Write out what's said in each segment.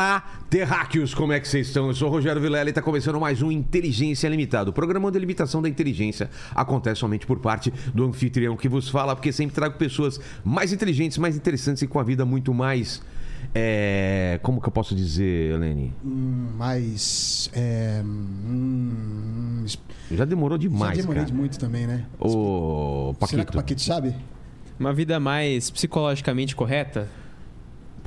Fala, terráqueos, como é que vocês estão? Eu sou o Rogério Vilela e está começando mais um Inteligência Limitada. O programa de limitação da inteligência acontece somente por parte do anfitrião que vos fala, porque sempre trago pessoas mais inteligentes, mais interessantes e com a vida muito mais... é, Como que eu posso dizer, Helene? Hum, mas. É, hum, Já demorou demais, já demorei cara. muito também, né? Ô, Paquito. Será que o Paquito sabe? Uma vida mais psicologicamente correta?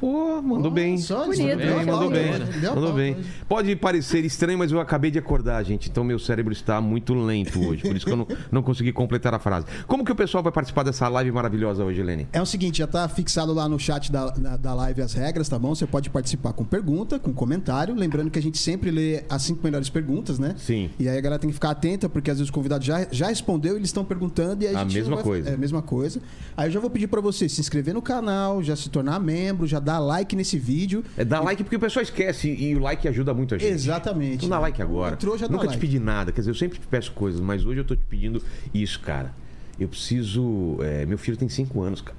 Pô, mandou bem. Só Bonito. Bem, mandou bem, mandou bem. Pode parecer estranho, mas eu acabei de acordar, gente. Então meu cérebro está muito lento hoje. Por isso que eu não, não consegui completar a frase. Como que o pessoal vai participar dessa live maravilhosa hoje, Helene? É o seguinte, já tá fixado lá no chat da, da, da live as regras, tá bom? Você pode participar com pergunta, com comentário. Lembrando que a gente sempre lê as cinco melhores perguntas, né? Sim. E aí a galera tem que ficar atenta, porque às vezes o convidado já, já respondeu e eles estão perguntando e aí a, A gente mesma vai- coisa. É a mesma coisa. Aí eu já vou pedir pra você se inscrever no canal, já se tornar membro, já dar like nesse vídeo. É dar like porque o pessoal esquece e o like ajuda muito a gente. Exatamente. Então dá like agora. Entrou, já dá Nunca te like. pedi nada. Quer dizer, eu sempre te peço coisas, mas hoje eu tô te pedindo isso, cara. Eu preciso. é, meu filho tem 5 anos, cara.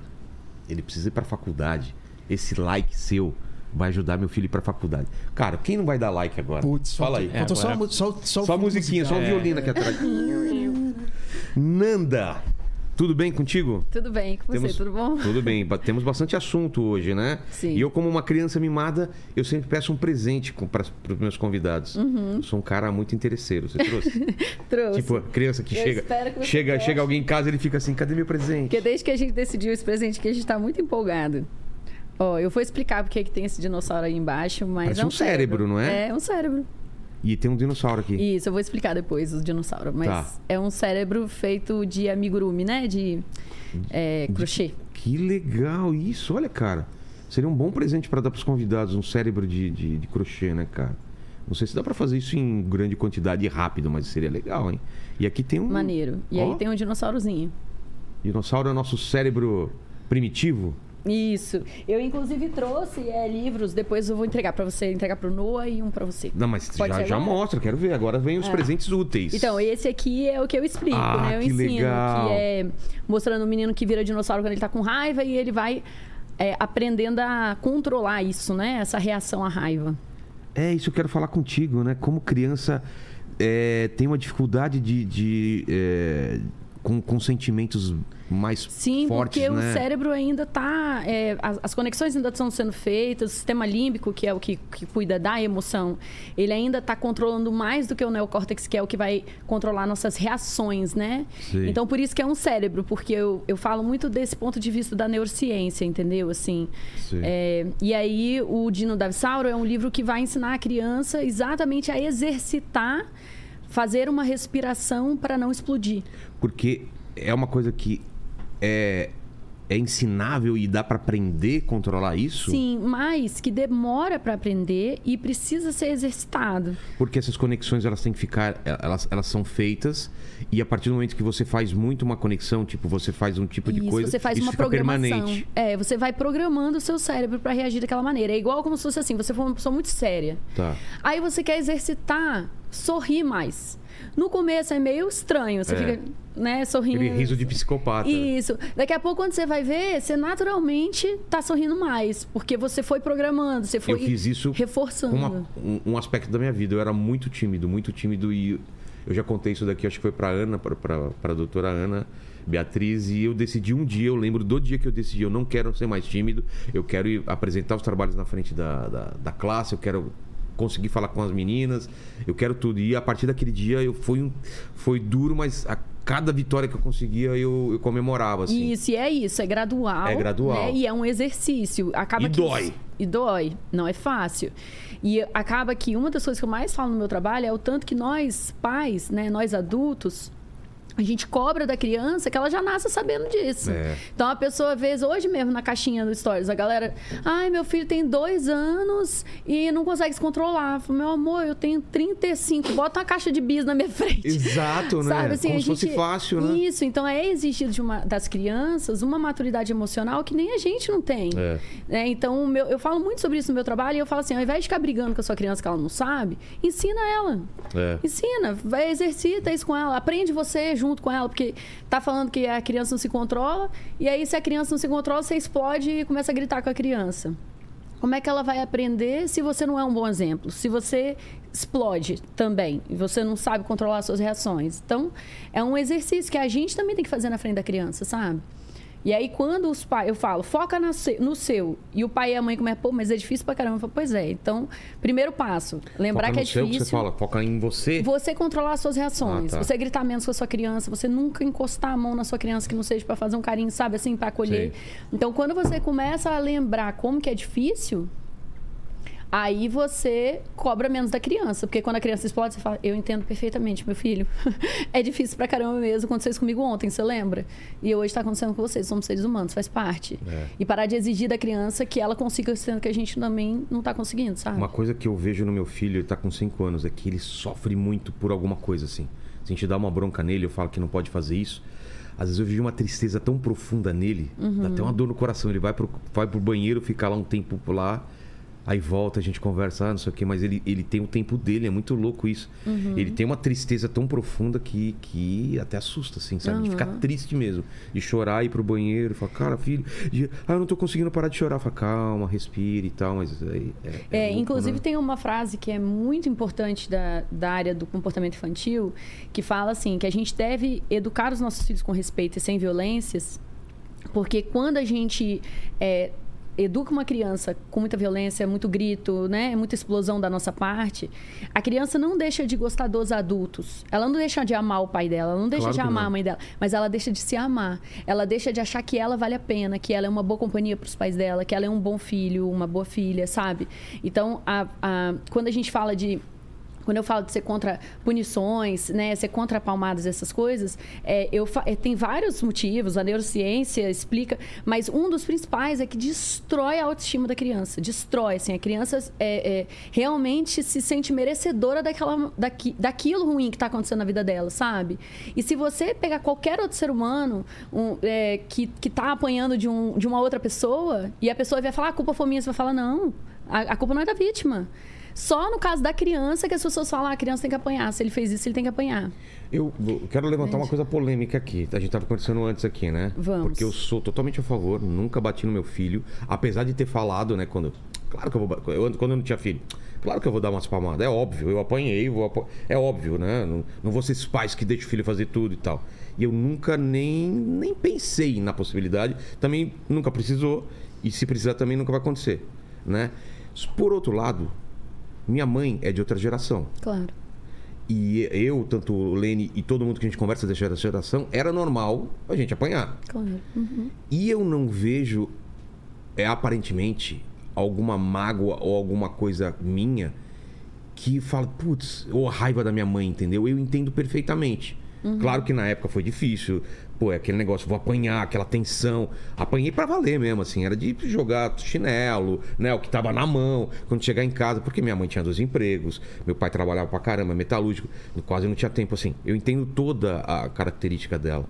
Ele precisa ir pra faculdade. Esse like seu vai ajudar meu filho a ir pra faculdade. Cara, quem não vai dar like agora? Putz, Fala aí. É, só, agora- só, só, Só a fundo musiquinha, só o violino aqui atrás. Nanda, tudo bem contigo? Tudo bem com você, tudo bom? Tudo bem. Temos bastante assunto hoje, né? Sim. E eu, como uma criança mimada, eu sempre peço um presente para os meus convidados. Uhum. Eu sou um cara muito interesseiro. Você trouxe? Trouxe. tipo, a criança que Eu chega, que chega, chega alguém em casa e ele fica assim: cadê meu presente? Porque desde que a gente decidiu esse presente aqui, a gente tá muito empolgado. Ó, eu vou explicar porque que tem esse dinossauro aí embaixo, mas Parece é um, um cérebro, não é? É um cérebro. E tem um dinossauro aqui. Isso, eu vou explicar depois os dinossauros. Mas Tá. é um cérebro feito de amigurumi, né? De é, crochê. Que legal isso. Olha, cara. Seria um bom presente para dar para os convidados um cérebro de, de, de crochê, né, cara? Não sei se dá para fazer isso em grande quantidade e rápido, mas seria legal, hein? E aqui tem um. Maneiro. E Ó. aí tem um dinossaurozinho. Dinossauro é nosso cérebro primitivo. Isso. Eu, inclusive, trouxe é, livros. Depois eu vou entregar pra você, entregar pro Noah e um pra você. Não, mas Pode já, já mostra, quero ver. Agora vem os presentes úteis. Então, esse aqui é o que eu explico, Ah, né? Eu que ensino, legal. que é mostrando o menino que vira dinossauro quando ele tá com raiva e ele vai é, aprendendo a controlar isso, né? Essa reação à raiva. É isso que eu quero falar contigo, né? Como criança é, tem uma dificuldade de. de, é, com, com sentimentos mais Sim, fortes, porque né? o cérebro ainda tá. é, as, as conexões ainda estão sendo feitas, o sistema límbico, que é o que, que cuida da emoção, ele ainda está controlando mais do que o neocórtex, que é o que vai controlar nossas reações, né? Sim. Então, por isso que é um cérebro, porque eu, eu falo muito desse ponto de vista da neurociência, entendeu? Assim. Sim. é, e aí, o Dino Davisauro é um livro que vai ensinar a criança exatamente a exercitar, fazer uma respiração para não explodir. Porque é uma coisa que é, é ensinável e dá pra aprender a controlar isso? Sim, mas que demora para aprender e precisa ser exercitado. Porque essas conexões elas têm que ficar, elas, elas são feitas e a partir do momento que você faz muito uma conexão, tipo você faz um tipo de isso, coisa, você faz isso uma fica programação. permanente. É, você vai programando o seu cérebro para reagir daquela maneira. É igual como se fosse assim, você for uma pessoa muito séria. Tá. Aí você quer exercitar, sorrir mais. No começo é meio estranho, você É. fica, né, sorrindo. Aquele riso de psicopata. Isso. Daqui a pouco, quando você vai ver, você naturalmente tá sorrindo mais. Porque você foi programando, você foi eu fiz isso reforçando. uma- um, aspecto da minha vida. Eu era muito tímido, muito tímido e eu já contei isso daqui, acho que foi pra Ana, pra, pra doutora Ana Beatriz, e eu decidi um dia, eu lembro do dia que eu decidi, eu não quero ser mais tímido, eu quero ir apresentar os trabalhos na frente da, da, da classe, eu quero conseguir falar com as meninas, eu quero tudo. E a partir daquele dia eu fui, um, foi duro, mas a cada vitória que eu conseguia eu, eu comemorava. Assim. Isso, e é isso, é gradual. É gradual. né? E é um exercício. Acaba E que dói. E dói. Não é fácil. E acaba que uma das coisas que eu mais falo no meu trabalho é o tanto que nós, pais, né, nós adultos, a gente cobra da criança que ela já nasce sabendo disso. É. Então a pessoa, vezes, hoje mesmo na caixinha do Stories, a galera, ai, meu filho tem dois anos e não consegue se controlar. Falo, meu amor, eu tenho 35, bota uma caixa de bis na minha frente. Exato, né? Sabe, assim, Como a se fosse gente- fácil, né? Isso, então é exigido de uma- das crianças uma maturidade emocional que nem a gente não tem. É. Né? Então, meu- eu falo muito sobre isso no meu trabalho e eu falo assim, ao invés de ficar brigando com a sua criança que ela não sabe, ensina ela. É. Ensina, vai, exercita isso com ela, aprende você junto com ela, porque tá falando que a criança não se controla, e aí se a criança não se controla, você explode e começa a gritar com a criança. Como é que ela vai aprender se você não é um bom exemplo? Se você explode também e você não sabe controlar suas reações. Então, é um exercício que a gente também tem que fazer na frente da criança, sabe? E aí, quando os pais, eu falo, foca no seu, e o pai e a mãe começam, pô, mas é difícil pra caramba. Eu falo, pois é. Então, primeiro passo, lembrar Foca que é seu, difícil. você fala, foca em você. Você controlar as suas reações. Ah, tá. Você gritar menos com a sua criança. Você nunca encostar a mão na sua criança que não seja para fazer um carinho, sabe? Assim, para acolher. Sei. Então, quando você começa a lembrar como que é difícil, aí você cobra menos da criança. Porque quando a criança explode, você fala, eu entendo perfeitamente, meu filho. é difícil pra caramba mesmo. Aconteceu isso comigo ontem, você lembra? E hoje tá acontecendo com vocês. Somos seres humanos, faz parte. É. E parar de exigir da criança que ela consiga, sendo que a gente também não tá conseguindo, sabe? Uma coisa que eu vejo no meu filho, ele tá com 5 anos, é que ele sofre muito por alguma coisa, assim. Se a gente dá uma bronca nele, eu falo que não pode fazer isso. Às vezes eu vejo uma tristeza tão profunda nele, dá até uma dor no coração. Ele vai pro, vai pro banheiro, fica lá um tempo lá, aí volta, a gente conversa, ah, não sei o quê, mas ele, ele tem o tempo dele, é muito louco isso. Ele tem uma tristeza tão profunda que, que até assusta, assim, sabe? De ficar triste mesmo. De chorar, ir pro banheiro, falar, cara, filho, de- ah, eu não tô conseguindo parar de chorar. Fala, calma, respire e tal, mas aí. É, é É, louco, inclusive né? tem uma frase que é muito importante da, da área do comportamento infantil, que fala assim, que a gente deve educar os nossos filhos com respeito e sem violências, porque quando a gente é, educa uma criança com muita violência, muito grito, né, muita explosão da nossa parte, a criança não deixa de gostar dos adultos. Ela não deixa de amar o pai dela, ela não deixa Claro de amar não. a mãe dela, mas ela deixa de se amar. Ela deixa de achar que ela vale a pena, que ela é uma boa companhia para os pais dela, que ela é um bom filho, uma boa filha, sabe? Então, a- a- quando a gente fala de quando eu falo de ser contra punições, né, ser contra palmadas, essas coisas, é, eu é, tem vários motivos, a neurociência explica, mas um dos principais é que destrói a autoestima da criança, destrói, assim, a criança é, é, realmente se sente merecedora daquela, daqui, daquilo ruim que está acontecendo na vida dela, sabe? E se você pegar qualquer outro ser humano um, é, que, que tá apanhando de, um, de uma outra pessoa, e a pessoa vai falar, "Ah, a culpa foi minha, você vai falar, não, a, a culpa não é da vítima. Só no caso da criança que as pessoas falam, ah, a criança tem que apanhar. Se ele fez isso, ele tem que apanhar. Eu quero levantar uma coisa polêmica aqui. A gente estava conversando antes aqui, né? Vamos. Porque eu sou totalmente a favor, nunca bati no meu filho, apesar de ter falado, né, quando claro que eu vou eu, quando eu não tinha filho. Claro que eu vou dar umas palmadas, é óbvio, eu apanhei, vou apa- é óbvio, né? Não, não vou ser esses pais que deixam o filho fazer tudo e tal. E eu nunca nem nem pensei na possibilidade, também nunca precisou e se precisar também nunca vai acontecer, né? Por outro lado, minha mãe é de outra geração. Claro. E eu, tanto o Lene e todo mundo que a gente conversa dessa geração, era normal a gente apanhar. Claro. Uhum. E eu não vejo, é, aparentemente, alguma mágoa ou alguma coisa minha que fala, putz, ou a raiva da minha mãe, entendeu? Eu entendo perfeitamente. Claro que na época foi difícil. Pô, é aquele negócio, vou apanhar, aquela tensão. Apanhei pra valer mesmo, assim. Era de jogar chinelo, né? O que tava na mão, quando chegar em casa. Porque minha mãe tinha dois empregos, meu pai trabalhava pra caramba, metalúrgico. Quase não tinha tempo, assim. Eu entendo toda a característica dela.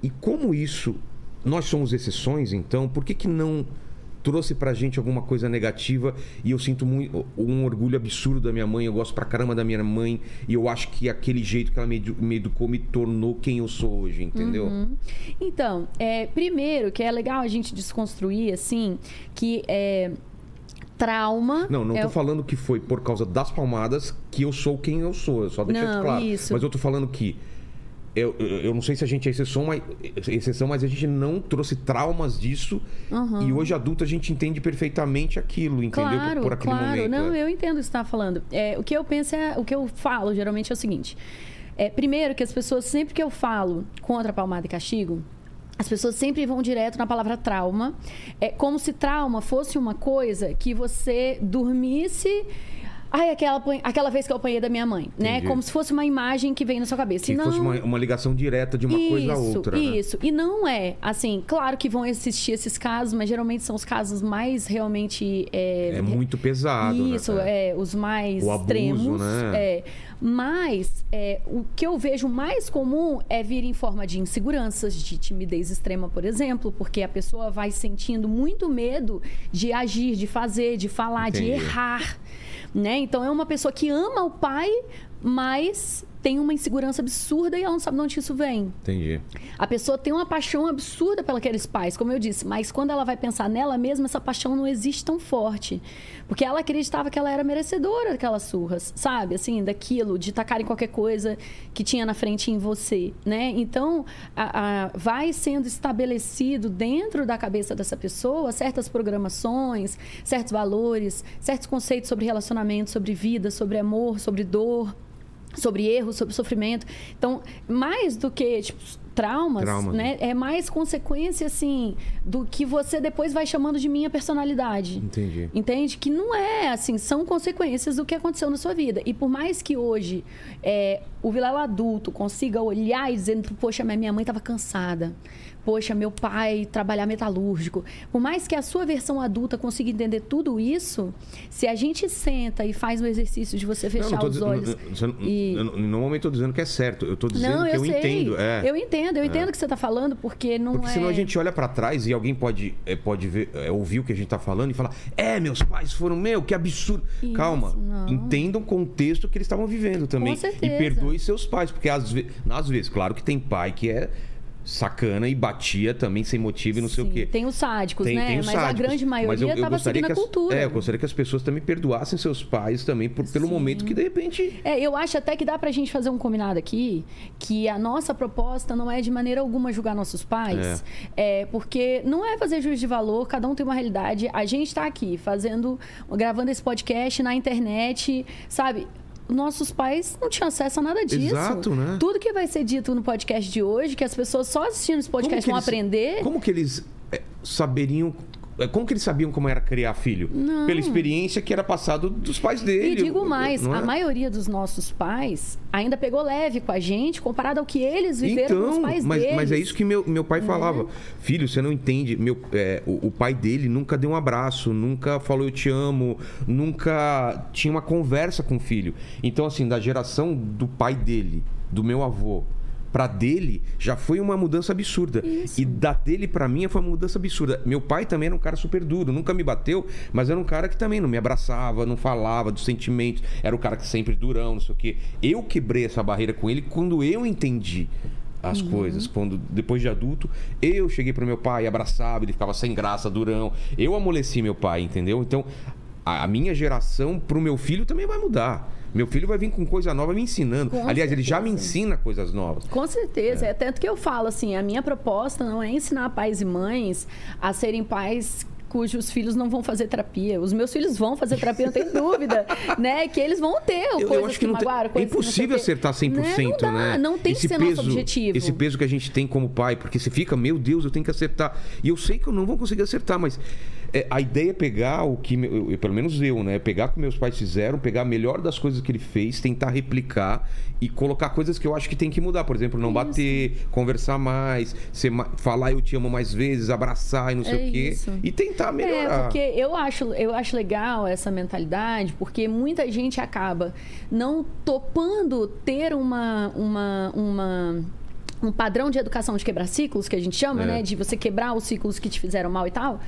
E como isso, nós somos exceções, então, por que, que não trouxe pra gente alguma coisa negativa? E eu sinto muito, um orgulho absurdo da minha mãe, eu gosto pra caramba da minha mãe, e eu acho que aquele jeito que ela me, me educou me tornou quem eu sou hoje, entendeu? Então, é, primeiro que é legal a gente desconstruir, assim, que é, trauma... Não, não é tô falando que foi por causa das palmadas que eu sou quem eu sou, eu só deixei Não, isso claro. isso. Mas eu tô falando que eu, eu eu não sei se a gente é exceção mas, exceção, mas a gente não trouxe traumas disso. E hoje adulto a gente entende perfeitamente aquilo, entendeu? Claro, por aquele claro. momento. Não, é. eu entendo o que você está falando. É, o que eu penso é, o que eu falo geralmente é o seguinte. É, primeiro que as pessoas, sempre que eu falo contra palmada e castigo, as pessoas sempre vão direto na palavra trauma. É como se trauma fosse uma coisa que você dormisse. Ai, aquela, aquela vez que eu apanhei da minha mãe, né? Entendi. Como se fosse uma imagem que vem na sua cabeça. Que E não... fosse uma, uma ligação direta de uma coisa a outra. né? Isso, e não é. Assim, claro que vão existir esses casos, mas geralmente são os casos mais realmente. É, É muito pesado. né, Isso, cara? é, os mais O abuso, extremos. né? É. Mas é, o que eu vejo mais comum é vir em forma de inseguranças, de timidez extrema, por exemplo, porque a pessoa vai sentindo muito medo de agir, de fazer, de falar, de Entendi. errar. Né? Então é uma pessoa que ama o pai, mas tem uma insegurança absurda e ela não sabe de onde isso vem. Entendi. A pessoa tem uma paixão absurda pelos pais, como eu disse, mas quando ela vai pensar nela mesma, essa paixão não existe tão forte. Porque ela acreditava que ela era merecedora daquelas surras, sabe? Assim, daquilo, de tacar em qualquer coisa que tinha na frente em você, né? Então, a, a, vai sendo estabelecido dentro da cabeça dessa pessoa certas programações, certos valores, certos conceitos sobre relacionamento, sobre vida, sobre amor, sobre dor sobre erro, sobre sofrimento. Então, mais do que tipo, traumas, Traumas, né? É mais consequência, assim, do que você depois vai chamando de minha personalidade. Entendi. Entende? Que não é assim, são consequências do que aconteceu na sua vida. E por mais que hoje é, o Vilela adulto consiga olhar e dizer, poxa, minha mãe estava cansada poxa, meu pai trabalhar metalúrgico. Por mais que a sua versão adulta consiga entender tudo isso, se a gente senta e faz o exercício de você fechar não, não os olhos. Não, e... eu, no momento eu tô dizendo que é certo. Eu tô dizendo que eu, eu, entendo. É. Eu entendo, eu entendo o que você está falando, porque não porque é. senão a gente olha para trás e alguém pode, é, pode ver, é, ouvir o que a gente tá falando e falar: É, meus pais foram, meu, que absurdo. Isso, Calma, não. entendam o contexto que eles estavam vivendo também. Com certeza. E perdoe seus pais, porque às, ve às vezes, claro que tem pai que é sacana e batia também sem motivo e não sei Sim, o quê. Tem os sádicos, Tem- né? tem os Mas a sádicos. grande Mas maioria estava gostaria seguindo que a as- cultura. É, eu gostaria que as pessoas também perdoassem seus pais também, por- pelo Sim. momento que de repente. É, eu acho até que dá pra gente fazer um combinado aqui, que a nossa proposta não é de maneira alguma julgar nossos pais, é. porque não é fazer juízo de valor, cada um tem uma realidade. A gente tá aqui fazendo, gravando esse podcast na internet, sabe? Nossos pais não tinham acesso a nada disso. Exato, né? Tudo que vai ser dito no podcast de hoje, que as pessoas só assistindo esse podcast vão eles- aprender. Como que eles é, saberiam. É, Como que eles sabiam como era criar filho? Não. Pela experiência que era passado dos pais dele. E digo mais, é? a maioria dos nossos pais ainda pegou leve com a gente comparado ao que eles viveram com os Então, pais mas, deles. mas é isso que meu, meu pai falava. Filho, você não entende. Meu, é, o, o pai dele nunca deu um abraço, nunca falou eu te amo, nunca tinha uma conversa com o filho. Então, assim, da geração do pai dele, do meu avô, pra dele, já foi uma mudança absurda. Isso. E da dele pra mim foi uma mudança absurda. Meu pai também era um cara super duro, nunca me bateu, mas era um cara que também não me abraçava, não falava dos sentimentos. Era o cara que sempre durão, não sei o quê. Eu quebrei essa barreira com ele quando eu entendi as Uhum. coisas. Quando, depois de adulto, eu cheguei pro meu pai, abraçava, ele ficava sem graça, durão. Eu amoleci meu pai, entendeu? Então, a minha geração pro meu filho também vai mudar. Meu filho vai vir com coisa nova me ensinando. Com Aliás, ele já me certeza. ensina coisas novas. Com certeza. É. tanto que eu falo assim, a minha proposta não é ensinar pais e mães a serem pais cujos filhos não vão fazer terapia. Os meus filhos vão fazer terapia, não tem dúvida, né? Que eles vão ter Eu, coisas eu acho que, não tem- magoaram, é que impossível acertar 100%, né? Não dá, né? não tem que ser nosso objetivo. Esse peso que a gente tem como pai, porque você fica, meu Deus, eu tenho que acertar. E eu sei que eu não vou conseguir acertar, mas é, a ideia é pegar o que, meu- eu- pelo menos eu, né? Pegar o que meus pais fizeram, pegar a melhor das coisas que ele fez, tentar replicar e colocar coisas que eu acho que tem que mudar. Por exemplo, não Isso. bater, conversar mais, ser falar eu te amo mais vezes, abraçar e não sei É o quê. isso. E tentar É, melhorar. porque eu acho, eu acho legal essa mentalidade, porque muita gente acaba não topando ter uma, uma, uma um padrão de educação de quebrar ciclos, que a gente chama, É. né? De você quebrar os ciclos que te fizeram mal e tal.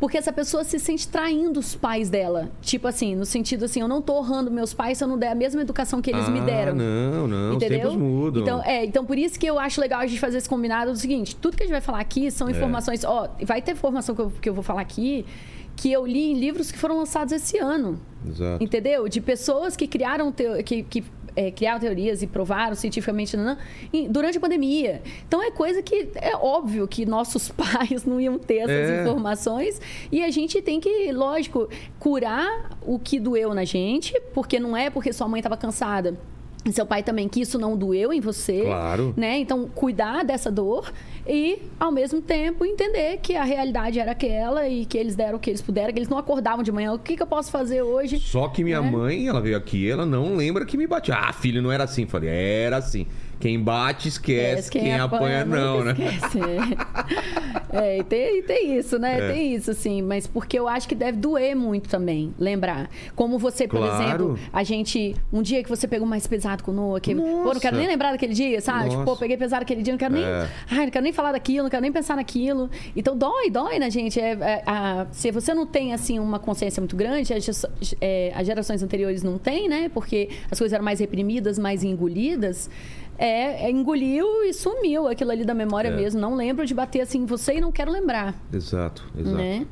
Porque essa pessoa se sente traindo os pais dela. Tipo assim, no sentido assim, eu não tô honrando meus pais se eu não der a mesma educação que eles me Ah, deram. Não, não, Entendeu? os mudam. Então, é, então por isso que eu acho legal a gente fazer esse combinado do seguinte: tudo que a gente vai falar aqui É. são informações. Ó, vai ter informação que eu, que eu vou falar aqui que eu li em livros que foram lançados esse ano. Exato. Entendeu? De pessoas que criaram, que, que é, criaram teorias e provaram cientificamente nanã, em- durante a pandemia. Então é coisa que é óbvio que nossos pais não iam ter essas É. informações. E a gente tem que, lógico, curar o que doeu na gente, porque não é porque sua mãe estava cansada. E seu pai também, que isso não doeu em você. Claro. Né? Então, cuidar dessa dor e, ao mesmo tempo, entender que a realidade era aquela e que eles deram o que eles puderam, que eles não acordavam de manhã. O que, que eu posso fazer hoje? Só que minha né? mãe, ela veio aqui, ela não lembra que me batia. Ah, filho, não era assim. Falei, era assim. Quem bate, esquece. Quem, apanha, não, né? Esquece. É, e tem, e tem isso, né? É. Tem isso, sim. Mas porque eu acho que deve doer muito também, lembrar. Como você, por Claro. exemplo, a gente. Um dia que você pegou mais pesado com o Noah, que. Pô, não quero nem lembrar daquele dia, sabe? Tipo, pô, Nossa. peguei pesado aquele dia, não quero nem. É. Ai, não quero nem falar daquilo, não quero nem pensar naquilo. Então dói, dói na gente. É, é, a- se você não tem, assim, uma consciência muito grande, as, é, as gerações anteriores não têm, né? Porque as coisas eram mais reprimidas, mais engolidas. É, é, engoliu e sumiu aquilo ali da memória É. mesmo. Não lembro de bater assim você e não quero lembrar, Exato, exato. né?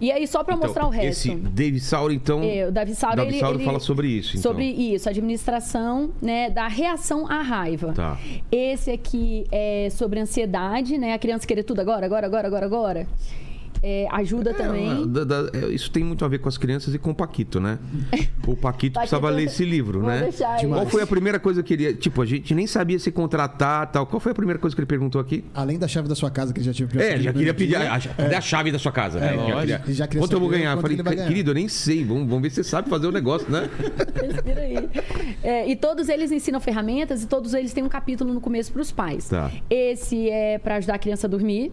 E aí, só para Então, mostrar o resto. Esse David Sauro, então. É, o Davi Sauro, Davi ele, Sauro ele- fala sobre isso, então. Sobre isso, administração né, da reação à raiva. Tá. Esse aqui é sobre ansiedade, né? A criança querer tudo agora, agora, agora, agora, agora. É, ajuda também. É, da- da- é, isso tem muito a ver com as crianças e com o Paquito, né? O Paquito precisava Paquito, ler esse livro, né? Qual foi a primeira coisa que ele. Tipo, a gente nem sabia se contratar tal. Qual foi a primeira coisa que ele perguntou aqui? Além da chave da sua casa que ele já tinha pedido É, já queria pedir. A, cadê a chave da sua casa? né? Já lógico. queria- Ele já queria quanto eu vou ganhar? Falei, ganhar. querido, eu nem sei. Vamos, vamos ver se você sabe fazer o negócio, né? Respira aí. É, e todos eles ensinam ferramentas e todos eles têm um capítulo no começo para os pais. Tá. Esse é para ajudar a criança a dormir.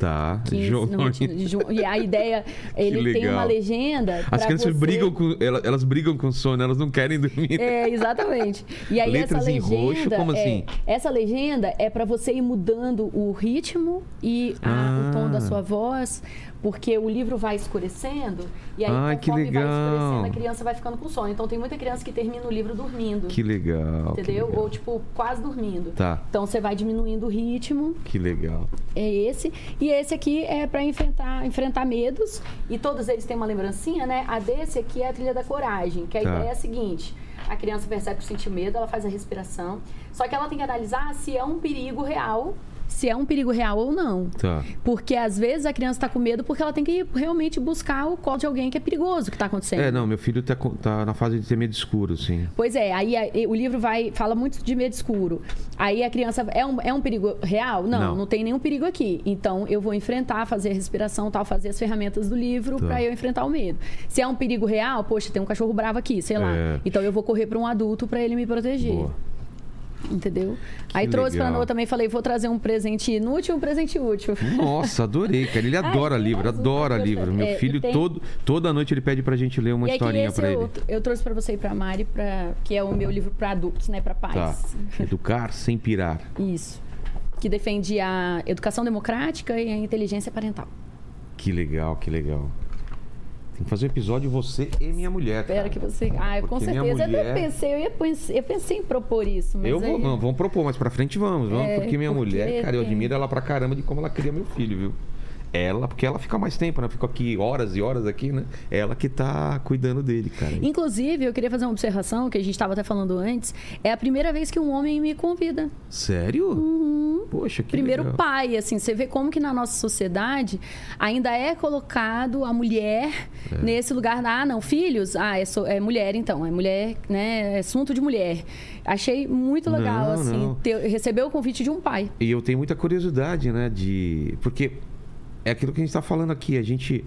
Tá. que João- ensinam rotina de ju- e a ideia, ele tem uma legenda. As crianças você- brigam com. Elas, elas brigam com sono, elas não querem dormir. É, exatamente. E aí Letras essa em legenda, roxo, como é- assim? essa legenda é para você ir mudando o ritmo e a- o tom Ah. da sua voz, porque o livro vai escurecendo e aí Ai, que conforme vai legal. escurecendo a criança vai ficando com sono. Então tem muita criança que termina o livro dormindo. Que legal. que Entendeu? legal. Ou tipo, quase dormindo. Tá. Então você vai diminuindo o ritmo. Que legal. É esse. E esse aqui é para enfrentar, enfrentar medos. E todos eles têm uma lembrancinha, né? A desse aqui é a trilha da coragem. Que a Tá. ideia é a seguinte: a criança percebe que sentiu medo, ela faz a respiração. Só que ela tem que analisar se é um perigo real. Se é um perigo real ou não. Tá. Porque às vezes a criança está com medo porque ela tem que realmente buscar o colo de alguém que é perigoso que está acontecendo. É, não, meu filho tá, com- tá na fase de ter medo escuro, sim. Pois é, aí o livro vai fala muito de medo escuro. Aí a criança é um, é um perigo real? Não, Não. não, tem nenhum perigo aqui. Então eu vou enfrentar, fazer a respiração, tal, fazer as ferramentas do livro Tá. pra eu enfrentar o medo. Se é um perigo real, poxa, tem um cachorro bravo aqui, sei lá. É. Então eu vou correr pra um adulto pra ele me proteger. Boa. Entendeu? Aí trouxe pra legal. Noa também, falei, vou trazer um presente inútil e um presente útil. Nossa, adorei, cara. Ele adora livro, adora pra livro. Meu É, filho, tem- todo, toda noite ele pede pra gente ler uma e que historinha esse pra eu, ele. eu trouxe pra você e pra Mari, pra, que é o meu livro pra adultos, né? Pra pais. Tá. Educar sem pirar. Isso. Que defende a educação democrática e a inteligência parental. Que legal, que legal. Tem que fazer um episódio você e minha mulher. Espero cara. que você. Ah, com Porque minha certeza. Eu mulher- até pensei, eu, ia pensei, eu pensei em propor isso. Mas Eu vou, aí- não, vamos propor, mas pra frente vamos, vamos, É, porque minha porque mulher, cara, eu admiro ela pra caramba de como ela cria meu filho, viu? Ela, porque ela fica mais tempo, né? Fica aqui horas e horas aqui, né? Ela que tá cuidando dele, cara. Inclusive, eu queria fazer uma observação que a gente estava até falando antes. É a primeira vez que um homem me convida. Sério? Poxa, que Uhum. Primeiro legal. pai, assim, você vê como que na nossa sociedade ainda é colocado a mulher É. nesse lugar. Ah, não, filhos? Ah, é, so- é mulher então, é mulher, né? É assunto de mulher. Achei muito legal, Não, assim, não. ter- receber o convite de um pai. E eu tenho muita curiosidade, né? De. Porque é aquilo que a gente tá falando aqui. A gente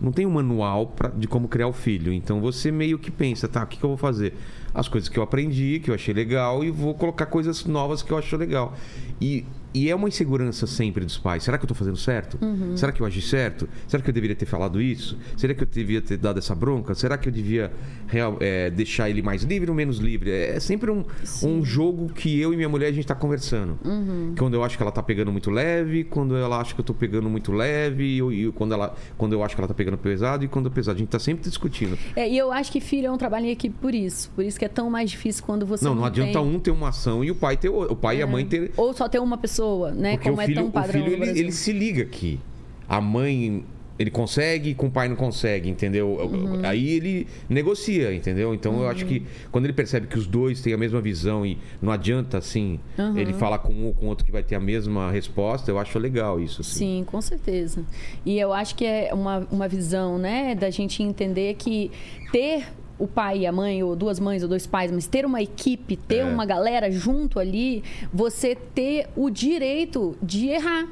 não tem um manual pra, de como criar o filho. Então você meio que pensa, tá, o que, que eu vou fazer? As coisas que eu aprendi, que eu achei legal, e vou colocar coisas novas que eu acho legal. E, e é uma insegurança sempre dos pais. Será que eu tô fazendo certo? Uhum. Será que eu agi certo? Será que eu deveria ter falado isso? Será que eu devia ter dado essa bronca? Será que eu devia real- é, deixar ele mais livre ou menos livre? É, é sempre um, um jogo que eu e minha mulher a gente tá conversando. Uhum. Quando eu acho que ela tá pegando muito leve, quando ela acha que eu tô pegando muito leve, e, e quando, ela, quando eu acho que ela tá pegando pesado e quando é pesado. A gente tá sempre discutindo. É, e eu acho que filho é um trabalho em equipe por isso. Por isso que é tão mais difícil quando você não, não, não adianta tem... um ter uma ação e o pai ter o, o pai e a mãe ter. Ou só ter uma pessoa, né? Porque como o filho, é tão o padrão filho no ele, ele se liga aqui. A mãe ele consegue, com o pai não consegue, entendeu? Uhum. Aí ele negocia, entendeu? Então eu acho que quando ele percebe que os dois têm a mesma visão e não adianta assim Uhum. ele falar com um ou com o outro que vai ter a mesma resposta, eu acho legal isso. Assim. Sim, com certeza. E eu acho que é uma, uma visão, né, da gente entender que ter o pai e a mãe, ou duas mães ou dois pais, mas ter uma equipe, ter É. uma galera junto ali, você ter o direito de errar.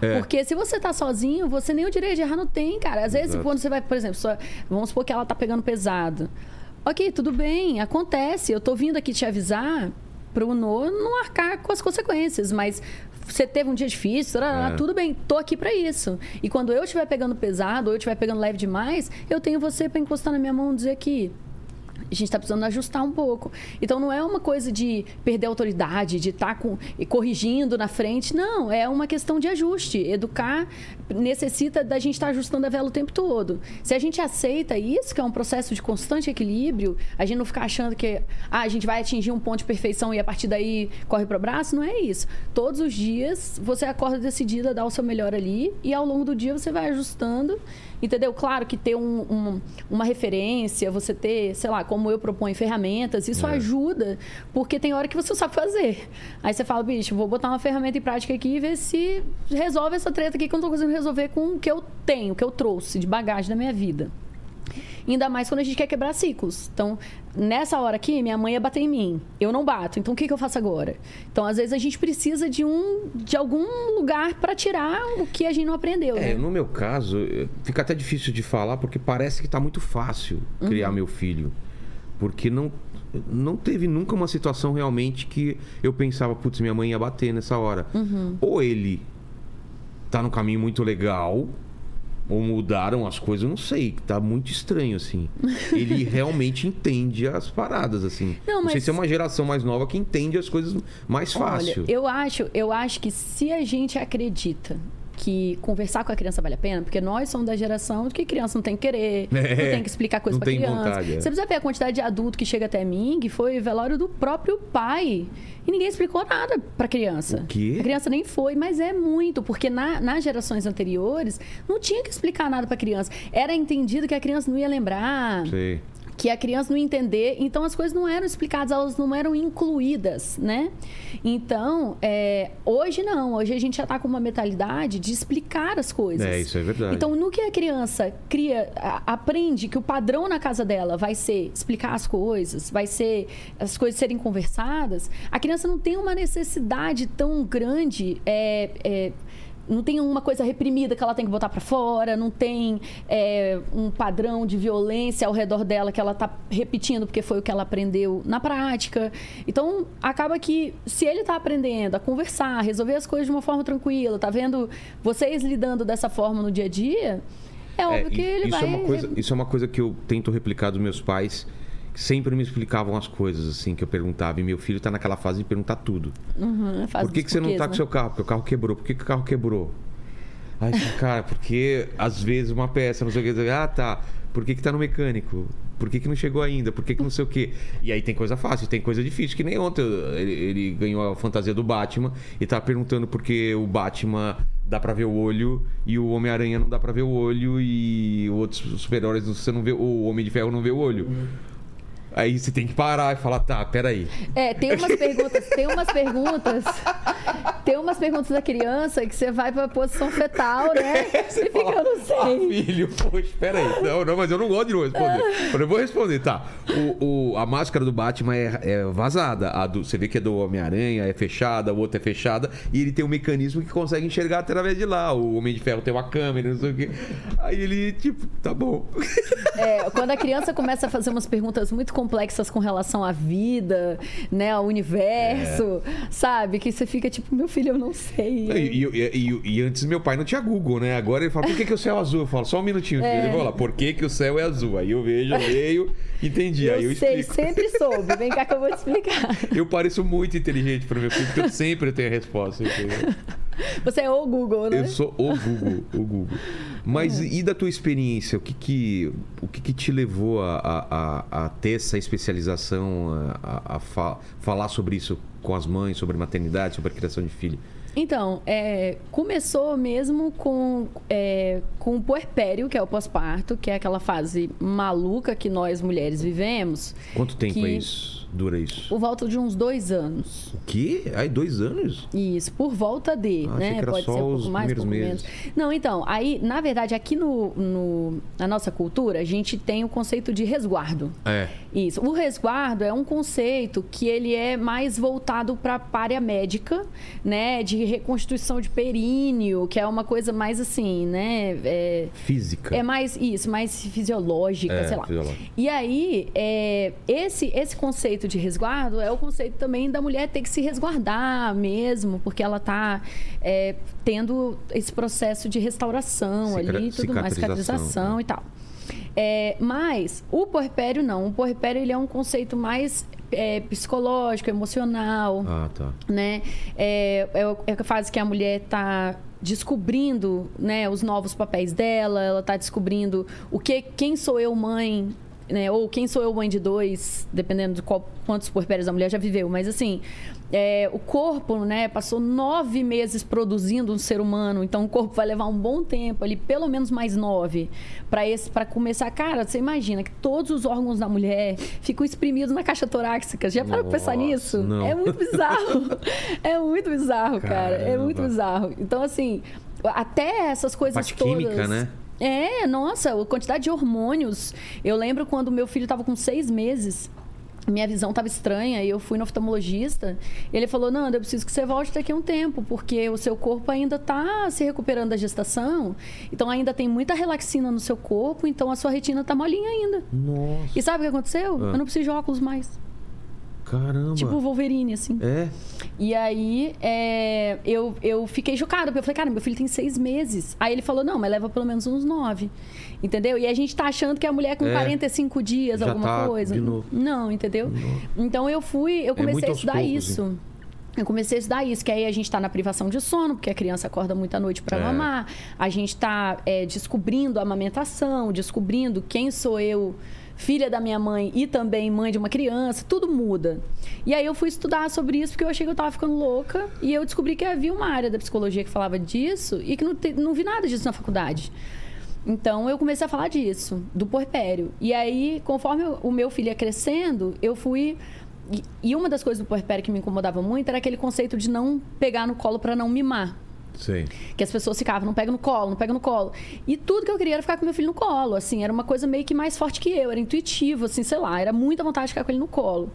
É. Porque se você tá sozinho, você nem o direito de errar não tem, cara. Às vezes, Exato. quando você vai, por exemplo, só- vamos supor que ela tá pegando pesado. Ok, tudo bem, acontece. Eu tô vindo aqui te avisar pro no não arcar com as consequências, mas você teve um dia difícil, tarará, É. tudo bem, tô aqui pra isso. E quando eu estiver pegando pesado, ou eu estiver pegando leve demais, eu tenho você pra encostar na minha mão e dizer que a gente está precisando ajustar um pouco. Então não é uma coisa de perder autoridade, de estar com, corrigindo na frente. Não, é uma questão de ajuste. Educar necessita da gente estar ajustando a vela o tempo todo. Se a gente aceita isso, que é um processo de constante equilíbrio, a gente não ficar achando que ah, a gente vai atingir um ponto de perfeição e a partir daí corre para o braço, não é isso. Todos os dias você acorda decidida a dar o seu melhor ali e ao longo do dia você vai ajustando. Entendeu? Claro que ter um- um- uma referência, você ter, sei lá, como eu proponho, ferramentas, isso É. ajuda, porque tem hora que você sabe fazer. Aí você fala, bicho, vou botar uma ferramenta em prática aqui e ver se resolve essa treta aqui que eu não tô conseguindo resolver com o que eu tenho, o que eu trouxe de bagagem da minha vida. Ainda mais quando a gente quer quebrar ciclos. Então, nessa hora aqui, minha mãe ia bater em mim. Eu não bato. Então, o que, que eu faço agora? Então, às vezes, a gente precisa de um de algum lugar para tirar o que a gente não aprendeu. É, né? no meu caso, eh, fica até difícil de falar porque parece que tá muito fácil criar Uhum. meu filho. Porque não, não teve nunca uma situação realmente que eu pensava, putz, minha mãe ia bater nessa hora. Uhum. Ou ele tá no caminho muito legal, ou mudaram as coisas, eu não sei. Tá muito estranho, assim. Ele realmente entende as paradas, assim. Não, sei mas- se é uma geração mais nova que entende as coisas mais fácil. Olha, eu acho, eu acho que se a gente acredita que conversar com a criança vale a pena, porque nós somos da geração de que criança não tem que querer, É, não tem que explicar coisa pra criança. vontade, é. Você precisa ver a quantidade de adulto que chega até mim, que foi velório do próprio pai. E ninguém explicou nada pra criança. O quê? A criança nem foi, mas é muito, porque na- nas gerações anteriores não tinha que explicar nada pra criança. Era entendido que a criança não ia lembrar Sei. Que a criança não entender, então as coisas não eram explicadas, elas não eram incluídas, né? Então, é, hoje não, hoje a gente já está com uma mentalidade de explicar as coisas. É, isso é verdade. Então, no que a criança cria, a- aprende que o padrão na casa dela vai ser explicar as coisas, vai ser as coisas serem conversadas, a criança não tem uma necessidade tão grande. é, é, não tem uma coisa reprimida que ela tem que botar para fora, não tem é, um padrão de violência ao redor dela que ela tá repetindo porque foi o que ela aprendeu na prática. Então, acaba que se ele tá aprendendo a conversar, a resolver as coisas de uma forma tranquila, tá vendo vocês lidando dessa forma no dia a dia, é óbvio É, que ele isso vai. É uma coisa, isso é uma coisa que eu tento replicar dos meus pais, sempre me explicavam as coisas, assim, que eu perguntava. E meu filho tá naquela fase de perguntar tudo. Uhum, faz Por que, que você não tá porquês, com né? seu carro? Porque o carro quebrou. Por que, que o carro quebrou? Aí, cara, porque às vezes uma peça, não sei o que. Ah, tá. Por que, que tá no mecânico? Por que, que não chegou ainda? Por que, que não sei o quê? E aí tem coisa fácil, tem coisa difícil. Que nem ontem ele, ele ganhou a fantasia do Batman e tava perguntando por que o Batman dá pra ver o olho e o Homem-Aranha não dá pra ver o olho e outros super-heróis você não vê, o Homem de Ferro não vê o olho. Aí você tem que parar e falar, tá, peraí. É, tem umas perguntas, tem umas perguntas, tem umas perguntas da criança que você vai pra posição fetal, né? Você e fica, fala, eu não "Ah, sei. filho, poxa, peraí. Não, não, mas eu não gosto de não responder. Mas eu vou responder, tá. O, o- a máscara do Batman é, é vazada. A do, você vê que é do Homem-Aranha, é fechada, o outro é fechada. E ele tem um mecanismo que consegue enxergar através de lá. O Homem de Ferro tem uma câmera, não sei o quê. Aí ele, tipo, tá bom. É, quando a criança começa a fazer umas perguntas muito complexas com relação à vida, né, ao universo, sabe? Que você fica tipo, meu filho, eu não sei. E, e- e- e antes meu pai não tinha Google, né? Agora ele fala, por que, que o céu é azul? Eu falo, só um minutinho, filho. Ele lá, por que, que o céu é azul? Aí eu vejo, eu leio, entendi. eu, aí eu sei, explico. sempre soube. Vem cá que eu vou te explicar. Eu pareço muito inteligente para meu filho, porque eu sempre tenho a resposta. Entendeu? Você é o Google, né? Eu sou o Google, o Google. Mas e da tua experiência? O que que, o que, que te levou a, a, a- a ter essa especialização, a, a- a fa- falar sobre isso com as mães, sobre maternidade, sobre a criação de filho? Então, é, começou mesmo com, é, com o puerpério, que é o pós-parto, que é aquela fase maluca que nós mulheres vivemos, Quanto tempo Que- é isso? Dura isso? por volta de uns dois anos. O quê? Ai, dois anos? Isso, por volta de, Ah, né? Pode ser um pouco mais, um primeiros pouco menos. Não, então, aí, na verdade, aqui no, no- na nossa cultura, a gente tem o conceito de resguardo. É. Isso. O resguardo é um conceito que ele é mais voltado para a área médica, né? De reconstituição de períneo, que é uma coisa mais assim, né? É, Física. é mais isso, mais fisiológica, É, sei lá. fisiológica. E aí, é, esse, esse conceito conceito de resguardo é o conceito também da mulher ter que se resguardar mesmo, porque ela está tendo esse processo de restauração Cicra- ali, tudo mais, cicatrização, né? e tal. É, mas o puerpério não. O puerpério ele é um conceito mais é, psicológico, emocional Ah, tá. né? É, é, é a fase que a mulher está descobrindo, né, os novos papéis dela, ela está descobrindo o que, quem sou eu mãe, né, ou quem sou eu mãe de dois, dependendo de qual, quantos puerpérios a mulher já viveu, mas assim, é, o corpo, né, passou nove meses produzindo um ser humano, então o corpo vai levar um bom tempo ali, pelo menos mais nove, para esse, para começar, cara, você imagina que todos os órgãos da mulher ficam exprimidos na caixa torácica, já para pensar nisso? não. É muito bizarro. é muito bizarro, cara. É muito Caramba. bizarro. Então, assim, até essas coisas Parte todas. química, né? É, nossa, a quantidade de hormônios. Eu lembro quando meu filho estava com seis meses. Minha visão estava estranha e eu fui no oftalmologista. Ele falou: Nanda, eu preciso que você volte daqui a um tempo, porque o seu corpo ainda está se recuperando da gestação. Então ainda tem muita relaxina no seu corpo, então a sua retina está molinha ainda. Nossa. E sabe o que aconteceu? Ah. Eu não preciso de óculos mais. Caramba. Tipo o Wolverine, assim. É? E aí, é, eu, eu fiquei chocada, porque eu falei, cara, meu filho tem seis meses. Aí ele falou, não, mas leva pelo menos uns nove. Entendeu? E a gente tá achando que a mulher com É. 45 dias, Já alguma tá coisa. de novo. Não, entendeu? Então eu fui, eu muito comecei a aos estudar poucos, isso. Eu comecei a estudar isso, que aí a gente está na privação de sono, porque a criança acorda muito à noite para É. mamar. A gente está descobrindo a amamentação, descobrindo quem sou eu, filha da minha mãe e também mãe de uma criança. Tudo muda. E aí eu fui estudar sobre isso, porque eu achei que eu estava ficando louca. E eu descobri que havia uma área da psicologia que falava disso e que não, te- não vi nada disso na faculdade. Então eu comecei a falar disso, do puerpério. E aí, conforme o- meu filho ia crescendo, eu fui. e- uma das coisas do puerpério que me incomodava muito era aquele conceito de não pegar no colo para não mimar. Sei. Que as pessoas ficavam, não pega no colo, não pega no colo. E tudo que eu queria era ficar com meu filho no colo, assim, era uma coisa meio que mais forte que eu, era intuitivo, assim, sei lá, era muita vontade de ficar com ele no colo.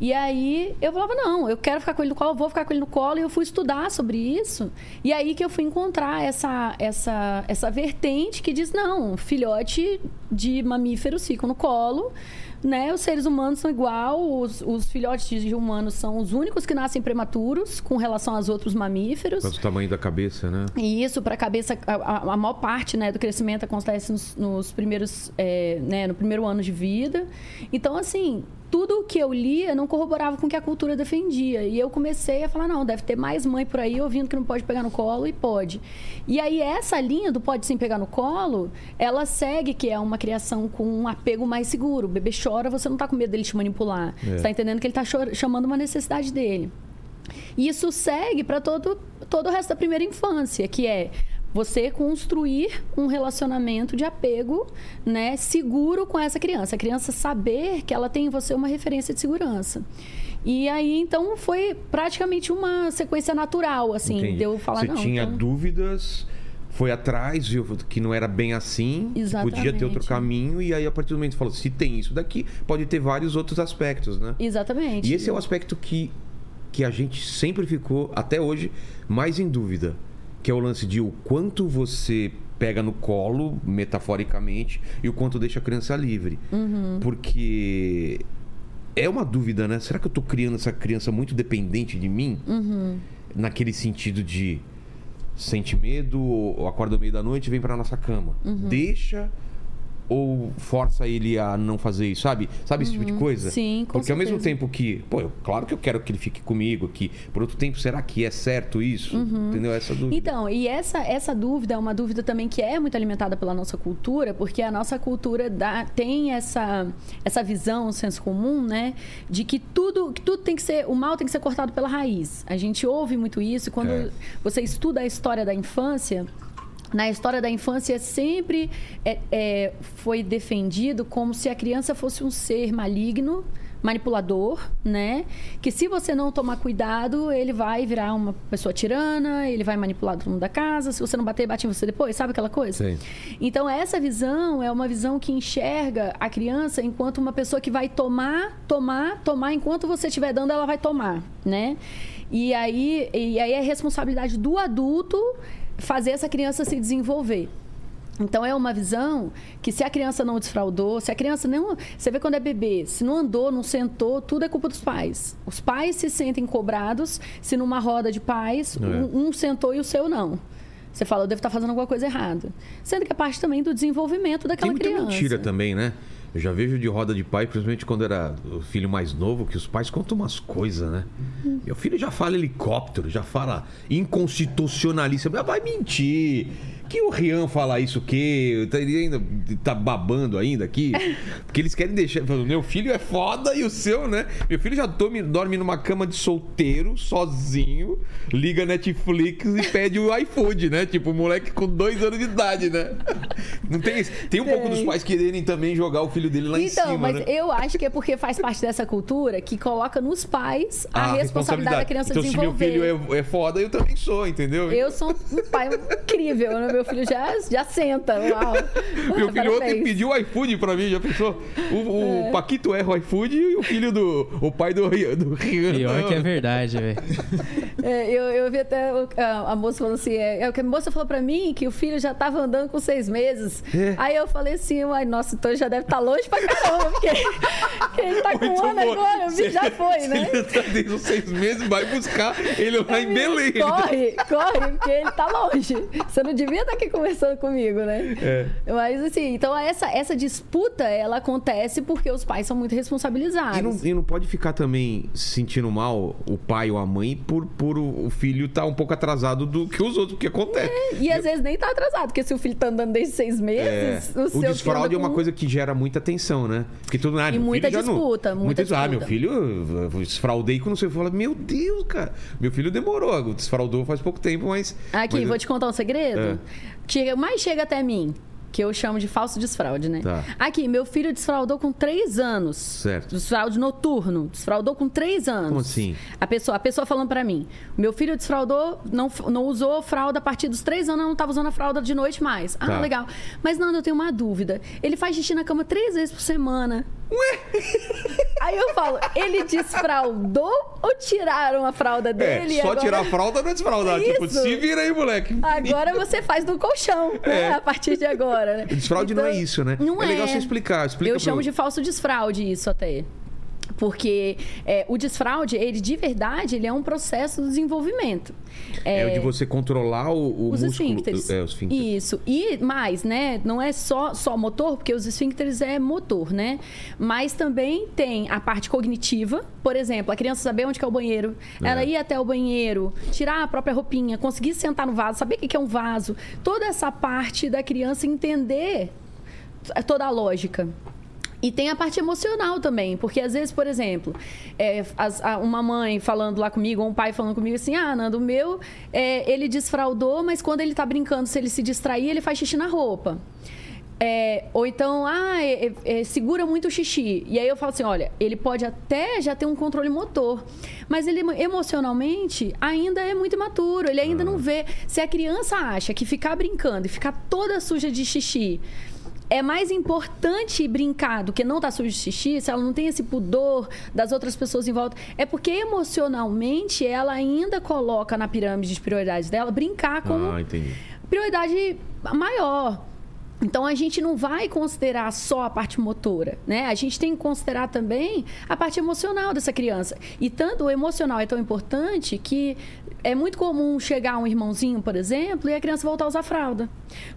E aí eu falava, não, eu quero ficar com ele no colo, vou ficar com ele no colo, e eu fui estudar sobre isso. E aí que eu fui encontrar essa, essa, essa vertente que diz, não, filhote de mamíferos ficam no colo, né? Os seres humanos são igual, os, os filhotes de humanos são os únicos que nascem prematuros com relação aos outros mamíferos. Quanto o tamanho da cabeça, né? E isso, para a cabeça, a, a- maior parte né, do crescimento acontece nos, nos primeiros, é, né, no primeiro ano de vida. Então, assim, tudo o que eu lia não corroborava com o que a cultura defendia. E eu comecei a falar, não, deve ter mais mãe por aí ouvindo que não pode pegar no colo e pode. E aí, essa linha do pode sim pegar no colo, ela segue que é uma criação com um apego mais seguro. O bebê chora, você não está com medo dele te manipular. É. Você está entendendo que ele está chamando uma necessidade dele. E isso segue para todo, todo o resto da primeira infância, que é você construir um relacionamento de apego né, seguro com essa criança. A criança saber que ela tem em você uma referência de segurança. E aí, então, foi praticamente uma sequência natural, assim, Entendi. de eu falar, Você não, tinha então- dúvidas, foi atrás, viu que não era bem assim, podia ter outro caminho, e aí a partir do momento falou, se tem isso daqui, pode ter vários outros aspectos, né? Exatamente. E esse é o aspecto que, que a gente sempre ficou, até hoje, mais em dúvida. Que é o lance de o quanto você pega no colo, metaforicamente, e o quanto deixa a criança livre. Uhum. Porque é uma dúvida, né? Será que eu tô criando essa criança muito dependente de mim? Uhum. Naquele sentido de sente medo, acorda no meio da noite e vem pra nossa cama. Uhum. Deixa ou força ele a não fazer isso, sabe? Sabe esse tipo de coisa? Uhum. Sim, com Porque ao mesmo certeza. tempo que, pô, eu- claro que eu quero que ele fique comigo aqui. Por outro tempo, será que é certo isso? Entendeu? Essa dúvida. Então, e essa, essa dúvida é uma dúvida também que é muito alimentada pela nossa cultura, porque a nossa cultura dá, tem essa, essa visão, um senso comum, né? De que tudo, que tudo tem que ser, o mal tem que ser cortado pela raiz. A gente ouve muito isso, quando É. você estuda a história da infância. Na história da infância sempre é, é, foi defendido como se a criança fosse um ser maligno, manipulador, né? Que se você não tomar cuidado, ele vai virar uma pessoa tirana, ele vai manipular todo mundo da casa. Se você não bater, bate em você depois, sabe aquela coisa? Sei. Então, essa visão é uma visão que enxerga a criança enquanto uma pessoa que vai tomar, tomar, tomar, enquanto você estiver dando, ela vai tomar, né? E aí, e aí é responsabilidade do adulto fazer essa criança se desenvolver. Então é uma visão que se a criança não desfraudou, se a criança não. Você vê quando é bebê, se não andou, não sentou, tudo é culpa dos pais. Os pais se sentem cobrados se numa roda de pais É. um, um sentou e o seu não. Você fala, eu devo estar fazendo alguma coisa errada. Sendo que é parte também do desenvolvimento Tem daquela muita criança. mentira também, né? Eu já vejo de roda de pai, principalmente quando era o filho mais novo, que os pais contam umas coisas, né? Meu filho já fala helicóptero, já fala inconstitucionalista. Mas Vai mentir. Que o Rian fala isso o quê? Tá- Ele ainda tá babando ainda aqui? Porque eles querem deixar. Meu filho é foda e o seu, né? Meu filho já dorme, dorme numa cama de solteiro, sozinho, liga Netflix e pede o iFood, né? Tipo, moleque com dois anos de idade, né? Não tem isso. Tem um pouco Tem. dos pais quererem também jogar o filho dele lá em então, cima, mas né? eu acho que é porque faz parte dessa cultura que coloca nos pais a, responsabilidade da criança então, desenvolver. se meu filho é, é foda, eu também sou, entendeu? Eu sou um pai incrível, né? Meu filho já, já senta. Uau. Meu filho ontem pediu o iFood pra mim, já pensou? O, o Paquito erra o iFood e o filho do. O pai do, Rian- do Rian. Pior que é verdade, velho. É, eu, eu vi até o- a, a moça falando assim: é, é, a moça falou pra mim que o filho já tava andando com seis meses. É. Aí eu falei assim: ai, nossa, então já deve estar longe pra caramba, porque, porque ele tá com Muito um ano bom. agora, o bicho já ele- foi, se né? Ele tá desde os seis meses, vai buscar ele lá em Belém. Corre, corre, porque ele tá longe. Você não devia estar aqui conversando comigo, né? É. Mas assim, então essa, essa disputa, ela acontece porque os pais são muito responsabilizados. E não, e não pode ficar também se sentindo mal, o pai ou a mãe, por, por o o filho estar um pouco atrasado do que os outros, porque acontece. E às vezes nem tá atrasado, porque se o filho tá andando desde seis É, meses, o, o seu que desfraude anda é uma com- coisa que gera muita tensão, né? Porque todo ah, E muita filho já não- disputa, muita Ah, meu disputa. filho, eu desfraudei quando você fala, meu Deus, cara. Meu filho demorou, desfraudou faz pouco tempo, mas. Aqui, mas- vou te contar um segredo. É. Chega, mais chega até mim, que eu chamo de falso desfraude, né? Tá. Aqui, meu filho desfraudou com três anos. Certo. Desfraude noturno. Desfraudou com três anos. Como assim? A pessoa, a pessoa falando pra mim, meu filho desfraudou, não, não usou fralda a partir dos três anos, não tava usando a fralda de noite mais. Ah, Tá. legal. Mas, Nando, eu tenho uma dúvida. Ele faz xixi na cama três vezes por semana. Ué? Aí eu falo, ele desfraudou ou tiraram a fralda É, dele? e só agora- tirar a fralda não é desfraudar. Tipo, Isso. se vira aí, moleque. Agora você faz no colchão, né? É. A partir de agora, né? Desfraude não é isso, né? Não É é. legal você explicar, explica Eu chamo de falso desfraude isso até. Porque é, o desfraude, ele de verdade, ele é um processo de desenvolvimento. É, o de você controlar o, o os músculo. esfíncteres. É, os esfíncteres. Isso. E mais, né? Não é só, só motor, porque os esfíncteres é motor, né? Mas também tem a parte cognitiva. Por exemplo, a criança saber onde que é o banheiro. É. Ela ir até o banheiro, tirar a própria roupinha, conseguir sentar no vaso, saber o que que é um vaso. Toda essa parte da criança entender toda a lógica. E tem a parte emocional também, porque às vezes, por exemplo, é, as- a- uma mãe falando lá comigo, ou um pai falando comigo assim: ah, Nando, o meu, é, ele desfraudou, mas quando ele tá brincando, se ele se distrair, ele faz xixi na roupa. É, ou então, ah, é- é- é, segura muito o xixi. E aí eu falo assim: olha, ele pode até já ter um controle motor, mas ele emocionalmente ainda é muito imaturo, ele ainda não vê. Se a criança acha que ficar brincando e ficar toda suja de xixi é mais importante brincar do que não estar sujo de xixi, se ela não tem esse pudor das outras pessoas em volta, é porque emocionalmente ela ainda coloca na pirâmide de prioridades dela brincar como Ah, prioridade maior. Então a gente não vai considerar só a parte motora, né? A gente tem que considerar também a parte emocional dessa criança. E tanto o emocional é tão importante que é muito comum chegar um irmãozinho, por exemplo, e a criança voltar a usar fralda.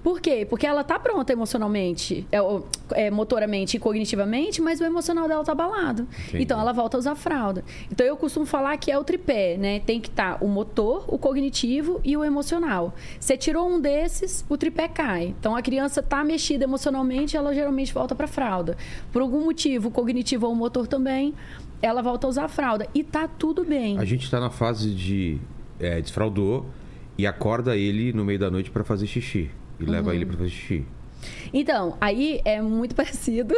Por quê? Porque ela tá pronta emocionalmente, é, é, motoramente e cognitivamente, mas o emocional dela tá abalado. Entendi. Então ela volta a usar fralda. Então eu costumo falar que é o tripé, né? Tem que estar o motor, o cognitivo e o emocional. Você tirou um desses, o tripé cai. Então a criança tá mexida emocionalmente, ela geralmente volta para fralda. Por algum motivo, o cognitivo ou o motor também, ela volta a usar fralda e tá tudo bem. A gente tá na fase de é, desfraudou e acorda ele no meio da noite pra fazer xixi. E leva Uhum. ele pra fazer xixi. Então, aí é muito parecido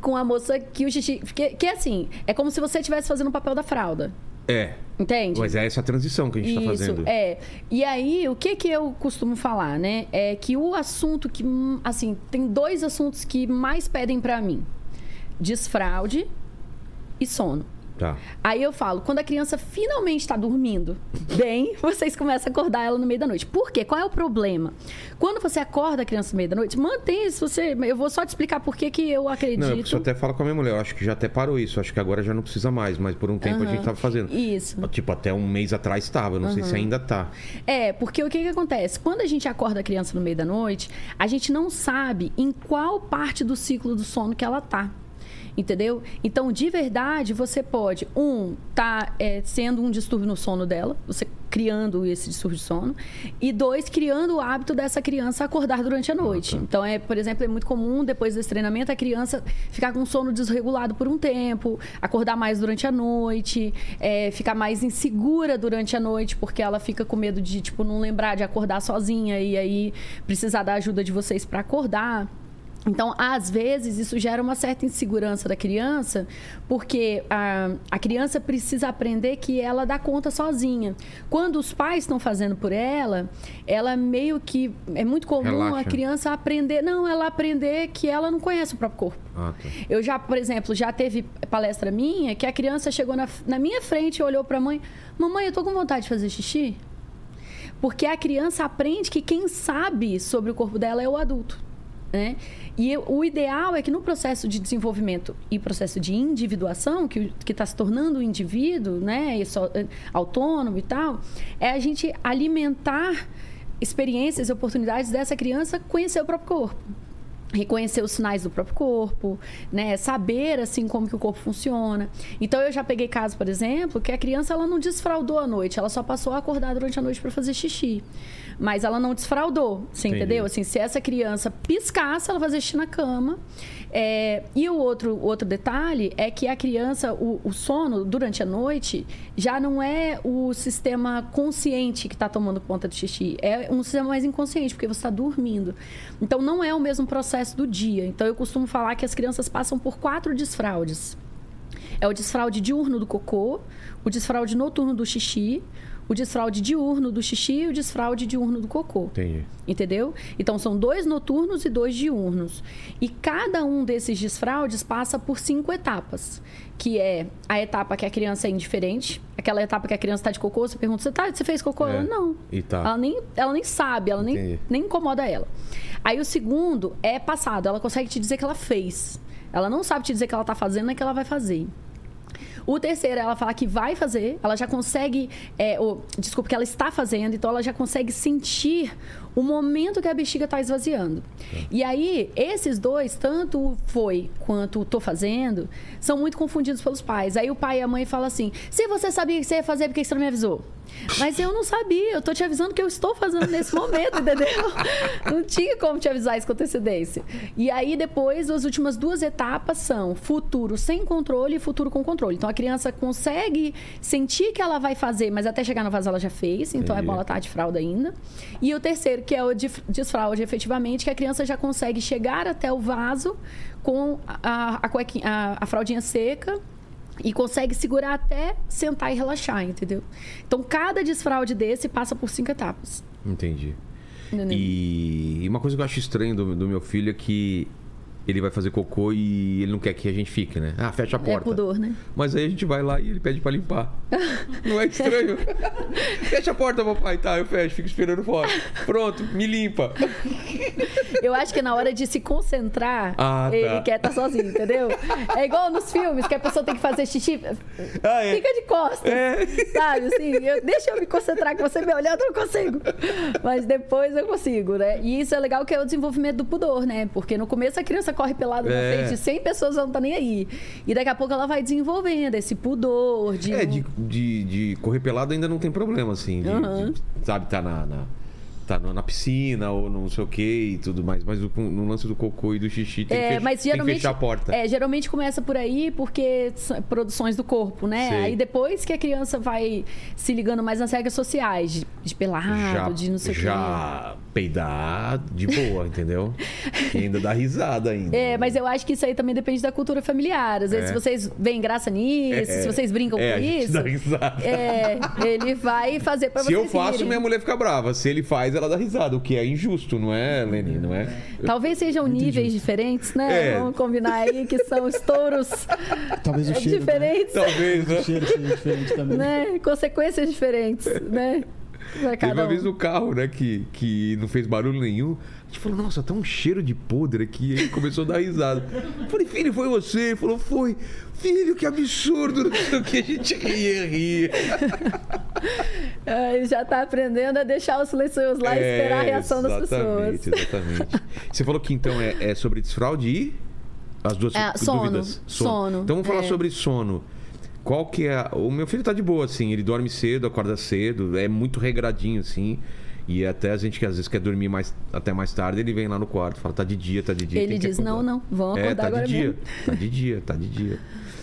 com a moça que o xixi. Que, que é assim, é como se você estivesse fazendo o papel da fralda. É. Entende? Mas é essa transição que a gente tá fazendo. é. E aí, o que que eu costumo falar, né? É que o assunto que, assim, tem dois assuntos que mais pedem pra mim: desfraude e sono. Tá. Aí eu falo, quando a criança finalmente está dormindo bem, vocês começam a acordar ela no meio da noite. Por quê? Qual é o problema? Quando você acorda a criança no meio da noite, mantém isso. Você, eu vou só te explicar por que, que eu acredito. Não, eu até falo com a minha mulher. Eu acho que já até parou isso. Acho que agora já não precisa mais. Mas por um tempo a gente tava fazendo. Isso. Tipo, até um mês atrás estava. Não sei se ainda tá. É, porque o que, que acontece? Quando a gente acorda a criança no meio da noite, a gente não sabe em qual parte do ciclo do sono que ela tá. Entendeu? Então, de verdade, você pode, um, tá é, sendo um distúrbio no sono dela, você criando esse distúrbio de sono, e dois, criando o hábito dessa criança acordar durante a noite. Então, é, por exemplo, é muito comum, depois desse treinamento, a criança ficar com sono desregulado por um tempo, acordar mais durante a noite, é, ficar mais insegura durante a noite, porque ela fica com medo de, tipo, não lembrar de acordar sozinha e aí precisar da ajuda de vocês para acordar. Então, às vezes, isso gera uma certa insegurança da criança, porque a, a criança precisa aprender que ela dá conta sozinha. Quando os pais estão fazendo por ela, ela meio que. É muito comum Relaxa. a criança aprender. Não, ela aprender que ela não conhece o próprio corpo. Ah, tá. Eu já, por exemplo, já teve palestra minha que a criança chegou na, na minha frente e olhou para a mãe: Mamãe, eu tô com vontade de fazer xixi? Porque a criança aprende que quem sabe sobre o corpo dela é o adulto. Né? E eu- o ideal é que no processo de desenvolvimento e processo de individuação, que está se tornando um indivíduo, né, e só- eh, autônomo e tal, é a gente alimentar experiências e oportunidades dessa criança conhecer o próprio corpo reconhecer os sinais do próprio corpo, né? Saber assim como que o corpo funciona. Então eu já peguei casos, por exemplo, que a criança ela não desfraudou à noite, ela só passou a acordar durante a noite para fazer xixi. Mas ela não desfraudou, você Entendi. entendeu? Assim, se essa criança piscasse, ela fazia xixi na cama. É, e o outro, outro detalhe é que a criança, o, o sono durante a noite, já não é o sistema consciente que está tomando conta do xixi. É um sistema mais inconsciente, porque você está dormindo. Então, não é o mesmo processo do dia. Então, eu costumo falar que as crianças passam por quatro desfraudes. É o desfraude diurno do cocô, o desfraude noturno do xixi, o desfraude diurno do xixi e o desfraude diurno do cocô. Entendi. Entendeu? Então são dois noturnos e dois diurnos. E cada um desses desfraudes passa por cinco etapas. Que é a etapa que a criança é indiferente, aquela etapa que a criança está de cocô, você pergunta, você, tá, você fez cocô? É. Ela, não. Tá. Ela nem, ela nem sabe, ela nem, Entendi. nem incomoda ela. Aí o segundo é passado, ela consegue te dizer que ela fez. Ela não sabe te dizer que ela está fazendo, nem que ela vai fazer. O terceiro, ela fala que vai fazer, ela já consegue, é, ou, desculpa, que ela está fazendo, então ela já consegue sentir o momento que a bexiga está esvaziando. E aí, esses dois, tanto o foi quanto o tô fazendo, são muito confundidos pelos pais. Aí o pai e a mãe falam assim: se você sabia que você ia fazer, por que você não me avisou? Mas eu não sabia, eu tô te avisando que eu estou fazendo nesse momento, entendeu? Não tinha como te avisar isso com antecedência. E aí, depois, as últimas duas etapas são futuro sem controle e futuro com controle. Então, a criança consegue sentir que ela vai fazer, mas até chegar no vaso ela já fez, então é Entendi. bom ela estar de fralda ainda. E o terceiro, que é o desfraude, efetivamente, que a criança já consegue chegar até o vaso com a, a, a- a fraldinha seca e consegue segurar até sentar e relaxar, entendeu? Então, cada desfraude desse passa por cinco etapas. Entendi. E e uma coisa que eu acho estranho do, do meu filho é que ele vai fazer cocô e ele não quer que a gente fique, né? Ah, fecha a É porta. pudor, né? Mas aí a gente vai lá e ele pede pra limpar. Não é estranho? fecha a porta, papai. Tá, eu fecho, fico esperando fora. Pronto, me limpa. Eu acho que na hora de se concentrar, Ah, tá. ele quer estar sozinho, entendeu? É igual nos filmes, que a pessoa tem que fazer xixi. Ah, é. Fica de costas. É. Sabe, assim, eu- deixa eu me concentrar, que você me olhando, eu não consigo. Mas depois eu consigo, né? E isso é legal que é o desenvolvimento do pudor, né? Porque no começo a criança corre pelada na É. frente, 100 pessoas não tá nem aí. E daqui a pouco ela vai desenvolvendo esse pudor de. É, de, de, de correr pelado ainda não tem problema, assim. de- Aham. de, sabe, tá na, na- tá na na piscina ou não sei o que e tudo mais. Mas no lance do cocô e do xixi tem, que, É, fech- mas tem que fechar a porta. É, geralmente começa por aí porque produções do corpo, né? Sei. Aí depois que a criança vai se ligando mais nas regras sociais, de, de pelado, de não sei o quê. já peidar de boa, entendeu? E ainda dá risada ainda. É, mas eu acho que isso aí também depende da cultura familiar. Às vezes, É. se vocês veem graça nisso, se vocês brincam é, com isso, dá risada. é, ele vai fazer pra Se vocês eu faço, rirem. minha mulher fica brava. Se ele faz, mais, ela dá risada, o que é injusto, não é, Leni? Não é? Talvez sejam níveis diferentes, né? É. Vamos combinar aí que são estouros Talvez o cheiro. diferentes, Talvez, né? O cheiro seja diferente também. né? Consequências diferentes, né? Pra Teve cada uma um. vez no carro, né, que, que não fez barulho nenhum. Gente falou, nossa, tá um cheiro de podre aqui. Ele começou a dar risada. Eu falei, filho, foi você? Ele falou, foi. Filho, que absurdo. Não sei o que. A gente ria, ria. Ele já tá aprendendo a deixar os silenciosos lá e esperar a reação das pessoas. Exatamente. Você falou que então é, é sobre desfraude e as duas É, sono, dúvidas. sono, Então vamos falar é. sobre sono. Qual que é. a- O meu filho tá de boa, assim. Ele dorme cedo, acorda cedo. É muito regradinho, assim. E até a gente que às vezes quer dormir mais, até mais tarde, ele vem lá no quarto, fala, tá de dia, tá de dia. Ele diz, acordar." não, não, vão É, acordar tá agora de dia. mesmo. Tá de dia, tá de dia.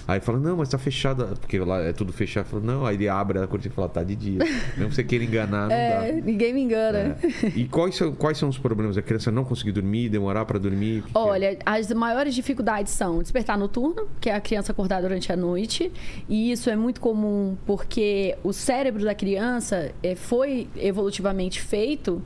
Aí fala, não, mas tá fechada, porque lá é tudo fechado. Fala, não, aí ele abre a cortina e fala, tá de dia. Mesmo que você queira enganar, não É, dá. ninguém me engana. É. E quais são, quais são os problemas? A criança não conseguir dormir, demorar para dormir? Que que é? Olha, as maiores dificuldades são despertar noturno, que é a criança acordar durante a noite. E isso é muito comum porque o cérebro da criança eh, foi evolutivamente feito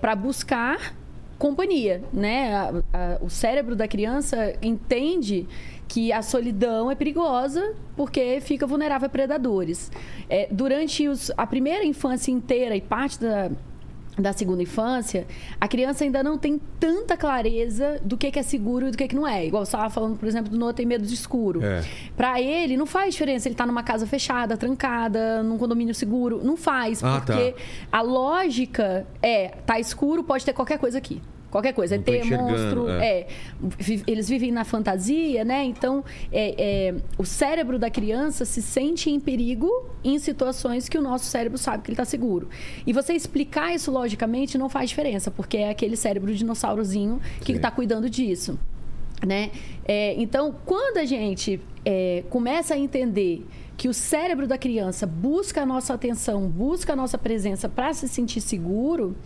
para buscar companhia, né? A- a- o cérebro da criança entende que a solidão é perigosa porque fica vulnerável a predadores. Eh, durante os- a primeira infância inteira e parte da, da segunda infância, a criança ainda não tem tanta clareza do que, que é seguro e do que, que não é. Igual você estava falando, por exemplo, do Noah tem medo de escuro. É. Pra ele, não faz diferença ele tá numa casa fechada, trancada, num condomínio seguro. Não faz, Ah, porque tá. a lógica é, tá escuro, pode ter qualquer coisa aqui. Qualquer coisa. Não é ter enxergando, monstro. é. É. Eles vivem na fantasia, né? Então, é, é, o cérebro da criança se sente em perigo em situações que o nosso cérebro sabe que ele está seguro. E você explicar isso logicamente não faz diferença, porque é aquele cérebro dinossaurozinho que está cuidando disso. Né? É, então, quando a gente é, começa a entender que o cérebro da criança busca a nossa atenção, busca a nossa presença para se sentir seguro,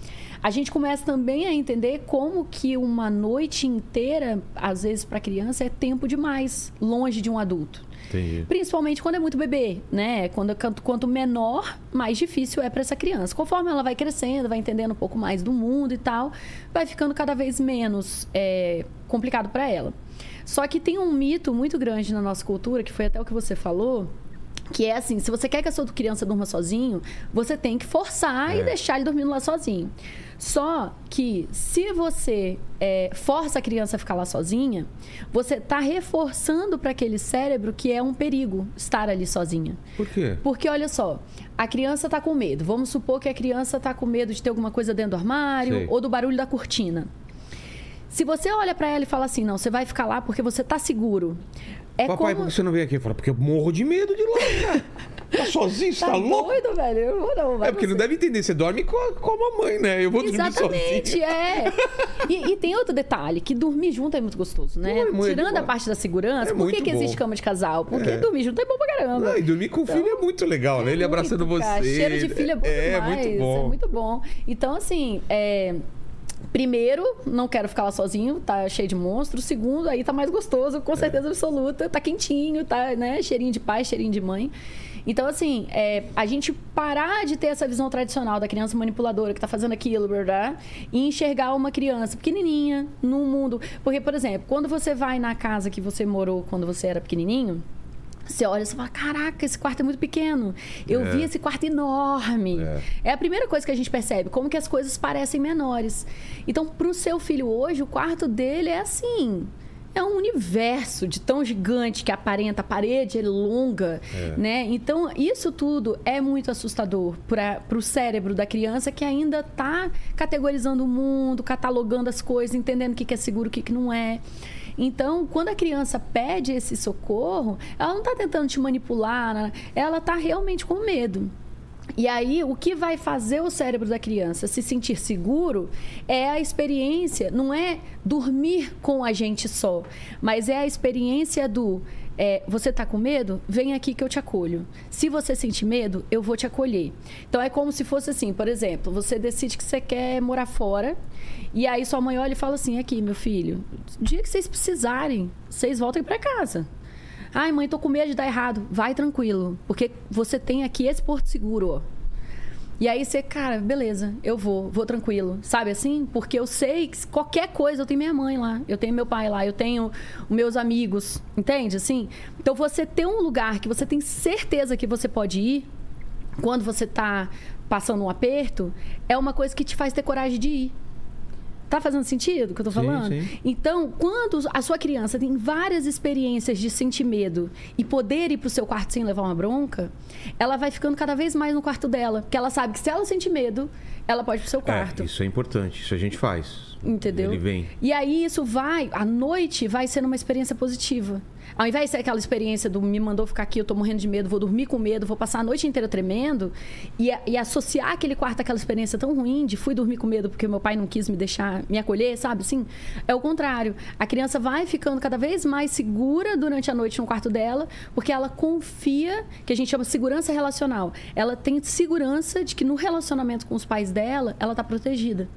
a gente começa também a entender como que uma noite inteira, às vezes para a criança, é tempo demais, longe de um adulto. Entendi. Principalmente quando é muito bebê, né? Quando, quanto, quanto menor, mais difícil é para essa criança. Conforme ela vai crescendo, vai entendendo um pouco mais do mundo e tal, vai ficando cada vez menos é, complicado para ela. Só que tem um mito muito grande na nossa cultura, que foi até o que você falou, que é assim, se você quer que a sua criança durma sozinho, você tem que forçar e É. deixar ele dormindo lá sozinho. Só que se você é, força a criança a ficar lá sozinha, você está reforçando para aquele cérebro que é um perigo estar ali sozinha. Por quê? Porque olha só, a criança está com medo. Vamos supor que a criança está com medo de ter alguma coisa dentro do armário Sei. ou do barulho da cortina. Se você olha para ela e fala assim, não, você vai ficar lá porque você está seguro. É Papai, por como... que você não veio aqui? Fala, porque eu morro de medo de lá, cara. Tá sozinho, você tá, Tá louco? doido, velho? Eu vou não, É porque não você. deve entender, você dorme com a, com a mamãe, né? Eu vou dormir Exatamente, sozinho. é. E, e tem outro detalhe, que dormir junto é muito gostoso, né? É Tirando a parte da segurança, É por que, que existe cama de casal? Porque É. dormir junto é bom pra caramba. Não, e dormir com o filho é muito legal, né? Ele Muito, abraçando você. cara. Cheiro de filho é bom é, demais. muito bom. É muito bom. Então, assim, é, Primeiro, não quero ficar lá sozinho, tá cheio de monstros. Segundo, aí tá mais gostoso, É. com certeza absoluta. Tá quentinho, tá, né? Cheirinho de pai, cheirinho de mãe. Então, assim, é, a gente parar de ter essa visão tradicional da criança manipuladora que tá fazendo aquilo, blá, e enxergar uma criança pequenininha no mundo. Porque, por exemplo, quando você vai na casa que você morou quando você era pequenininho, você olha e fala, caraca, esse quarto é muito pequeno. Eu É. vi esse quarto enorme. É. É. a primeira coisa que a gente percebe, como que as coisas parecem menores. Então, pro seu filho hoje, o quarto dele é assim... É um universo de tão gigante que aparenta, a parede é longa, né? Então, isso tudo é muito assustador para o cérebro da criança que ainda está categorizando o mundo, catalogando as coisas, entendendo o que que é seguro, o que, que não é. Então, quando a criança pede esse socorro, ela não está tentando te manipular, né? ela está realmente com medo. E aí, o que vai fazer o cérebro da criança se sentir seguro é a experiência, não é dormir com a gente só, mas é a experiência do é, você tá com medo? Vem aqui que eu te acolho. Se você sentir medo, eu vou te acolher. Então é como se fosse assim, por exemplo, você decide que você quer morar fora, e aí sua mãe olha e fala assim: aqui, meu filho, dia que vocês precisarem, vocês voltem para casa. Ai, mãe, tô com medo de dar errado. Vai tranquilo, porque você tem aqui esse porto seguro. E aí você, cara, beleza, eu vou, vou tranquilo. Sabe assim? Porque eu sei que qualquer coisa, eu tenho minha mãe lá, eu tenho meu pai lá, eu tenho meus amigos, entende? Assim? Então você ter um lugar que você tem certeza que você pode ir quando você tá passando um aperto, é uma coisa que te faz ter coragem de ir. Tá fazendo sentido o que eu tô Sim, falando? sim. Então, quando a sua criança tem várias experiências de sentir medo e poder ir pro seu quarto sem levar uma bronca, ela vai ficando cada vez mais no quarto dela. Porque ela sabe que se ela sentir medo, ela pode ir pro seu quarto. É, isso é importante. Isso a gente faz. Entendeu? Ele vem. E aí isso vai, à noite, vai sendo uma experiência positiva. Ao invés de ser aquela experiência do me mandou ficar aqui, eu tô morrendo de medo, vou dormir com medo, vou passar a noite inteira tremendo, e, e associar aquele quarto àquela experiência tão ruim de fui dormir com medo porque meu pai não quis me deixar me acolher, sabe? Assim, é o contrário. A criança vai ficando cada vez mais segura durante a noite no quarto dela, porque ela confia, que a gente chama segurança relacional. Ela tem segurança de que no relacionamento com os pais dela, ela tá protegida.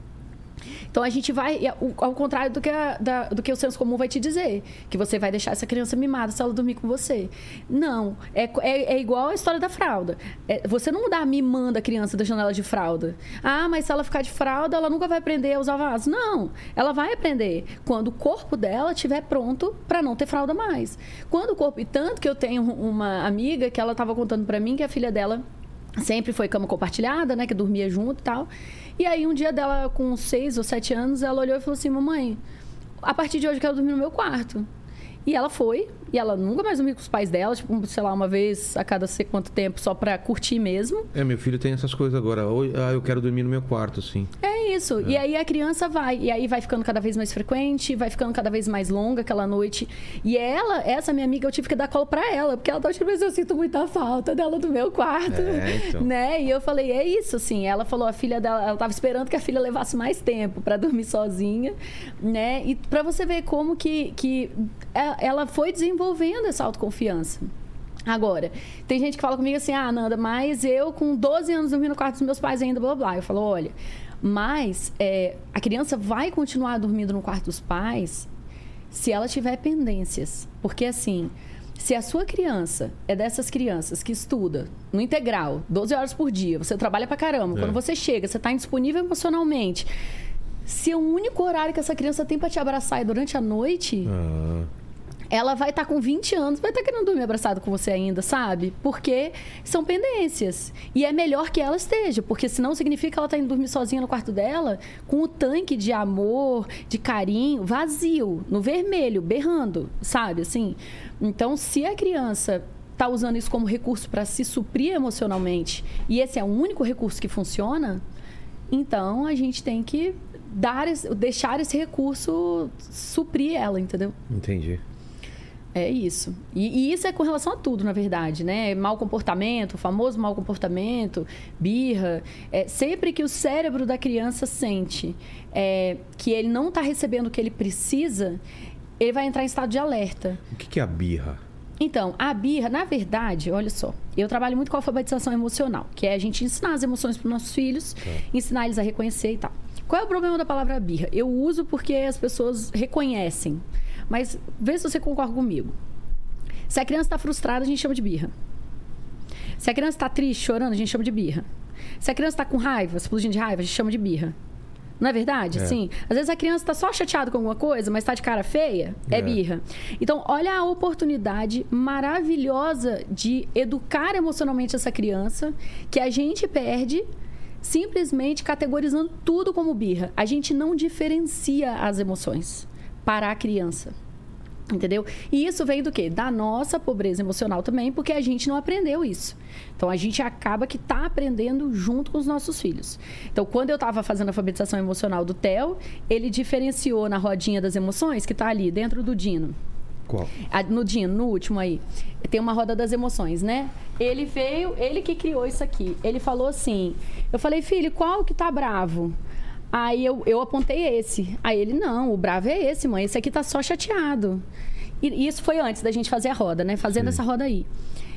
Então a gente vai, e ao contrário do que, a- da- do que o senso comum vai te dizer, que você vai deixar essa criança mimada se ela dormir com você. Não, é, é, é igual a história da fralda. É, você não dá mimando a criança deixando ela de fralda. Ah, mas se ela ficar de fralda, ela nunca vai aprender a usar vaso. Não, ela vai aprender quando o corpo dela estiver pronto para não ter fralda mais. Quando o corpo, e tanto que eu tenho uma amiga que ela estava contando para mim que a filha dela sempre foi cama compartilhada, né? Que dormia junto e tal. E aí, um dia dela, com seis ou sete anos, ela olhou e falou assim: Mamãe, a partir de hoje eu quero dormir no meu quarto. E ela foi, e ela nunca mais dormiu com os pais dela, tipo, sei lá, uma vez a cada sei quanto tempo, só pra curtir mesmo. É, meu filho tem essas coisas agora. Oi, Ah, eu quero dormir no meu quarto, sim. É isso. E aí a criança vai. E aí vai ficando cada vez mais frequente, vai ficando cada vez mais longa aquela noite. E ela, essa minha amiga, eu tive que dar colo pra ela, porque ela tava tipo, mas eu sinto muita falta dela do meu quarto. É, então. Né? E eu falei, é isso, assim. Ela falou, a filha dela, ela tava esperando que a filha levasse mais tempo pra dormir sozinha, né? E pra você ver como que, que é- ela foi desenvolvendo essa autoconfiança. Agora, tem gente que fala comigo assim, ah, Nanda, mas eu com 12 anos dormindo no quarto dos meus pais ainda, blá, blá. Eu falo, olha, mas é, a criança vai continuar dormindo no quarto dos pais se ela tiver pendências. Porque assim, se a sua criança é dessas crianças que estuda no integral, 12 horas por dia, você trabalha pra caramba, É. quando você chega, você tá indisponível emocionalmente. Se o único horário que essa criança tem pra te abraçar é durante a noite, Ah, ela vai estar com 20 anos, vai estar querendo dormir abraçado com você ainda, sabe? Porque são pendências. E é melhor que ela esteja, porque senão significa que ela tá indo dormir sozinha no quarto dela, com o tanque de amor, de carinho, vazio, no vermelho, berrando, sabe? Assim. Então, se a criança tá usando isso como recurso para se suprir emocionalmente, e esse é o único recurso que funciona, então a gente tem que dar, deixar esse recurso suprir ela, entendeu? entendi. É isso. E, e isso é com relação a tudo, na verdade, né? Mau comportamento, famoso mau comportamento, birra. É, sempre que o cérebro da criança sente é, que ele não está recebendo o que ele precisa, ele vai entrar em estado de alerta. O que que é a birra? Então, a birra, na verdade, olha só, eu trabalho muito com alfabetização emocional, que é a gente ensinar as emoções para os nossos filhos, ensinar eles a reconhecer e tal. Qual é o problema da palavra birra? Eu uso porque as pessoas reconhecem. Mas vê se você concorda comigo. Se a criança está frustrada, a gente chama de birra. Se a criança está triste, chorando, a gente chama de birra. Se a criança está com raiva, explodindo de raiva, a gente chama de birra. Não é verdade? É. Sim. Às vezes a criança está só chateada com alguma coisa, mas está de cara feia, é, É. birra. Então, olha a oportunidade maravilhosa de educar emocionalmente essa criança, que a gente perde simplesmente categorizando tudo como birra. A gente não diferencia as emoções para a criança. Entendeu? E isso vem do quê? Da nossa pobreza emocional também, porque a gente não aprendeu isso. Então a gente acaba que tá aprendendo junto com os nossos filhos. Então, quando eu estava fazendo a alfabetização emocional do Theo, ele diferenciou na rodinha das emoções, que tá ali dentro do Dino. Qual? Ah, No Dino, no último aí, tem uma roda das emoções, né? Ele veio, ele que criou isso aqui. Ele falou assim: eu falei, filho, qual que tá bravo? Aí eu, eu apontei esse. Aí ele, não, o bravo é esse, mãe. Esse aqui tá só chateado. E isso foi antes da gente fazer a roda, né? Fazendo essa roda aí.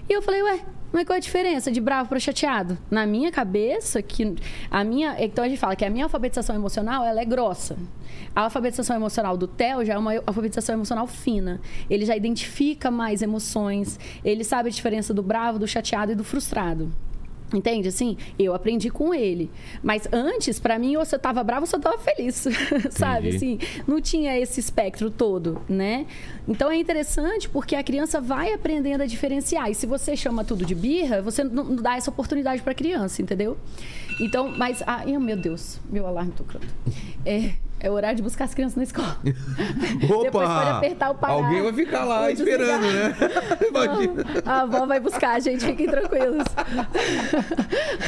E eu falei, ué, mas qual é a diferença de bravo para chateado? Na minha cabeça, que a minha. Então a gente fala que a minha alfabetização emocional ela é grossa. A alfabetização emocional do Theo já é uma alfabetização emocional fina. Ele já identifica mais emoções, ele sabe a diferença do bravo, do chateado e do frustrado. Entende? Assim, eu aprendi com ele. Mas antes, pra mim, ou você tava bravo ou você tava feliz. Sabe? Assim, não tinha esse espectro todo, né? Então é interessante porque a criança vai aprendendo a diferenciar. E se você chama tudo de birra, você não dá essa oportunidade pra criança, entendeu? Então, mas. Ai, meu Deus, meu alarme tocando. É. É horário de buscar as crianças na escola. Depois pode apertar o parar. Alguém vai ficar lá esperando, né? Imagina. Não, a avó vai buscar, gente. Fiquem tranquilos.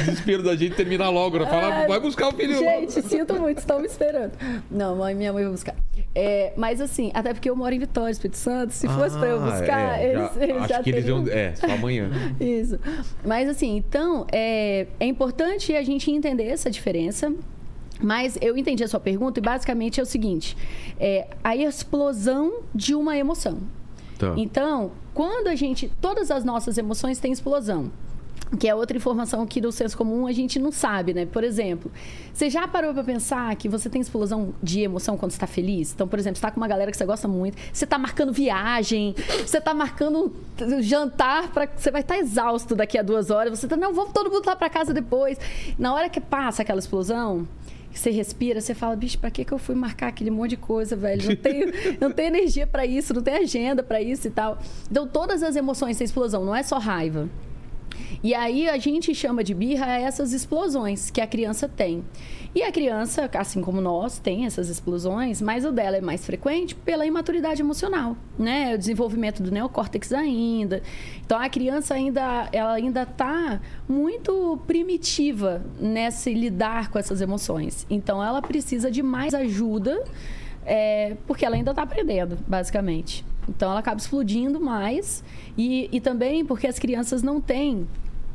Desespero da gente terminar logo. né? Fala, Ah, vai buscar o filho. Gente, sinto muito, estão me esperando. Não, mãe, minha mãe vai buscar. É, mas assim, até porque eu moro em Vitória, Espírito Santo. Se fosse pra eu Ah, buscar, é, eles, já- eles acho já que eles teriam... iam. É, só amanhã. Isso. Mas assim, então, é, é importante a gente entender essa diferença. Mas eu entendi a sua pergunta e basicamente é o seguinte: é a explosão de uma emoção. Tá. Então, quando a gente. Todas as nossas emoções têm explosão. Que é outra informação que do senso comum a gente não sabe, né? Por exemplo, você já parou pra pensar que você tem explosão de emoção quando você tá feliz? Então, por exemplo, você tá com uma galera que você gosta muito, você tá marcando viagem, você tá marcando um jantar para Você vai estar exausto daqui a duas horas, você tá, não, vamos todo mundo lá pra casa depois. Na hora que passa aquela explosão, que você respira, você fala, bicho, pra que, que eu fui marcar aquele monte de coisa, velho? Não tenho, não tenho energia pra isso, não tenho agenda pra isso e tal. Então, todas as emoções têm explosão, não é só raiva. E aí a gente chama de birra essas explosões que a criança tem. E a criança, assim como nós, tem essas explosões, mas o dela é mais frequente pela imaturidade emocional, né? O desenvolvimento do neocórtex ainda. Então a criança ainda, ela ainda está muito primitiva nesse lidar com essas emoções. Então ela precisa de mais ajuda, é, porque ela ainda está aprendendo, basicamente. Então ela acaba explodindo mais e, e também porque as crianças não têm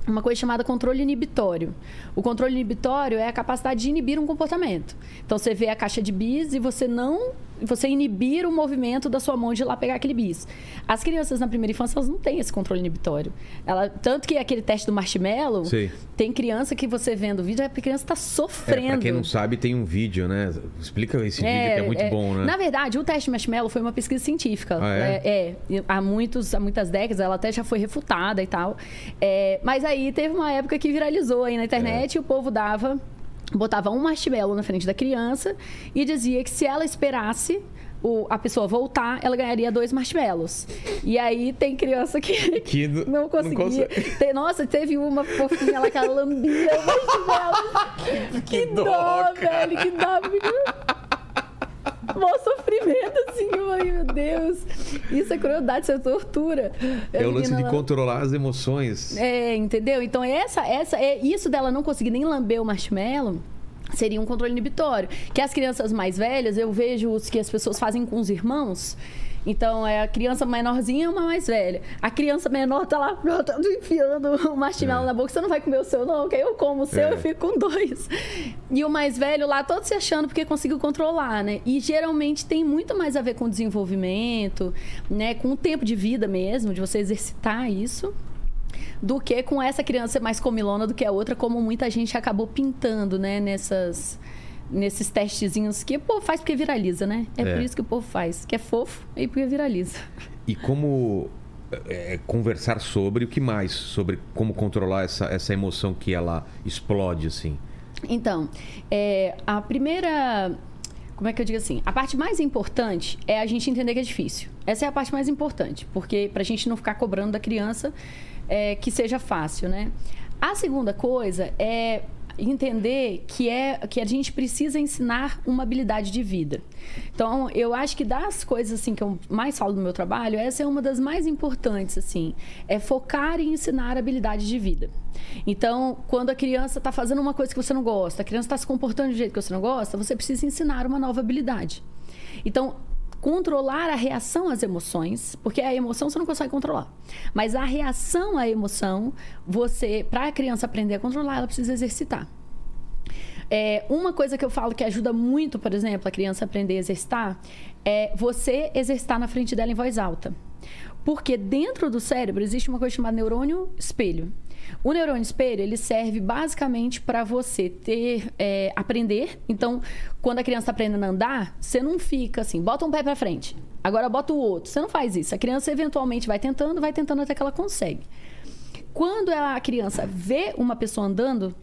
uma coisa chamada controle inibitório. O controle inibitório é a capacidade de inibir um comportamento. Então você vê a caixa de bis e você não você inibir o movimento da sua mão de ir lá pegar aquele bis. As crianças na primeira infância elas não têm esse controle inibitório. Ela, tanto que aquele teste do marshmallow, Sei. tem criança que você vendo o vídeo, a criança está É, sofrendo. pra quem não sabe, tem um vídeo, né? Explica esse vídeo que é muito bom, né? Na verdade, o teste marshmallow foi uma pesquisa científica. Ah, é? é, é. há, muitos, há muitas décadas, ela até já foi refutada e tal. É, mas aí teve uma época que viralizou aí na É. internet e o povo dava. Botava um marshmallow na frente da criança e dizia que se ela esperasse o- a pessoa voltar, ela ganharia dois marshmallows. E aí tem criança que, Que não- não não conseguia. consegue. Tem- nossa, teve uma fofinha lá que ela lambia o marshmallow. Que, dó, dó, cara. velho, que dó. Mó sofrimento, assim. Meu Deus. Isso é crueldade, isso é tortura. É o lance de controlar as emoções. É, entendeu? Então, essa, essa, é isso dela não conseguir nem lamber o marshmallow. Seria um controle inibitório. Que as crianças mais velhas, eu vejo os que as pessoas fazem com os irmãos. Então, é a criança menorzinha e uma mais velha. A criança menor tá lá enfiando o marshmallow É. na boca. Você não vai comer o seu, não, que aí eu como o seu É. eu fico com dois. E o mais velho lá, todo se achando porque conseguiu controlar, né? E geralmente tem muito mais a ver com desenvolvimento, né? Com o tempo de vida mesmo, de você exercitar isso do que com essa criança mais comilona do que a outra, como muita gente acabou pintando, né, nessas nesses testezinhos que o povo faz porque viraliza, né? É, É. por isso que o povo faz, que é fofo e porque viraliza. E como é, conversar sobre o que mais? Sobre como controlar essa, essa emoção que ela explode, assim. Então, é, a primeira. Como é que eu digo assim? A parte mais importante é a gente entender que é difícil. Essa é a parte mais importante, porque pra gente não ficar cobrando da criança é, que seja fácil, né? A segunda coisa é entender que é que a gente precisa ensinar uma habilidade de vida. Então, eu acho que das coisas assim que eu mais falo no meu trabalho, essa é uma das mais importantes assim, é focar em ensinar habilidade de vida. Então, quando a criança está fazendo uma coisa que você não gosta, a criança está se comportando de jeito que você não gosta, você precisa ensinar uma nova habilidade. Então, controlar a reação às emoções, porque a emoção você não consegue controlar. Mas a reação à emoção, você, para a criança aprender a controlar, ela precisa exercitar. É, uma coisa que eu falo que ajuda muito, por exemplo, a criança aprender a exercitar, é você exercitar na frente dela em voz alta. Porque dentro do cérebro existe uma coisa chamada neurônio espelho. O neurônio espelho ele serve basicamente para você ter é, aprender. Então, quando a criança está aprendendo a andar, você não fica assim, bota um pé para frente, agora bota o outro. Você não faz isso. A criança eventualmente vai tentando, vai tentando até que ela consegue. Quando a criança vê uma pessoa andando,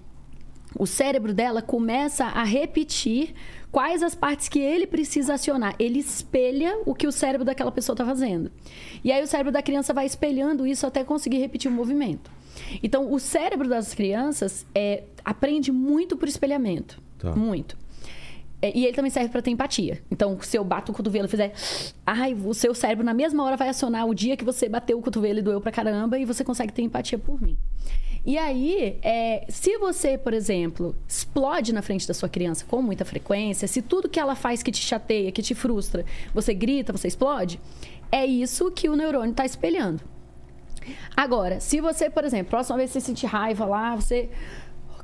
o cérebro dela começa a repetir quais as partes que ele precisa acionar. Ele espelha o que o cérebro daquela pessoa está fazendo. E aí o cérebro da criança vai espelhando isso até conseguir repetir o movimento. Então, o cérebro das crianças é, aprende muito por espelhamento. Tá. Muito. É, e ele também serve para ter empatia. Então, se eu bato o cotovelo e fizer. Ai, o seu cérebro na mesma hora vai acionar o dia que você bateu o cotovelo e doeu pra caramba e você consegue ter empatia por mim. E aí, é, se você, por exemplo, explode na frente da sua criança com muita frequência, se tudo que ela faz que te chateia, que te frustra, você grita, você explode, é isso que o neurônio está espelhando. Agora, se você, por exemplo, próxima vez que você sentir raiva lá, você.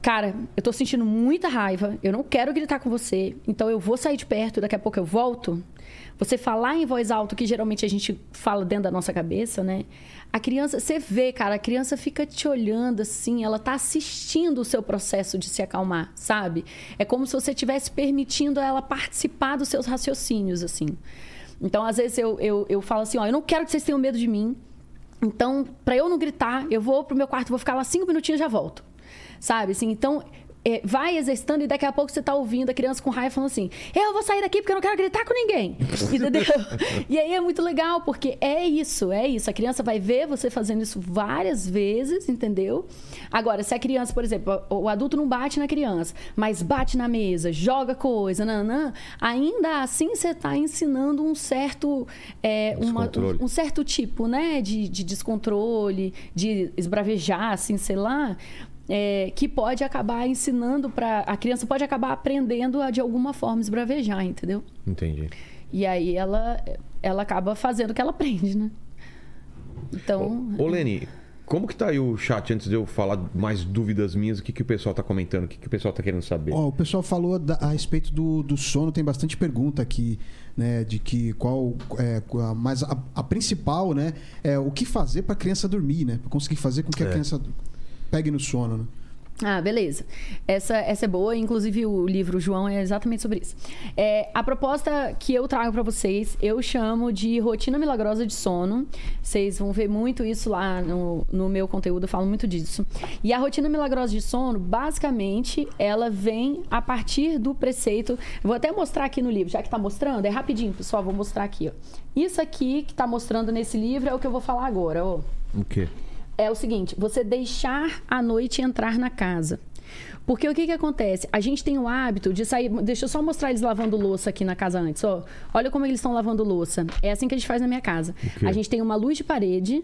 Cara, eu tô sentindo muita raiva, eu não quero gritar com você, então eu vou sair de perto, daqui a pouco eu volto. Você falar em voz alta, que geralmente a gente fala dentro da nossa cabeça, né? A criança, você vê, cara, a criança fica te olhando assim, ela tá assistindo o seu processo de se acalmar, sabe? É como se você estivesse permitindo ela participar dos seus raciocínios, assim. Então, às vezes, eu, eu, eu falo assim, ó, eu não quero que vocês tenham medo de mim, então, para eu não gritar, eu vou pro meu quarto, vou ficar lá cinco minutinhos e já volto. Sabe? Assim, então, é, vai exercitando e daqui a pouco você tá ouvindo a criança com raiva falando assim: Eu vou sair daqui porque eu não quero gritar com ninguém. Entendeu? e aí é muito legal, porque é isso, é isso. A criança vai ver você fazendo isso várias vezes, entendeu? Agora, se a criança, por exemplo, o adulto não bate na criança, mas bate na mesa, joga coisa, nanã, ainda assim você tá ensinando um certo. É, uma, um, um certo tipo, né, de, de descontrole, de esbravejar, assim, sei lá, é, que pode acabar ensinando para a criança pode acabar aprendendo a de alguma forma esbravejar, entendeu? Entendi. E aí ela ela acaba fazendo o que ela aprende, né? Então, Ô, Leni, como que tá aí o chat antes de eu falar mais dúvidas minhas? O que, que o pessoal tá comentando? O que, que o pessoal tá querendo saber? Ó, o pessoal falou da- a respeito do, do sono, tem bastante pergunta aqui, né? De que qual. É, a- mas a, a principal, né? É o que fazer para a criança dormir, né? Para conseguir fazer com que a É. criança pegue no sono, né? Ah, beleza. Essa, essa é boa, inclusive o livro João é exatamente sobre isso. É, a proposta que eu trago para vocês, eu chamo de rotina milagrosa de sono. Vocês vão ver muito isso lá no, no meu conteúdo, eu falo muito disso. E a rotina milagrosa de sono, basicamente, ela vem a partir do preceito. Vou até mostrar aqui no livro, já que tá mostrando, é rapidinho, pessoal, vou mostrar aqui, ó. Isso aqui que tá mostrando nesse livro é o que eu vou falar agora, ó O quê? É o seguinte: você deixar a noite entrar na casa. Porque o que, que acontece? A gente tem o hábito de sair. Deixa eu só mostrar eles lavando louça aqui na casa antes. Ó. Olha como eles estão lavando louça. É assim que a gente faz na minha casa. A gente tem uma luz de parede.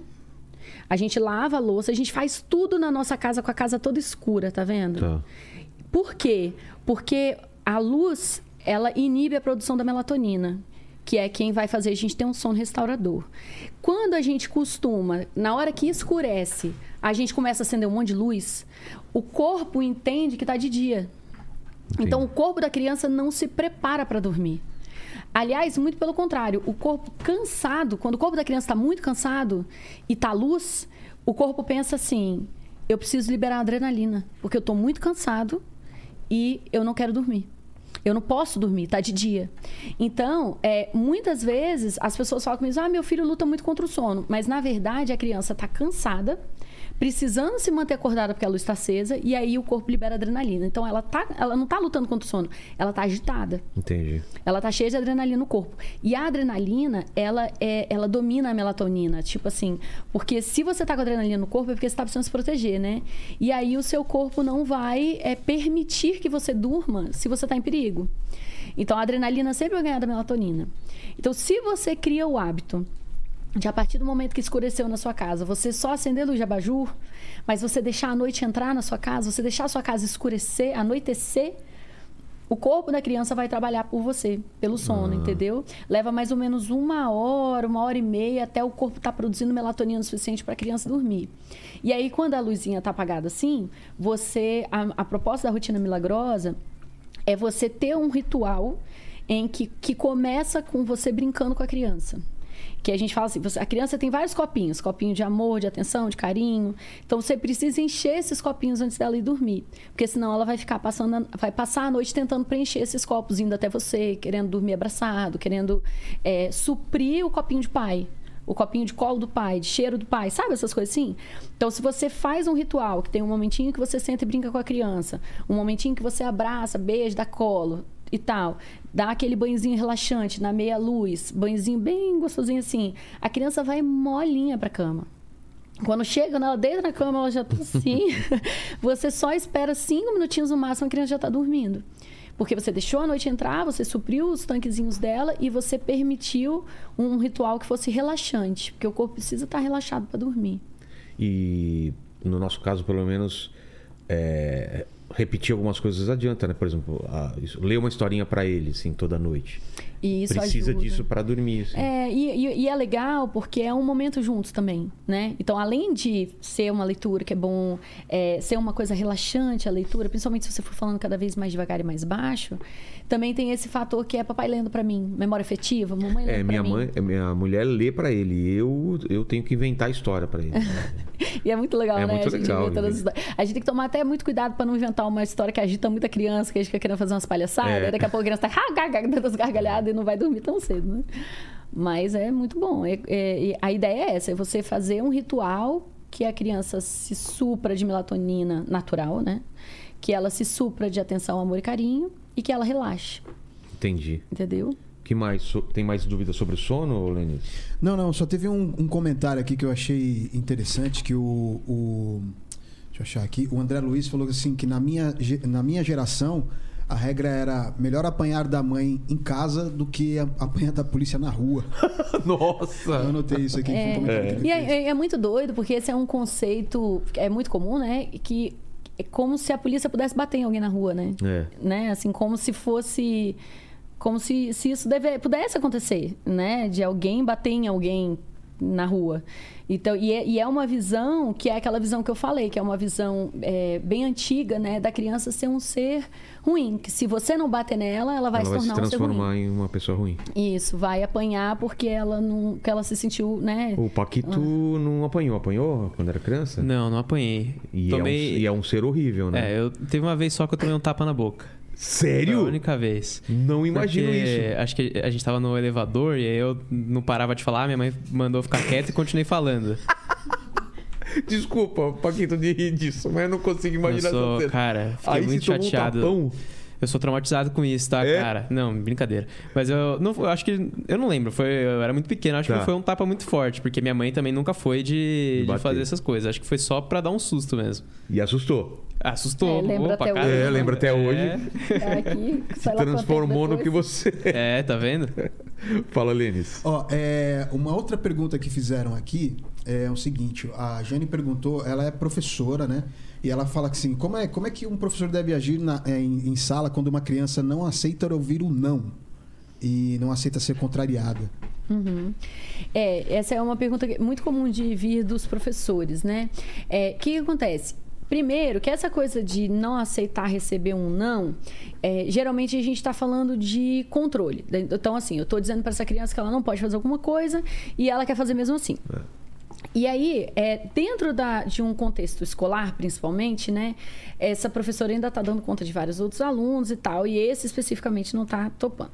A gente lava a louça, a gente faz tudo na nossa casa com a casa toda escura, tá vendo? Tá. Por quê? Porque a luz, ela inibe a produção da melatonina, que é quem vai fazer a gente ter um sono restaurador. Quando a gente costuma, na hora que escurece, a gente começa a acender um monte de luz, o corpo entende que está de dia. Então, o corpo da criança não se prepara para dormir. Aliás, muito pelo contrário, o corpo cansado, quando o corpo da criança está muito cansado e está luz, o corpo pensa assim: eu preciso liberar adrenalina, porque eu estou muito cansado e eu não quero dormir. Eu não posso dormir, tá de dia. Então, é, muitas vezes as pessoas falam comigo: ah, meu filho luta muito contra o sono. Mas na verdade a criança está cansada, precisando se manter acordada porque a luz está acesa, e aí o corpo libera adrenalina. Então ela, tá, ela não está lutando contra o sono, ela está agitada. Entendi. Ela tá cheia de adrenalina no corpo. E a adrenalina, ela, é, ela domina a melatonina. Tipo assim, porque se você tá com adrenalina no corpo, é porque você tá precisando se proteger, né? E aí o seu corpo não vai é, permitir que você durma se você tá em perigo. Então a adrenalina sempre vai ganhar da melatonina. Então, se você cria o hábito de a partir do momento que escureceu na sua casa, você só acender luz de abajur, mas você deixar a noite entrar na sua casa, você deixar a sua casa escurecer, anoitecer, o corpo da criança vai trabalhar por você, pelo sono, entendeu? Leva mais ou menos uma hora, uma hora e meia até o corpo estar produzindo melatonina o suficiente para a criança dormir. E aí, quando a luzinha está apagada assim, você. A, a proposta da rotina milagrosa é você ter um ritual em que, que começa com você brincando com a criança. Que a gente fala assim, a criança tem vários copinhos, copinho de amor, de atenção, de carinho. Então você precisa encher esses copinhos antes dela ir dormir, porque senão ela vai ficar passando, vai passar a noite tentando preencher esses copos, indo até você, querendo dormir abraçado, querendo é, suprir o copinho de pai. o copinho de colo do pai, de cheiro do pai, sabe essas coisas assim? Então, se você faz um ritual, que tem um momentinho que você senta e brinca com a criança, um momentinho que você abraça, beija, dá colo e tal, dá aquele banhozinho relaxante na meia luz, banhozinho bem gostosinho assim, a criança vai molinha pra cama. Quando chega, ela deita na cama, ela já tá assim. você só espera cinco minutinhos no máximo, a criança já tá dormindo. Porque você deixou a noite entrar, você supriu os tanquezinhos dela e você permitiu um ritual que fosse relaxante. Porque o corpo precisa estar relaxado para dormir. E no nosso caso, pelo menos, é, repetir algumas coisas adianta, né? Por exemplo, a, isso, ler uma historinha para ele, assim, toda noite. E isso Precisa ajuda. disso para dormir, assim. É, e, e- e é legal porque é um momento juntos também, né? Então, além de ser uma leitura que é bom, é, ser uma coisa relaxante a leitura, principalmente se você for falando cada vez mais devagar e mais baixo, também tem esse fator que é papai lendo pra mim, memória afetiva, mamãe lendo É, pra minha mim. mãe, minha mulher lê para ele, eu eu tenho que inventar a história para ele. E é muito legal, É né? muito a gente legal, todas as né? A gente tem que tomar até muito cuidado pra não inventar uma história que agita muito a criança, que a gente fica querendo fazer umas palhaçadas, É. daqui a pouco a criança tá ah, dando as gargalhadas e não vai dormir tão cedo, né? Mas é muito bom. É- é- a ideia é essa, é você fazer um ritual que a criança se supra de melatonina natural, né? Que ela se supra de atenção, amor e carinho e que ela relaxe, Entendi. entendeu? Que mais? Tem mais dúvidas sobre o sono, Lenis? Não, não, só teve um, um comentário aqui que eu achei interessante, que o, o- Deixa eu achar aqui. O André Luiz falou assim que na minha, na minha geração a regra era melhor apanhar da mãe em casa do que apanhar da polícia na rua. Eu Nossa! anotei isso aqui. foi um que ele E é, é- é muito doido, porque esse é um conceito é muito comum, né? Que é como se a polícia pudesse bater em alguém na rua, né? É. né? Assim, como se fosse... Como se, se isso deve, pudesse acontecer, né? De alguém bater em alguém na rua. Então, e é, e é uma visão que é aquela visão que eu falei, que é uma visão é, bem antiga, né? Da criança ser um ser ruim. Que se você não bater nela, ela vai Ela se vai se tornar um ser ruim. transformar em uma pessoa ruim. Isso, vai apanhar porque ela não, que ela se sentiu, né? O Paquito não apanhou, apanhou quando era criança? Não, não apanhei. E, tomei. é um, e é um ser horrível, né? É, eu teve uma vez só que eu tomei um tapa na boca. Foi Sério? a única vez. Não imagino Porque isso. Acho que a gente tava no elevador e aí eu não parava de falar, minha mãe mandou eu ficar quieto e continuei falando. Desculpa, Paquito, de rir disso, mas eu não consigo Eu imaginar essa sou, cena. cara, fiquei Aí muito tomou chateado. um tapão? Eu sou traumatizado com isso, tá, É? cara? Não, brincadeira. Mas eu não eu acho que. Eu não lembro, foi, eu era muito pequeno, acho Tá. que foi um tapa muito forte, porque minha mãe também nunca foi De de, fazer essas coisas. Acho que foi só pra dar um susto mesmo. E assustou. Assustou. É, lembra Opa, até cara. hoje. É, lembra até hoje. É, aqui, Se transformou no que você é. é, tá vendo? Fala, Lênis. Ó, é, uma outra pergunta que fizeram aqui é o seguinte: a Jane perguntou, ela é professora, né? E ela fala que assim, como é, como é que um professor deve agir na- é, em, em sala quando uma criança não aceita ouvir o não e não aceita ser contrariada? Uhum. É, essa é uma pergunta que- muito comum de vir dos professores, né? É, O que, que acontece? Primeiro, que essa coisa de não aceitar receber um não, é, geralmente a gente está falando de controle. Então, assim, eu estou dizendo para essa criança que ela não pode fazer alguma coisa e ela quer fazer mesmo assim. E aí, é, dentro da- de um contexto escolar, principalmente, né? Essa professora ainda está dando conta de vários outros alunos e tal, e esse especificamente não está topando.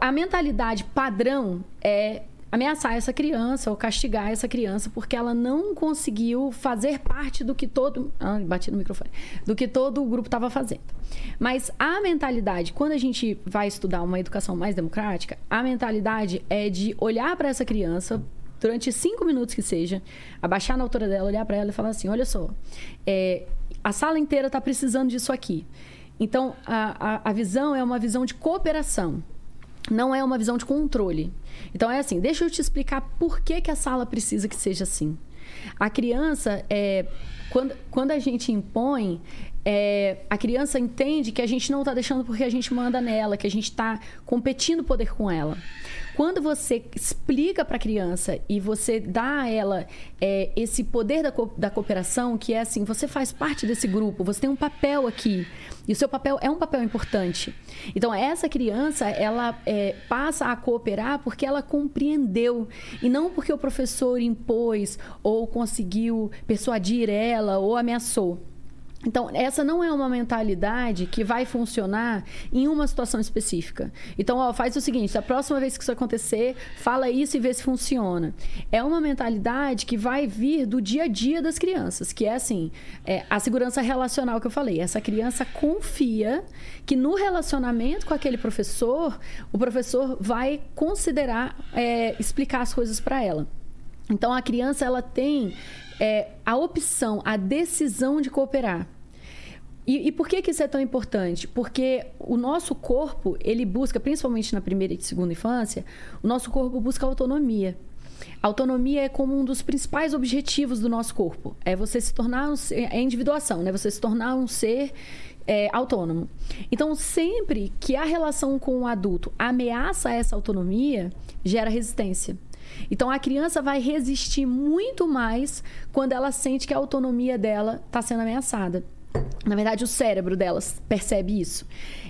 A mentalidade padrão é ameaçar essa criança ou castigar essa criança porque ela não conseguiu fazer parte do que todo. Ah, bati no microfone. Do que todo o grupo estava fazendo. Mas a mentalidade, quando a gente vai estudar uma educação mais democrática, a mentalidade é de olhar para essa criança durante cinco minutos que seja, abaixar na altura dela, olhar para ela e falar assim: olha só, é, a sala inteira está precisando disso aqui. Então, a, a, a visão é uma visão de cooperação não é uma visão de controle. Então é assim, deixa eu te explicar por que, que a sala precisa que seja assim. A criança, é, quando, quando a gente impõe, é, a criança entende que a gente não está deixando porque a gente manda nela, que a gente está competindo poder com ela. Quando você explica para a criança e você dá a ela é, esse poder da, co- da cooperação, que é assim, você faz parte desse grupo, você tem um papel aqui. E o seu papel é um papel importante. Então, essa criança, ela é, passa a cooperar porque ela compreendeu. E não porque o professor impôs ou conseguiu persuadir ela ou ameaçou. Então, essa não é uma mentalidade que vai funcionar em uma situação específica. Então, ó, faz o seguinte: a próxima vez que isso acontecer, fala isso e vê se funciona. É uma mentalidade que vai vir do dia a dia das crianças, que é assim: é, a segurança relacional que eu falei. Essa criança confia que no relacionamento com aquele professor, o professor vai considerar é, explicar as coisas para ela. Então, a criança ela tem é, a opção, a decisão de cooperar. E, e, por que, que isso é tão importante? Porque o nosso corpo, ele busca, principalmente na primeira e segunda infância, o nosso corpo busca autonomia. autonomia é como um dos principais objetivos do nosso corpo. É você se tornar um é individuação, né? Você se tornar um ser é, autônomo. Então, sempre que a relação com o adulto ameaça essa autonomia, gera resistência. Então a criança vai resistir muito mais quando ela sente que a autonomia dela está sendo ameaçada. Na verdade, o cérebro delas percebe isso.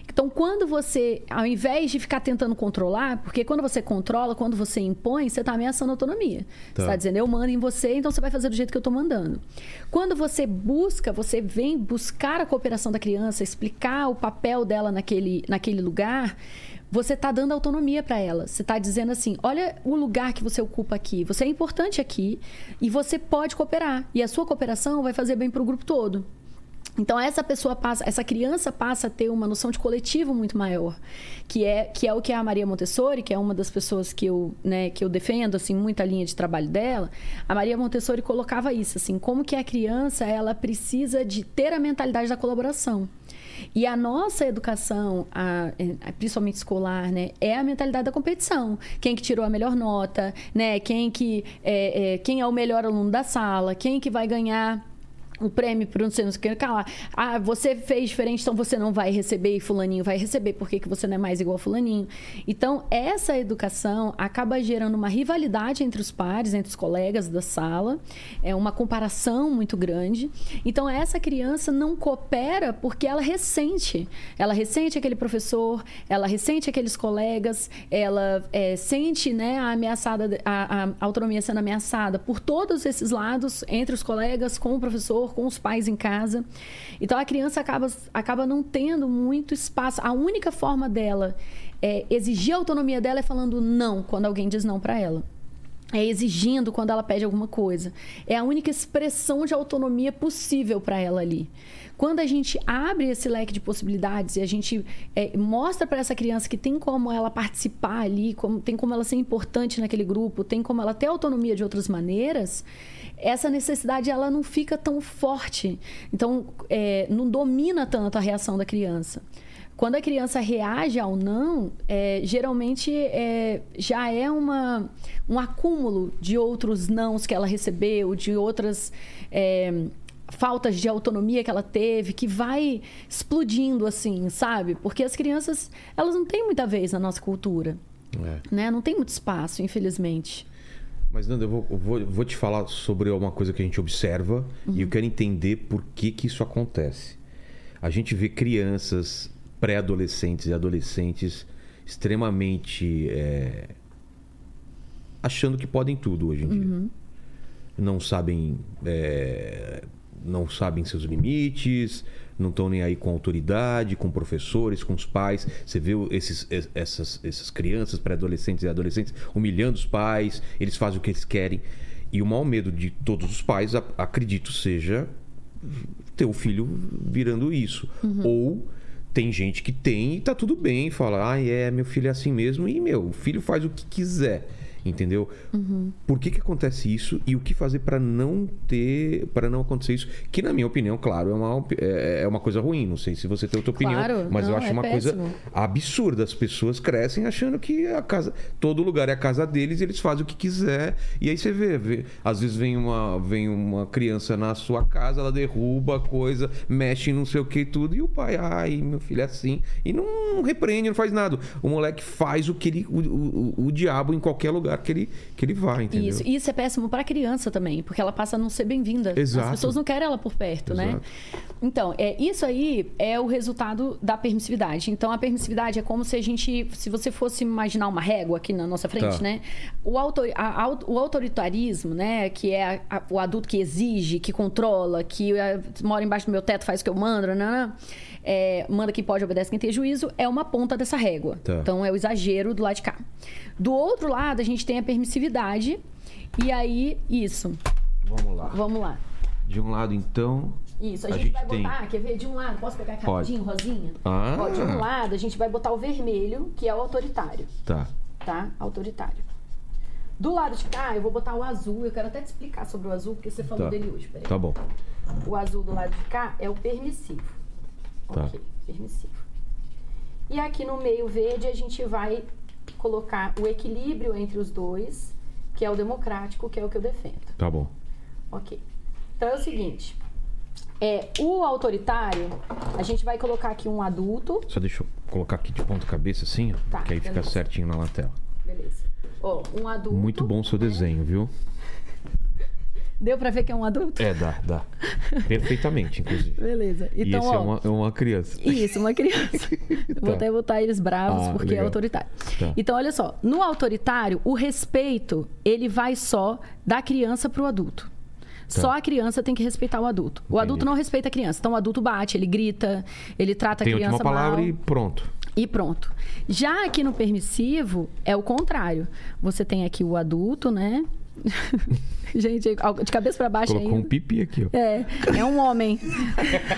Então, quando você, ao invés de ficar tentando controlar, porque quando você controla, quando você impõe, você está ameaçando a autonomia. Tá. Você está dizendo, eu mando em você, então você vai fazer do jeito que eu estou mandando. Quando você busca, você vem buscar a cooperação da criança, explicar o papel dela naquele, naquele lugar, você está dando autonomia para ela. Você está dizendo assim: olha o lugar que você ocupa aqui. Você é importante aqui e você pode cooperar. E a sua cooperação vai fazer bem para o grupo todo. Então essa pessoa passa, essa criança passa a ter uma noção de coletivo muito maior, que é que é o que a Maria Montessori, que é uma das pessoas que eu, né, que eu defendo assim muita linha de trabalho dela, a Maria Montessori colocava isso assim, como que a criança ela precisa de ter a mentalidade da colaboração. E a nossa educação, a, a, principalmente escolar, né, é a mentalidade da competição. Quem que tirou a melhor nota, né? Quem que é, é, quem é o melhor aluno da sala, quem que vai ganhar um prêmio para não sei, o que lá. Ah, você fez diferente, então você não vai receber e fulaninho vai receber. Por que, que você não é mais igual a fulaninho? Então, essa educação acaba gerando uma rivalidade entre os pares, entre os colegas da sala. É uma comparação muito grande. Então, essa criança não coopera porque ela ressente. Ela ressente aquele professor, ela ressente aqueles colegas, ela é, sente né, a ameaçada, a, a autonomia sendo ameaçada por todos esses lados, entre os colegas, com o professor, com os pais em casa. Então a criança acaba, acaba não tendo muito espaço. A única forma dela é, exigir a autonomia dela é falando não quando alguém diz não para ela. É exigindo quando ela pede alguma coisa. É a única expressão de autonomia possível para ela ali. Quando a gente abre esse leque de possibilidades e a gente é, mostra para essa criança que tem como ela participar ali, como, tem como ela ser importante naquele grupo, tem como ela ter autonomia de outras maneiras, essa necessidade ela não fica tão forte. Então, é, não domina tanto a reação da criança. Quando a criança reage ao não, é, geralmente é, já é uma, um acúmulo de outros nãos que ela recebeu, de outras é, faltas de autonomia que ela teve, que vai explodindo assim, sabe? Porque as crianças, elas não têm muita vez na nossa cultura. É. Né? Não tem muito espaço, infelizmente. Mas, Nanda, eu vou, vou, vou, te falar sobre uma coisa que a gente observa uhum. e eu quero entender por que, que isso acontece. A gente vê crianças, pré-adolescentes e adolescentes extremamente é, achando que podem tudo hoje em dia. Uhum. Não sabem, é, não sabem seus limites, não estão nem aí com autoridade, com professores, com os pais. Você vê esses, essas, essas crianças, pré-adolescentes e adolescentes, humilhando os pais, eles fazem o que eles querem. E o maior medo de todos os pais, acredito, seja ter o filho virando isso. Uhum. Ou tem gente que tem e tá tudo bem, fala, ah, é, meu filho é assim mesmo, e meu, o filho faz o que quiser entendeu? Uhum. Por que, que acontece isso e o que fazer para não ter, para não acontecer isso? Que na minha opinião, claro, é uma, é, é uma coisa ruim. Não sei se você tem outra opinião, claro, mas não, eu acho é uma péssimo. coisa absurda. As pessoas crescem achando que a casa, todo lugar é a casa deles e eles fazem o que quiser. E aí você vê, vê às vezes vem uma, vem uma criança na sua casa, ela derruba a coisa, mexe em não sei o que e tudo, e o pai, ai, meu filho é assim, e não repreende, não faz nada. O moleque faz o que ele, o, o, o diabo em qualquer lugar lugar que ele, que ele vai, entendeu? Isso, e isso é péssimo para a criança também, porque ela passa a não ser bem-vinda. Exato. As pessoas não querem ela por perto, né? Exato. Então, é, isso aí é o resultado da permissividade. Então, a permissividade é como se a gente, se você fosse imaginar uma régua aqui na nossa frente, Tá. né? O, autor, a- a- o autoritarismo, né? Que é a- o adulto que exige, que controla, que é, mora embaixo do meu teto, faz o que eu mando, né? né, é, manda quem pode, obedece quem tem juízo, é uma ponta dessa régua. Tá. Então, é o exagero do lado de cá. Do outro lado, a gente tem a permissividade. E aí, isso. Vamos lá. Vamos lá. De um lado, então. Isso, a, A gente, gente vai tem- botar, quer ver? De um lado, posso pegar rapidinho, rosinha? Ah. Ó, de um lado, a gente vai botar o vermelho, que é o autoritário, Tá. tá? Autoritário. Do lado de cá, eu vou botar o azul. Eu quero até te explicar sobre o azul, porque você falou Tá. dele hoje. Peraí. Tá bom. O azul do lado de cá é o permissivo. Tá. Ok, permissivo. E aqui no meio verde a gente vai colocar o equilíbrio entre os dois, que é o democrático, que é o que eu defendo. Tá bom. Ok. Então é o seguinte. É, o autoritário, a gente vai colocar aqui um adulto. Só deixa eu colocar aqui de ponta cabeça assim, ó. Tá, que aí fica beleza. certinho na tela. Beleza. Ó, um adulto. Muito bom o seu desenho, viu? Deu pra ver que é um adulto? É, dá, dá. Perfeitamente, inclusive. Beleza. e Então, esse é ó. uma, é uma criança. Isso, uma criança. Vou Tá. até botar eles bravos, Ah, porque legal. é autoritário. Tá. Então, olha só. No autoritário, o respeito, ele vai só da criança pro adulto. Só a criança tem que respeitar o adulto. O Tá. Entendi. adulto não respeita a criança. Então, o adulto bate, ele grita, ele trata Tem a criança última palavra mal. e pronto. E pronto. Já aqui no permissivo, é o contrário. Você tem aqui o adulto, né? Gente, de cabeça para baixo Colocou um ainda. pipi aqui, ó. É, é um homem.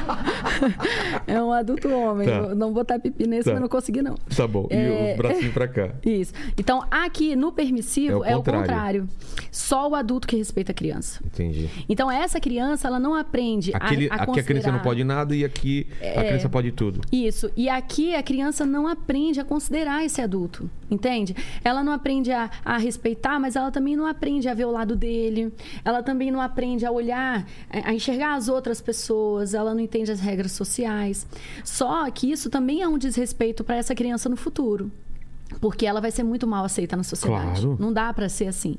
é um adulto homem. Tá. Vou Não botar pipi nesse, Tá. mas não consegui, não. Tá bom. E É. os bracinhos pra cá. Isso. Então, aqui no permissivo É é o o, contrário. contrário. Só o adulto que respeita a criança. Entendi. Então, essa criança, ela não aprende Aquele, a, a aqui a criança não considerar- pode nada e aqui a É. criança pode tudo. Isso. E aqui a criança não aprende a considerar esse adulto, entende? Ela não aprende a, a respeitar, mas ela também não aprende a ver o lado dele. Ela também não aprende a olhar, a a enxergar as outras pessoas. Ela não entende as regras sociais. Só que isso também é um desrespeito para essa criança no futuro. Porque ela vai ser muito mal aceita na sociedade. Claro. Não dá para ser assim.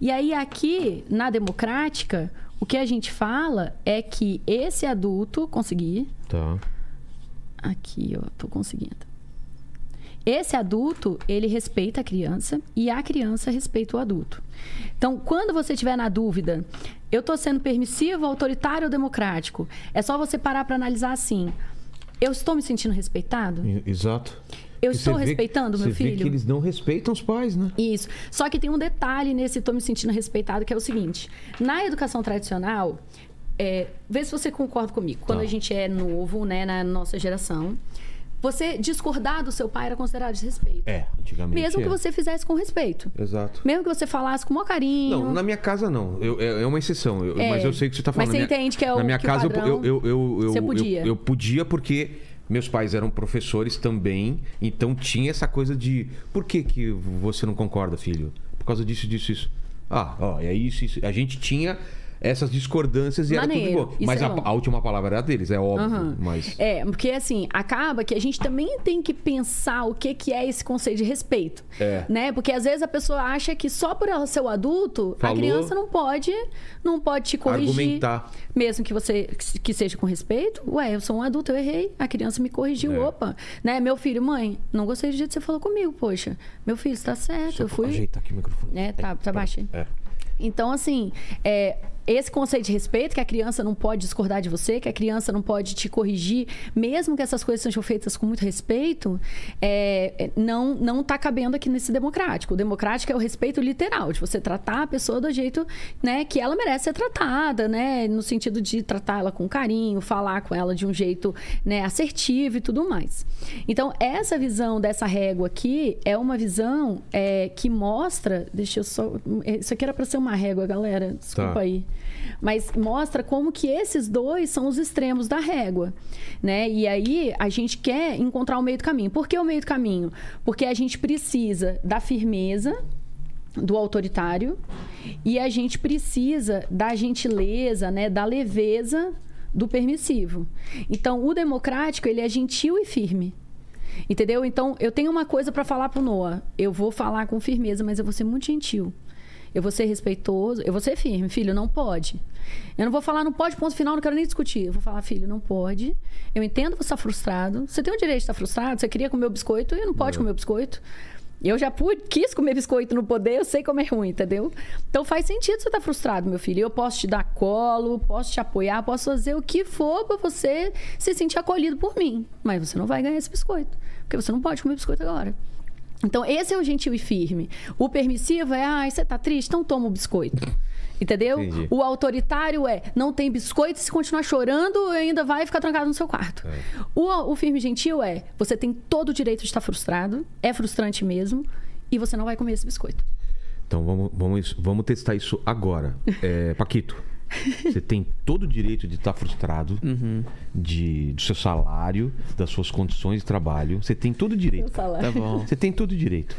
E aí, aqui, na democrática, o que a gente fala é que esse adulto, consegui, Tá. Aqui, ó, tô conseguindo. Esse adulto, ele respeita a criança e a criança respeita o adulto. Então, quando você estiver na dúvida, eu tô sendo permissivo, autoritário ou democrático? É só você parar para analisar assim: eu estou me sentindo respeitado? Exato. Eu estou vê- respeitando meu Você vê filho? que eles não respeitam os pais, né? Isso. Só que tem um detalhe nesse tô me sentindo respeitado, que é o seguinte: na educação tradicional, é, vê se você concorda comigo. Quando Tá. a gente é novo, né, na nossa geração, você discordar do seu pai era considerado desrespeito. É, antigamente. Mesmo que é. você fizesse com respeito. Exato. Mesmo que você falasse com o maior carinho. Não, na minha casa não. Eu- é, é uma exceção. Eu- É. Mas eu sei o que você está Mas falando. você Na minha- entende que é o- Na minha que o casa eu- padrão- eu, eu, eu, eu, Você eu- podia. Eu, podia porque meus pais eram professores também. Então tinha essa coisa de por que, que você não concorda, filho? Por causa disso, disso, isso. Ah, ó, é isso, isso. A gente tinha essas discordâncias e Maneiro, era tudo bom. Mas é a, bom. a última palavra era deles, é óbvio. Aham. Mas. É, porque assim, acaba que a gente também tem que pensar o que, que é esse conceito de respeito. É. Né? Porque às vezes a pessoa acha que só por ela ser o adulto, Falou. a criança não pode, não pode te corrigir. Argumentar. Mesmo que você que seja com respeito. Ué, eu sou um adulto, eu errei. A criança me corrigiu. É. Opa. Né? Meu filho, mãe, não gostei do jeito que você falou comigo, poxa. Meu filho, está certo. Só eu fui. Ajeitar aqui o microfone. É, tá, tá baixo. É. Então, assim, é, esse conceito de respeito, que a criança não pode discordar de você, que a criança não pode te corrigir, mesmo que essas coisas sejam feitas com muito respeito, é, é, não não está cabendo aqui nesse democrático. O democrático é o respeito literal, de você tratar a pessoa do jeito né, que ela merece ser tratada, né? No sentido de tratá-la com carinho, falar com ela de um jeito né, assertivo e tudo mais. Então, essa visão dessa régua aqui é uma visão é, que mostra. Deixa eu só. Isso aqui era para ser uma régua, galera. Desculpa Tá. aí. Mas mostra como que esses dois são os extremos da régua, né? E aí a gente quer encontrar o meio do caminho. Por que o meio do caminho? Porque a gente precisa da firmeza do autoritário e a gente precisa da gentileza, né, da leveza do permissivo. Então, o democrático, ele é gentil e firme. Entendeu? Então, eu tenho uma coisa para falar pro Noah. Eu vou falar com firmeza, mas eu vou ser muito gentil. Eu vou ser respeitoso, eu vou ser firme. Filho, não pode. Eu não vou falar, não pode, ponto final, não quero nem discutir. Eu vou falar, filho, não pode. Eu entendo você está frustrado. Você tem o direito de estar frustrado. Você queria comer o biscoito e não pode comer o biscoito. Eu já pude, quis comer biscoito no poder, eu sei como é ruim, entendeu? Então faz sentido você estar frustrado, meu filho. Eu posso te dar colo, posso te apoiar, posso fazer o que for para você se sentir acolhido por mim. Mas você não vai ganhar esse biscoito. Porque você não pode comer biscoito agora. Então, esse é o gentil e firme. O permissivo é, ah, você tá triste? Então toma o biscoito. Entendeu? Entendi. O autoritário é, não tem biscoito, se continuar chorando, ainda vai ficar trancado no seu quarto. O, o firme e gentil é, você tem todo o direito de estar frustrado, é frustrante mesmo, e você não vai comer esse biscoito. Então vamos, vamos, vamos testar isso agora. É, Paquito, você tem todo o direito de estar frustrado de, do seu salário, das suas condições de trabalho. Você tem todo o direito. Tá bom. Você tem todo o direito.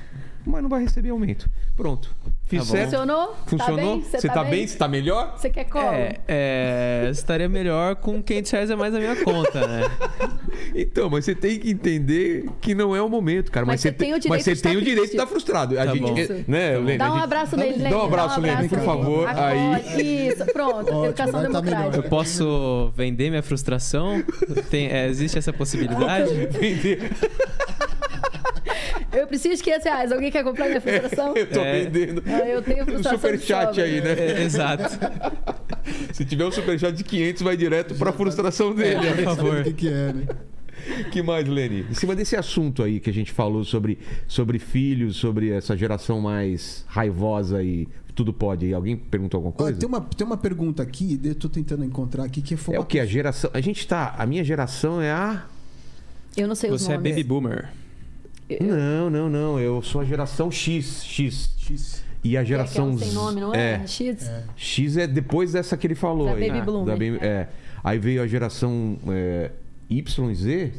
Mas não vai receber aumento. Pronto. Fiz Tá certo? Funcionou? Funcionou? Tá bem? Você tá tá bem? Você tá melhor? Você quer colo? É, é, estaria melhor com 500 reais a mais na minha conta, né? Então, mas você tem que entender que não é o momento, cara. Mas, Mas você tem o direito mas você de estar tem o direito de estar frustrado. A Tá gente, bom. né, Lene, Dá a um abraço nele, Lene. Dá um abraço, Lene, por favor. Aí. Isso, pronto. Ótimo, Educação vai tá melhor. democrática. Eu posso vender minha frustração? Tem- é, existe essa possibilidade? Vender. Eu preciso de 500 reais. Alguém quer comprar minha frustração? Eu tô É. vendendo. Ah, eu tenho Um frustração superchat aí, né? É, exato. Se tiver um superchat de 500, vai direto pra frustração dele. Por O favor. que, que é, né? que mais, Lene? Em cima desse assunto aí que a gente falou sobre, sobre filhos, sobre essa geração mais raivosa e tudo pode. Alguém perguntou alguma Olha, coisa? tem, uma, tem uma pergunta aqui, eu tô tentando encontrar aqui, que É uma- o que? A geração. A gente tá. A minha geração é a. Eu não sei os Você é baby boomer. Não, não, não. Eu sou a geração X. X. X. E a É, é geração um sem nome, não é? X? X é depois dessa que ele falou Da aí. Baby Ah, Bloomer. da baby- é. Aí veio a geração é, Y, Z.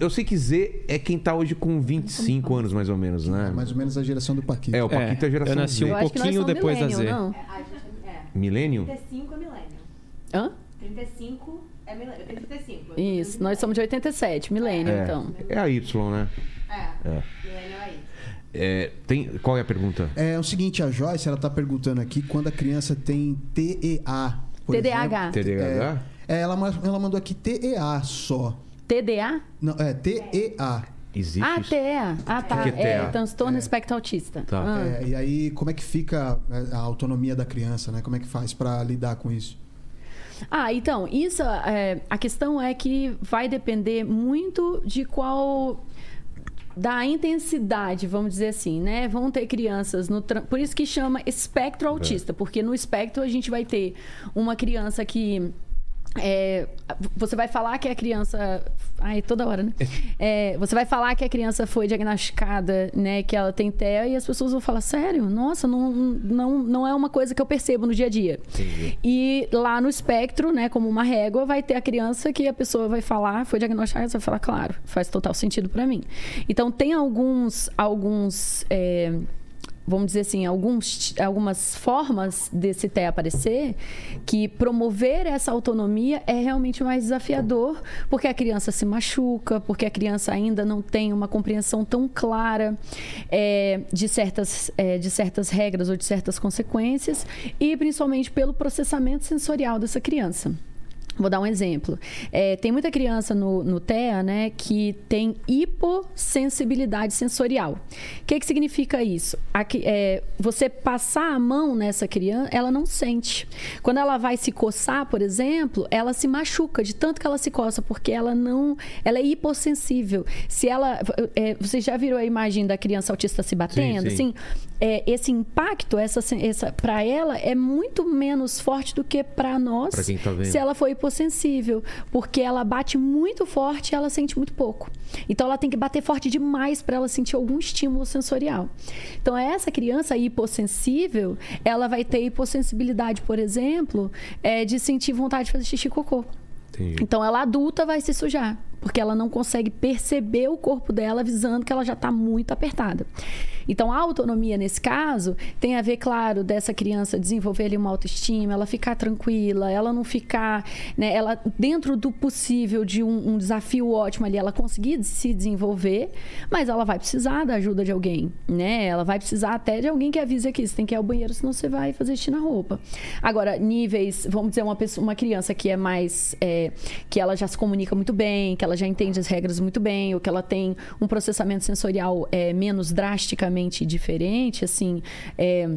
Eu sei que Z é quem tá hoje com 25 anos, mais ou menos, né? É mais ou menos a geração do Paquito. É, o Paquito é a geração eu nasci Z. um Eu que nós pouquinho depois da Z. Não? É. Milênio? 35 é milênio. Hã? 35 é milênio. Eu tenho 35. Isso, nós somos de 87, milênio, É. então. É a Y, né? É. É. É. É, tem, qual é a pergunta? É o seguinte, a Joyce, ela tá perguntando aqui quando a criança tem TEA. TDAH. TDAH? É, ela, ma- ela mandou aqui TEA só. TDA? Não, é TEA. Existe Ah? TEA. Ah, tá. Que que é É, TEA? transtorno espectro autista. Tá. Ah. É, e aí, como é que fica é, a autonomia da criança, né? Como é que faz pra lidar com isso? Ah, então, isso, é, a questão é que vai depender muito de qual da intensidade, vamos dizer assim, né? Vão ter crianças no tran- por isso que chama espectro autista, porque no espectro a gente vai ter uma criança que é, você vai falar que a criança. Ai, toda hora, né? É, você vai falar que a criança foi diagnosticada, né? Que ela tem TEA e as pessoas vão falar: sério? Nossa, não, não, não é uma coisa que eu percebo no dia a dia. Entendi. E lá no espectro, né, como uma régua, vai ter a criança que a pessoa vai falar, foi diagnosticada, você vai falar, claro, faz total sentido para mim. Então tem alguns, alguns, é, vamos dizer assim, alguns, algumas formas desse TEA aparecer que promover essa autonomia é realmente mais desafiador, porque a criança se machuca, porque a criança ainda não tem uma compreensão tão clara é, de, certas, é, de certas regras ou de certas consequências, e principalmente pelo processamento sensorial dessa criança. Vou dar um exemplo. É, tem muita criança no, no TEA, né, que tem hipossensibilidade sensorial. O que, que significa isso? Aqui, é, você passar a mão nessa criança, ela não sente. Quando ela vai se coçar, por exemplo, ela se machuca de tanto que ela se coça, porque ela não, ela é hipossensível. Se ela, é, você já virou a imagem da criança autista se batendo, sim. assim? É, esse impacto, essa, essa para ela é muito menos forte do que para nós. Pra quem tá vendo. Se ela for hipossensível, porque ela bate muito forte e ela sente muito pouco. Então ela tem que bater forte demais para ela sentir algum estímulo sensorial. Então essa criança hipossensível, ela vai ter hipossensibilidade, por exemplo, é, de sentir vontade de fazer xixi e cocô. Entendi. Então ela adulta vai se sujar. Porque ela não consegue perceber o corpo dela avisando que ela já está muito apertada. Então, a autonomia nesse caso tem a ver, claro, dessa criança desenvolver ali uma autoestima, ela ficar tranquila, ela não ficar, né, ela dentro do possível de um, um desafio ótimo ali, ela conseguir se desenvolver, mas ela vai precisar da ajuda de alguém, né? Ela vai precisar até de alguém que avise aqui, você tem que ir ao banheiro, senão você vai fazer xixi na roupa. Agora, níveis, vamos dizer, uma, pessoa, uma criança que é mais. é, que ela já se comunica muito bem, que ela já entende as regras muito bem, ou que ela tem um processamento sensorial é, menos drasticamente diferente, assim. é,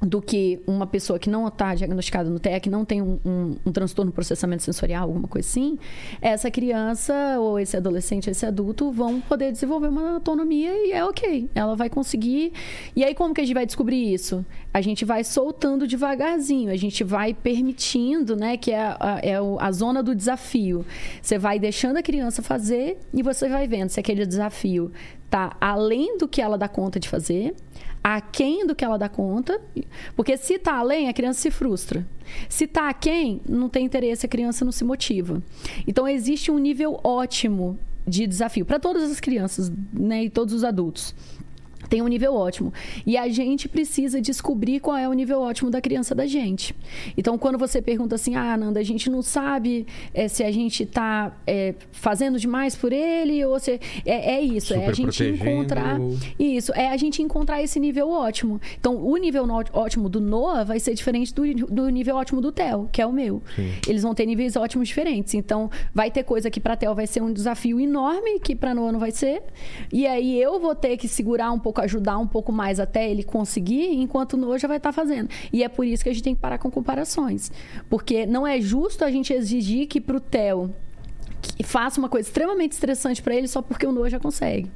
do que uma pessoa que não está diagnosticada no TEA, que não tem um, um, um transtorno de processamento sensorial, alguma coisa assim, essa criança ou esse adolescente, esse adulto vão poder desenvolver uma autonomia e é ok. Ela vai conseguir. E aí, como que a gente vai descobrir isso? A gente vai soltando devagarzinho, a gente vai permitindo, né, que é a, é a zona do desafio. Você vai deixando a criança fazer e você vai vendo se aquele desafio tá além do que ela dá conta de fazer, aquém do que ela dá conta, porque se tá além, a criança se frustra. Se tá aquém, não tem interesse, a criança não se motiva. Então existe um nível ótimo de desafio para todas as crianças, né, e todos os adultos. Tem um nível ótimo. E a gente precisa descobrir qual é o nível ótimo da criança da gente. Então, quando você pergunta assim, ah, Nanda, a gente não sabe eh, se a gente está fazendo demais por ele ou se. É, é isso, é a Super gente protegendo. encontrar. Isso, é a gente encontrar esse nível ótimo. Então, o nível ótimo do Noah vai ser diferente do, do nível ótimo do Theo, que é o meu. Eles vão ter níveis ótimos diferentes. Então, vai ter coisa que para Theo vai ser um desafio enorme, que para Noah não vai ser. E aí eu vou ter que segurar um pouco, ajudar um pouco mais até ele conseguir, enquanto o Noah já vai estar fazendo. E é por isso que a gente tem que parar com comparações. Porque não é justo a gente exigir que pro Theo que faça uma coisa extremamente estressante para ele só porque o Noah já consegue.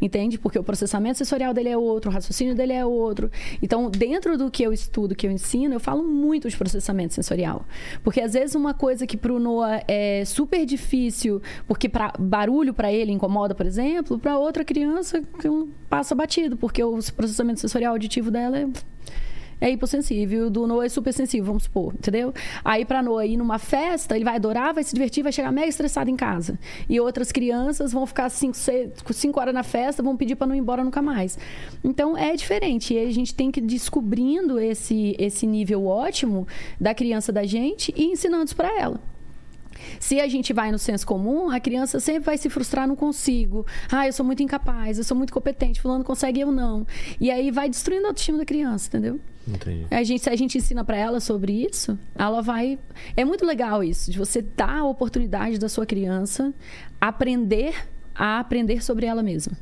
Entende? Porque o processamento sensorial dele é outro, o raciocínio dele é outro. Então, dentro do que eu estudo, que eu ensino, eu falo muito de processamento sensorial. Porque às vezes uma coisa que para o Noah é super difícil, porque pra, barulho para ele incomoda, por exemplo, para outra criança passa batido, porque o processamento sensorial auditivo dela é é hipossensível, do Noah é super sensível, vamos supor, entendeu? Aí pra Noah ir numa festa, ele vai adorar, vai se divertir, vai chegar mega estressado em casa. E outras crianças vão ficar 5 cinco horas na festa, vão pedir pra não ir embora nunca mais. Então é diferente. E a gente tem que ir descobrindo esse, esse nível ótimo da criança da gente e ensinando isso pra ela. Se a gente vai no senso comum, a criança sempre vai se frustrar, não consigo. Ah, eu sou muito incapaz, eu sou muito competente, fulano consegue, eu não. E aí vai destruindo a autoestima da criança, entendeu? Entendi. A gente, se a gente ensina para ela sobre isso, ela vai. É muito legal isso, de você dar a oportunidade da sua criança aprender a aprender sobre ela mesma.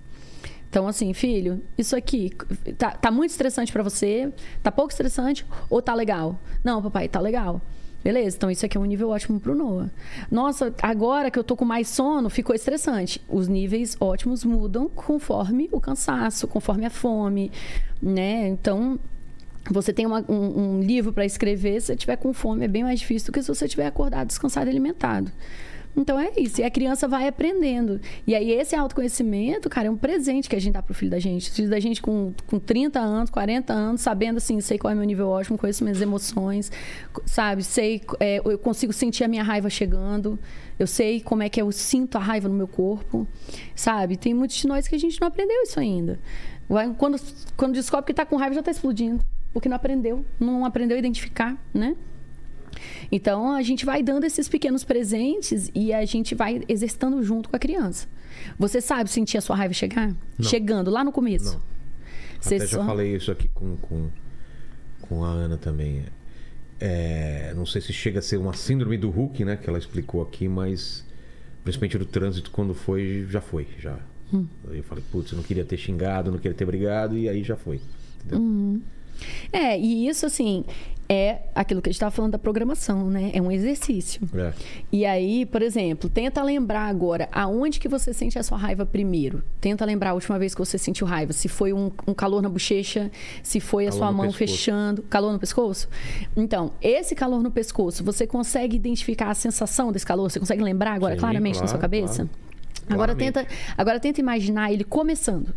Então, assim, filho, isso aqui tá, tá muito estressante para você? Tá pouco estressante ou tá legal? Não, papai, tá legal. Beleza, então isso aqui é um nível ótimo pro Noah. Nossa, agora que eu tô com mais sono, ficou estressante. Os níveis ótimos mudam conforme o cansaço, conforme a fome, né? Então, você tem uma- um, um livro para escrever, se você tiver com fome é bem mais difícil do que se você tiver acordado, descansado e alimentado. Então é isso. E a criança vai aprendendo. E aí, esse autoconhecimento, cara, é um presente que a gente dá pro filho da gente. O filho da gente com, com 30 anos, 40 anos, sabendo assim, sei qual é meu nível ótimo, conheço minhas emoções, sabe? Sei, é, eu consigo sentir a minha raiva chegando. Eu sei como é que eu sinto a raiva no meu corpo, sabe? Tem muitos de nós que a gente não aprendeu isso ainda. Quando, quando descobre que tá com raiva, já tá explodindo. Porque não aprendeu. Não aprendeu a identificar, né? Então a gente vai dando esses pequenos presentes e a gente vai exercitando junto com a criança. Você sabe sentir a sua raiva chegar? Chegando lá no começo. Não. Você Até já só- falei isso aqui com, com, com a Ana também. É, não sei se chega a ser uma síndrome do Hulk, né? Que ela explicou aqui, mas principalmente do trânsito, quando foi, já foi. Já. Hum. Eu falei, putz, eu não queria ter xingado, não queria ter brigado, e aí já foi. Entendeu? Hum. É, e isso assim é aquilo que a gente estava falando da programação, né? É um exercício. É. E aí, por exemplo, tenta lembrar agora aonde que você sente a sua raiva primeiro. Tenta lembrar a última vez que você sentiu raiva. Se foi um, um calor na bochecha, se foi a Calor sua no mão pescoço. fechando. Calor no pescoço? Então, esse calor no pescoço, você consegue identificar a sensação desse calor? Você consegue lembrar agora Sim, claramente na sua claro, cabeça? claro. Agora Claramente. tenta, agora tenta imaginar ele começando.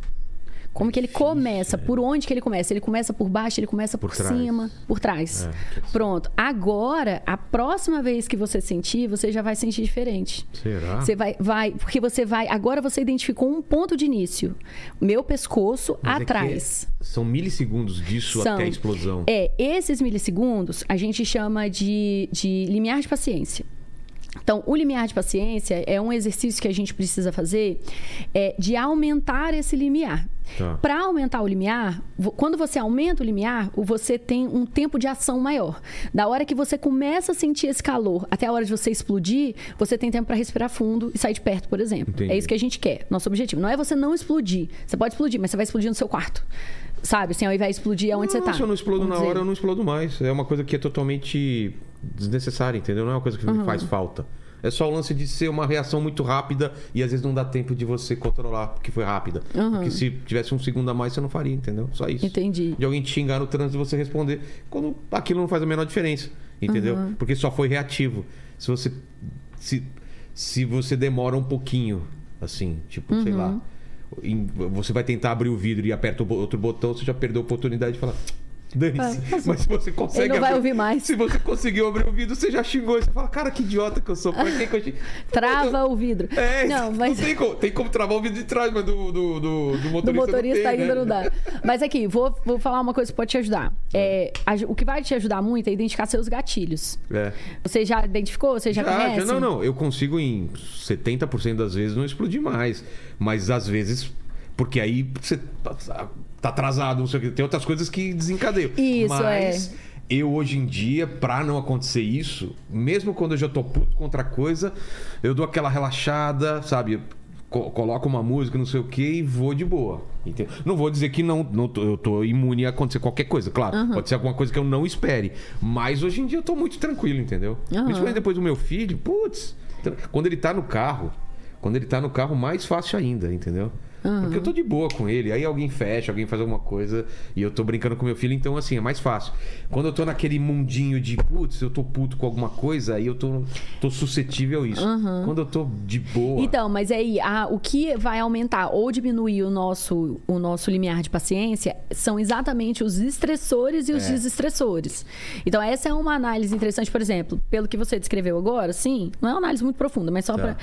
Como que ele começa? Por onde que ele começa? Ele começa por baixo, ele começa por, Por cima, por trás. É, Pronto. Agora, a próxima vez que você sentir, você já vai sentir diferente. Será? Você vai, vai, porque você vai. Agora você identificou um ponto de início. Meu pescoço Mas é atrás. são milissegundos disso São. até a explosão. É, esses milissegundos a gente chama de, de limiar de paciência. Então, o limiar de paciência é um exercício que a gente precisa fazer é, de aumentar esse limiar. Tá. Para aumentar o limiar, quando você aumenta o limiar, você tem um tempo de ação maior. Da hora que você começa a sentir esse calor até a hora de você explodir, você tem tempo para respirar fundo e sair de perto, por exemplo. Entendi. É isso que a gente quer. Nosso objetivo não é você não explodir. Você pode explodir, mas você vai explodir no seu quarto. Sabe? Assim, ao invés de explodir aonde você Não, tá. Se eu não explodo na dizer. hora, eu não explodo mais. É uma coisa que é totalmente desnecessária, entendeu? Não é uma coisa que Uhum. me faz falta. É só o lance de ser uma reação muito rápida e às vezes não dá tempo de você controlar porque foi rápida. Uhum. Porque se tivesse um segundo a mais, você não faria, entendeu? Só isso. Entendi. De alguém te xingar no trânsito e você responder. Quando aquilo não faz a menor diferença, entendeu? Uhum. Porque só foi reativo. Se você. Se, se você demora um pouquinho, assim, tipo, sei lá. Uhum. Você vai tentar abrir o vidro e aperta outro botão, você já perdeu a oportunidade de falar. Dane-se. Mas se você consegue. Ele não vai abrir- ouvir mais. Se você conseguiu abrir o vidro, você já xingou. Você fala, cara, que idiota que eu sou. Pra que que eu xing- Trava o vidro. É, não, não, mas tem, como, tem como travar o vidro de trás, mas do, do, do, do do motorista, motorista não tem, ainda né? não dá. Mas aqui, vou, vou falar uma coisa que pode te ajudar. É, a- o que vai te ajudar muito é identificar seus gatilhos. É. Você já identificou? Você já, conhece? não, não. Eu consigo em 70% das vezes não explodir mais. Mas às vezes. Porque aí você tá, atrasado, não sei o que. Tem outras coisas que desencadeiam. Isso, mas é. eu hoje em dia, pra não acontecer isso, mesmo quando eu já tô puto contra a coisa, eu dou aquela relaxada, sabe? Co- Coloco uma música, não sei o que, e vou de boa. entendeu? Não vou dizer que não, não tô- eu tô imune a acontecer qualquer coisa, claro. Pode ser alguma coisa que eu não espere. Mas hoje em dia eu tô muito tranquilo, entendeu? Aham. Principalmente depois do meu filho, putz, quando ele tá no carro, quando ele tá no carro, mais fácil ainda, entendeu? Porque eu tô de boa com ele, aí alguém fecha, alguém faz alguma coisa e eu tô brincando com meu filho, então assim, é mais fácil. Quando eu tô naquele mundinho de putz, eu tô puto com alguma coisa, aí eu tô, tô suscetível a isso. Quando eu tô de boa. Então, mas aí, a- o que vai aumentar ou diminuir o nosso, o nosso limiar de paciência são exatamente os estressores e os É. desestressores. Então, essa é uma análise interessante, por exemplo, pelo que você descreveu agora, sim, não é uma análise muito profunda, mas só Tá. para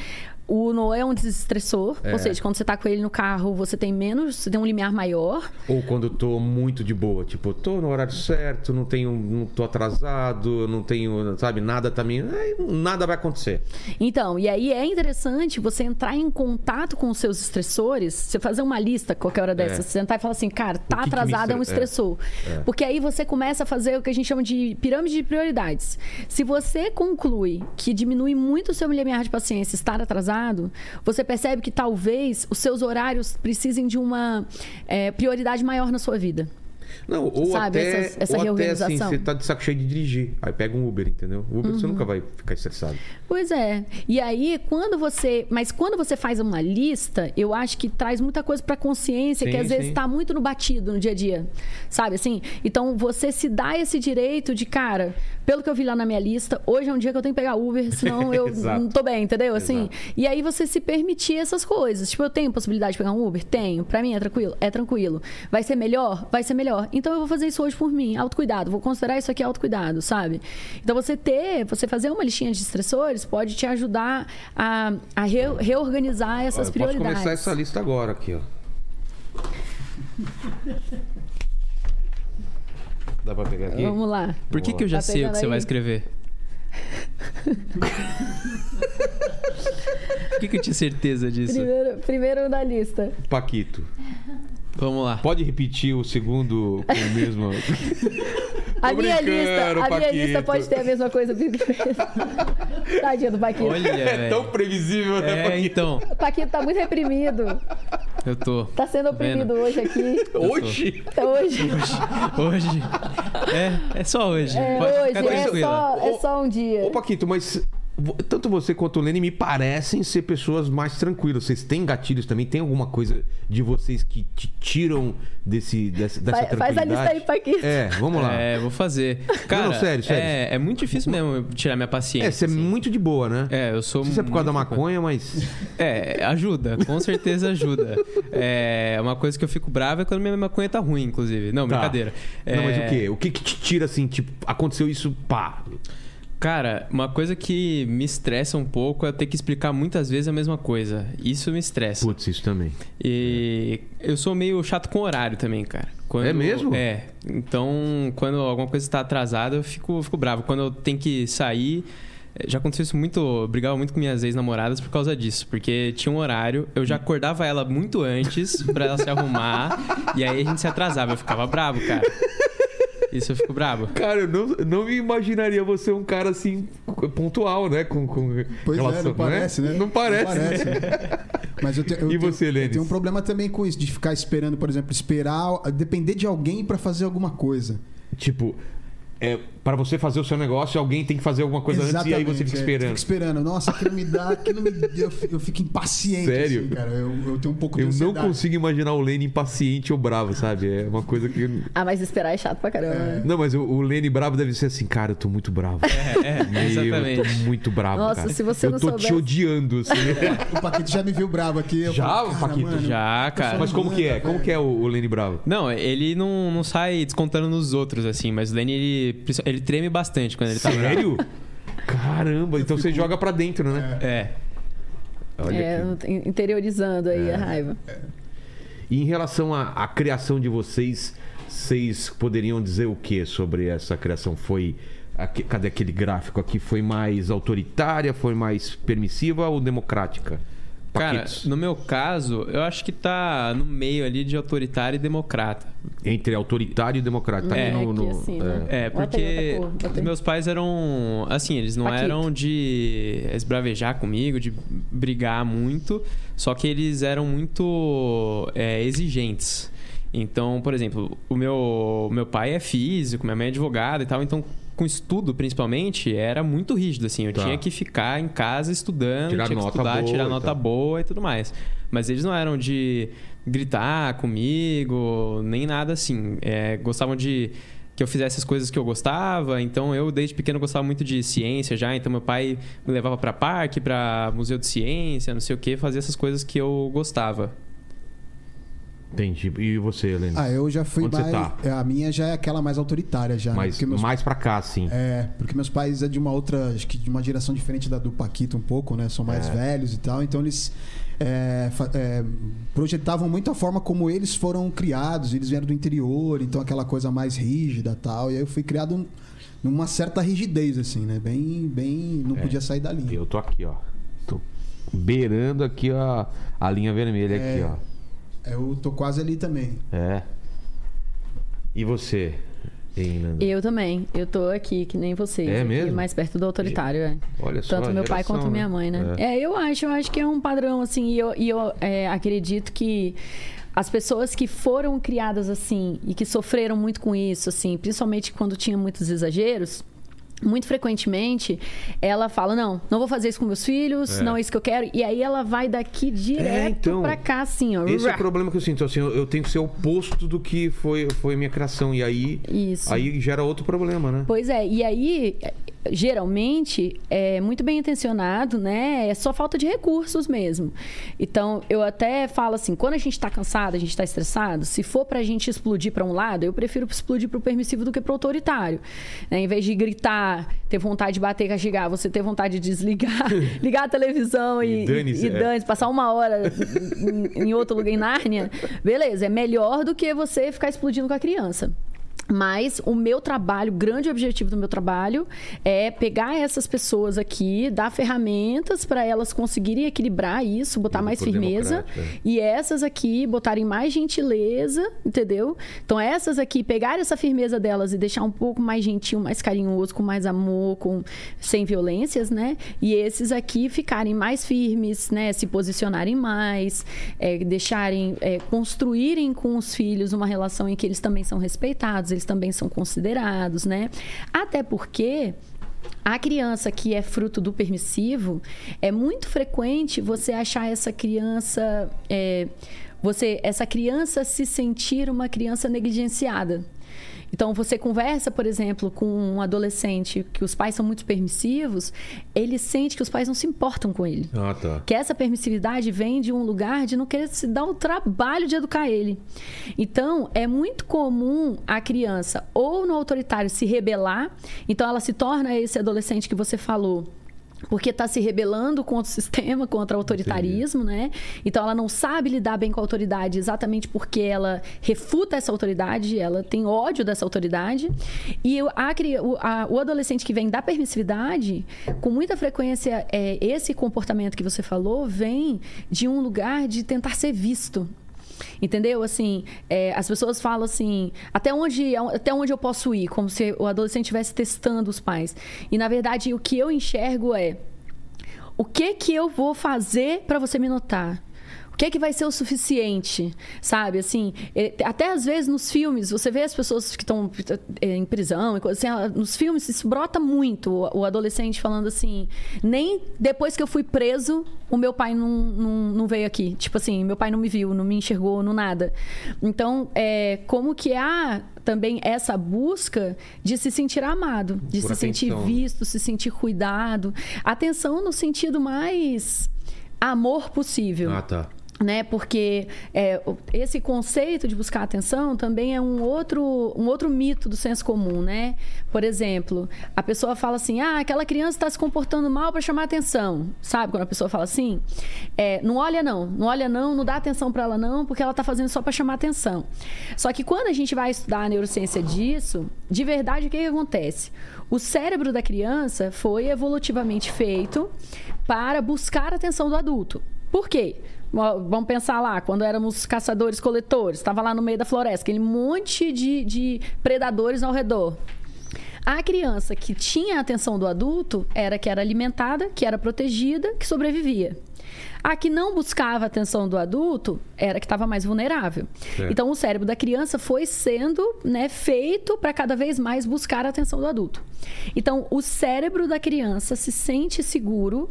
O Noé é um desestressor, É. ou seja, quando você tá com ele no carro, você tem menos, você tem um limiar maior. Ou quando eu tô muito de boa, tipo, tô no horário certo, não tenho, não tô atrasado, não tenho, sabe, nada também, aí nada vai acontecer. Então, e aí é interessante você entrar em contato com os seus estressores, você fazer uma lista qualquer hora dessa, É. você sentar e falar assim, cara, tá que que atrasado é um é. estressor. É. Porque aí você começa a fazer o que a gente chama de pirâmide de prioridades. Se você conclui que diminui muito o seu limiar de paciência estar atrasado, você percebe que talvez os seus horários precisem de uma eh, prioridade maior na sua vida. Não, ou Sabe, até, essa- essa ou até assim, você tá de saco cheio de dirigir, aí pega um Uber, entendeu? Uber você nunca vai ficar estressado. Pois é. E aí, quando você. Mas quando você faz uma lista, eu acho que traz muita coisa pra consciência, Sim, que às vezes sim. tá muito no batido no dia a dia. Sabe assim? Então, você se dá esse direito de, cara, pelo que eu vi lá na minha lista, hoje é um dia que eu tenho que pegar Uber, senão eu não tô bem, entendeu? Assim. Exato. E aí você se permitir essas coisas. Tipo, eu tenho possibilidade de pegar um Uber? Tenho. Pra mim é tranquilo? É tranquilo. Vai ser melhor? Vai ser melhor. Então eu vou fazer isso hoje por mim. Autocuidado. Vou considerar isso aqui autocuidado, sabe? Então você ter, você fazer uma listinha de estressores pode te ajudar a, a re- reorganizar essas Olha, eu posso prioridades. começar essa lista agora aqui, ó. Dá pra pegar aqui? Vamos lá. Por que, Boa. que eu já Tá sei o que você aí? vai escrever? Por que, que eu tinha certeza disso? Primeiro, primeiro na lista. Paquito. Vamos lá. Pode repetir o segundo com o mesmo. A minha lista, a minha lista pode ter a mesma coisa. Tadinho do Paquito. Olha, é tão previsível, né, É, Paquito? então. O Paquito tá muito reprimido. Eu tô. Tá sendo oprimido Vendo? hoje aqui. Hoje? Até hoje. Hoje. É, é só hoje. É, Pode hoje, é só, é só um dia. Ô, Paquito, mas tanto você quanto o Lenny me parecem ser pessoas mais tranquilas. Vocês têm gatilhos também? Tem alguma coisa de vocês que te tiram desse, dessa, dessa Faz- faz a lista aí, Paquito. É, vamos lá. É, vou fazer. Cara, sério, sério. É, é muito difícil mesmo tirar minha paciência. É, você é assim. muito de boa, né? É, eu sou Não sei se é por causa da maconha, mas. É, ajuda, com certeza ajuda. É, uma coisa que eu fico bravo é quando minha maconha tá ruim, inclusive. Não, Tá. brincadeira. Não, mas É, o quê? O que, que te tira assim, tipo, aconteceu isso, pá. Cara, uma coisa que me estressa um pouco é eu ter que explicar muitas vezes a mesma coisa. Isso me estressa. Putz, isso também. E eu sou meio chato com horário também, cara. Quando- É mesmo? É. Então, quando alguma coisa está atrasada, eu fico, fico bravo. Quando eu tenho que sair. Já aconteceu isso muito. Eu brigava muito com minhas ex-namoradas por causa disso. Porque tinha um horário, eu já acordava ela muito antes pra ela se arrumar. e aí a gente se atrasava. Eu ficava bravo, cara. Isso eu fico bravo. Cara, eu não, não me imaginaria você um cara assim, pontual, né? Com, com Pois é, relação, não parece, né? Não parece. parece, né? Mas eu, te, eu E tenho- você? Eu tenho um problema também com isso, de ficar esperando, por exemplo, esperar, depender de alguém pra fazer alguma coisa. Tipo, é, para você fazer o seu negócio, alguém tem que fazer alguma coisa antes e aí você fica é, esperando. Fica esperando. Nossa, aquilo me dá, aquilo me eu, fico- eu fico impaciente, Sério? assim, cara. Eu, eu tenho um pouco de Eu não ansiedade. consigo imaginar o Lenny impaciente ou bravo, sabe? É uma coisa que. Ah, mas esperar é chato pra caramba. né? Não, mas o, o Lenny bravo deve ser assim, cara, eu tô muito bravo. É, Meu, exatamente. Eu tô muito bravo. Nossa, cara. se você eu não tô te odiando, assim. O Paquito já me viu bravo aqui. eu Já, falo, cara, Paquito? mano, Já, cara. Mas como que é? Como que é o, o Lenny bravo? Não, ele não, não sai descontando nos outros, assim, mas o Lenny, ele, ele treme bastante quando ele tá bravo. Sério? Caramba, então você joga pra dentro, né? É. Olha É, aqui. interiorizando aí a raiva. E em relação à, à criação de vocês, vocês poderiam dizer o que sobre essa criação? Foi. aque- Cadê aquele gráfico aqui? Foi mais autoritária? Foi mais permissiva ou democrática? Cara, no meu caso, eu acho que tá no meio ali de autoritário e democrata. Entre autoritário e democrático. Tá É, no, no- assim, é. né? É, aí porque meus pais eram. Assim, eles não Paquito. eram de esbravejar comigo, de brigar muito, só que eles eram muito é, exigentes. Então, por exemplo, o meu, meu pai é físico, minha mãe é advogada e tal, então com estudo principalmente era muito rígido assim. Eu Tá. tinha que ficar em casa estudando Tirar tinha que nota estudar boa tirar nota boa e tudo mais. Mas eles não eram de gritar comigo nem nada assim. É, gostavam de que eu fizesse as coisas que eu gostava. Então eu desde pequeno gostava muito de ciência já. Então meu pai me levava para parque para museu de ciência não sei o que fazia essas coisas que eu gostava Entendi. E você, Helene? Ah, eu já fui Onde você mais. tá? é, A minha já é aquela mais autoritária já. né? mais, Porque meus mais pra cá, assim. É, porque meus pais é de uma outra, acho que de uma geração diferente da do Paquito um pouco, né? São mais É. velhos e tal, então eles é, é, projetavam muito a forma como eles foram criados, eles vieram do interior, então aquela coisa mais rígida e tal. E aí eu fui criado um- numa certa rigidez, assim, né? Bem, bem, não É. podia sair da linha. Eu tô aqui, ó. Tô beirando aqui a, a linha vermelha É. aqui, ó. Eu tô quase ali também. É. E você, Nanda? Eu também. Eu tô aqui, que nem vocês. É aqui, mesmo? Mais perto do autoritário, é. Olha só. Tanto meu pai geração, quanto minha mãe, né? É. É. eu acho, eu acho que é um padrão, assim, e eu, e eu é, acredito que as pessoas que foram criadas assim e que sofreram muito com isso, assim, principalmente quando tinha muitos exageros. Muito frequentemente, ela fala: Não, não vou fazer isso com meus filhos, É. não é isso que eu quero. E aí ela vai daqui direto então, pra cá, assim, ó. Esse é o problema que eu sinto, assim, eu, eu tenho que ser oposto do que foi, foi minha criação. E aí, Isso. aí gera outro problema, né? Pois é, e aí, geralmente, é muito bem intencionado, né? É só falta de recursos mesmo. Então, eu até falo assim, quando a gente está cansado, a gente está estressado, se for pra gente explodir para um lado, eu prefiro explodir pro permissivo do que pro autoritário. Né? Em vez de gritar, ter vontade de bater, castigar, você ter vontade de desligar, ligar a televisão E e, dane-se, é. dane passar uma hora em, em outro lugar em Nárnia, beleza, é melhor do que você ficar explodindo com a criança. Mas o meu trabalho, o grande objetivo do meu trabalho é pegar essas pessoas aqui, dar ferramentas para elas conseguirem equilibrar isso, botar mais firmeza. é. E essas aqui botarem mais gentileza, entendeu? Então essas aqui pegar essa firmeza delas e deixar um pouco mais gentil, mais carinhoso, com mais amor, com sem violências, né? E esses aqui ficarem mais firmes, né? Se posicionarem mais, é, deixarem, é, construírem com os filhos uma relação em que eles também são respeitados, eles também são considerados, né? Até porque A criança que é fruto do permissivo, é muito frequente você achar essa criança. é, você, essa criança se sentir uma criança negligenciada. Então, você conversa, por exemplo, com um adolescente que os pais são muito permissivos, ele sente que os pais não se importam com ele. Ah, tá. Que essa permissividade vem de um lugar de não querer se dar o trabalho de educar ele. Então, é muito comum a criança ou no autoritário se rebelar, então ela se torna esse adolescente que você falou. Porque está se rebelando contra o sistema, contra o autoritarismo, né? Então ela não sabe lidar bem com a autoridade exatamente porque ela refuta essa autoridade, ela tem ódio dessa autoridade. E o, a- o adolescente que vem da permissividade, com muita frequência, é, esse comportamento que você falou vem de um lugar de tentar ser visto. Entendeu? Assim, é, as pessoas falam assim, até onde, até onde eu posso ir? Como se o adolescente estivesse testando os pais. E, na verdade, o que eu enxergo é o que que eu vou fazer para você me notar? O que é que vai ser o suficiente, sabe? Assim, é, até às vezes nos filmes, você vê as pessoas que estão é, em prisão e coisa assim, nos filmes isso brota muito, o, adolescente falando assim, nem depois que eu fui preso, o meu pai não, não, não veio aqui. Tipo assim, meu pai não me viu, não me enxergou, não nada. Então, é, como que há também essa busca de se sentir amado, de Por se sentir atenção. visto, se sentir cuidado. Atenção no sentido mais amor possível Ah, tá. Né? Porque é, esse conceito de buscar atenção também é um outro, um outro mito do senso comum, né? Por exemplo, a pessoa fala assim: ah, aquela criança está se comportando mal para chamar atenção. Sabe quando a pessoa fala assim? É, não olha não, não olha não, não dá atenção para ela não, porque ela está fazendo só para chamar atenção. Só que quando a gente vai estudar a neurociência disso, de verdade o que, que acontece? O cérebro da criança foi evolutivamente feito para buscar a atenção do adulto. Por quê? Vamos pensar lá, quando éramos caçadores-coletores, estava lá no meio da floresta, aquele monte de, de predadores ao redor. A criança que tinha a atenção do adulto era que era alimentada, que era protegida, que sobrevivia. A que não buscava a atenção do adulto era que estava mais vulnerável. Certo. Então, o cérebro da criança foi sendo né, feito para cada vez mais buscar a atenção do adulto. Então, o cérebro da criança se sente seguro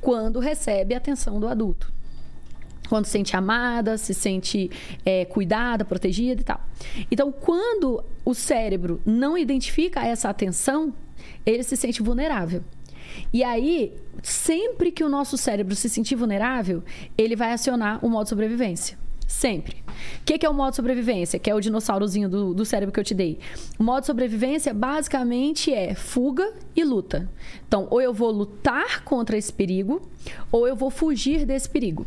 quando recebe a atenção do adulto quando se sente amada, se sente é, cuidada, protegida e tal. Então, quando o cérebro não identifica essa atenção, ele se sente vulnerável. E aí, sempre que o nosso cérebro se sentir vulnerável, ele vai acionar o modo sobrevivência. Sempre. O que, que é o modo sobrevivência? Que é o dinossaurozinho do, do cérebro que eu te dei. O modo sobrevivência basicamente é fuga e luta. Então, ou eu vou lutar contra esse perigo, ou eu vou fugir desse perigo.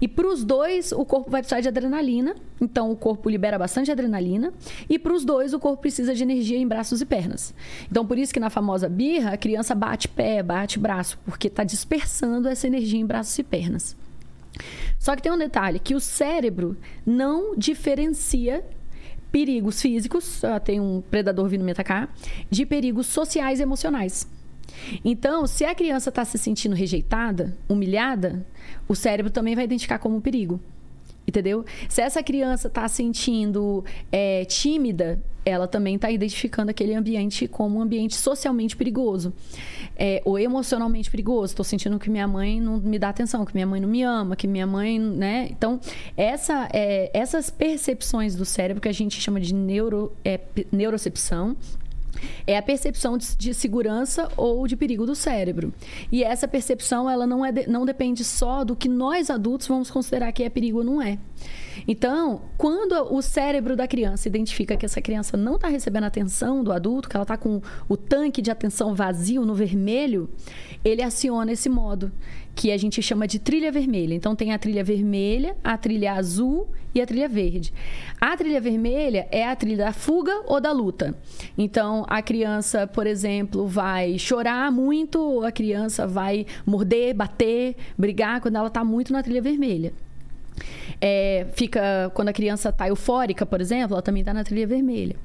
E para os dois, o corpo vai precisar de adrenalina. Então, o corpo libera bastante adrenalina. E para os dois, o corpo precisa de energia em braços e pernas. Então, por isso que na famosa birra, a criança bate pé, bate braço, porque está dispersando essa energia em braços e pernas. Só que tem um detalhe, que o cérebro não diferencia perigos físicos, tem um predador vindo me atacar, de perigos sociais e emocionais. Então, se a criança está se sentindo rejeitada, humilhada, o cérebro também vai identificar como perigo. Entendeu? Se essa criança está sentindo é, tímida, ela também está identificando aquele ambiente como um ambiente socialmente perigoso. É, ou emocionalmente perigoso. Estou sentindo que minha mãe não me dá atenção, que minha mãe não me ama, que minha mãe. Né? Então, essa, é, essas percepções do cérebro que a gente chama de neuro, é, neurocepção, é a percepção de, de segurança ou de perigo do cérebro. E essa percepção, ela não, é de- não depende só do que nós adultos vamos considerar que é perigo ou não é. Então, quando o cérebro da criança identifica que essa criança não está recebendo atenção do adulto, que ela está com o tanque de atenção vazio no vermelho, ele aciona esse modo, que a gente chama de trilha vermelha. Então, tem a trilha vermelha, a trilha azul e a trilha verde. A trilha vermelha é a trilha da fuga ou da luta. Então, a criança, por exemplo, vai chorar muito, ou a criança vai morder, bater, brigar quando ela está muito na trilha vermelha. É, fica quando a criança está eufórica, por exemplo, ela também está na trilha vermelha.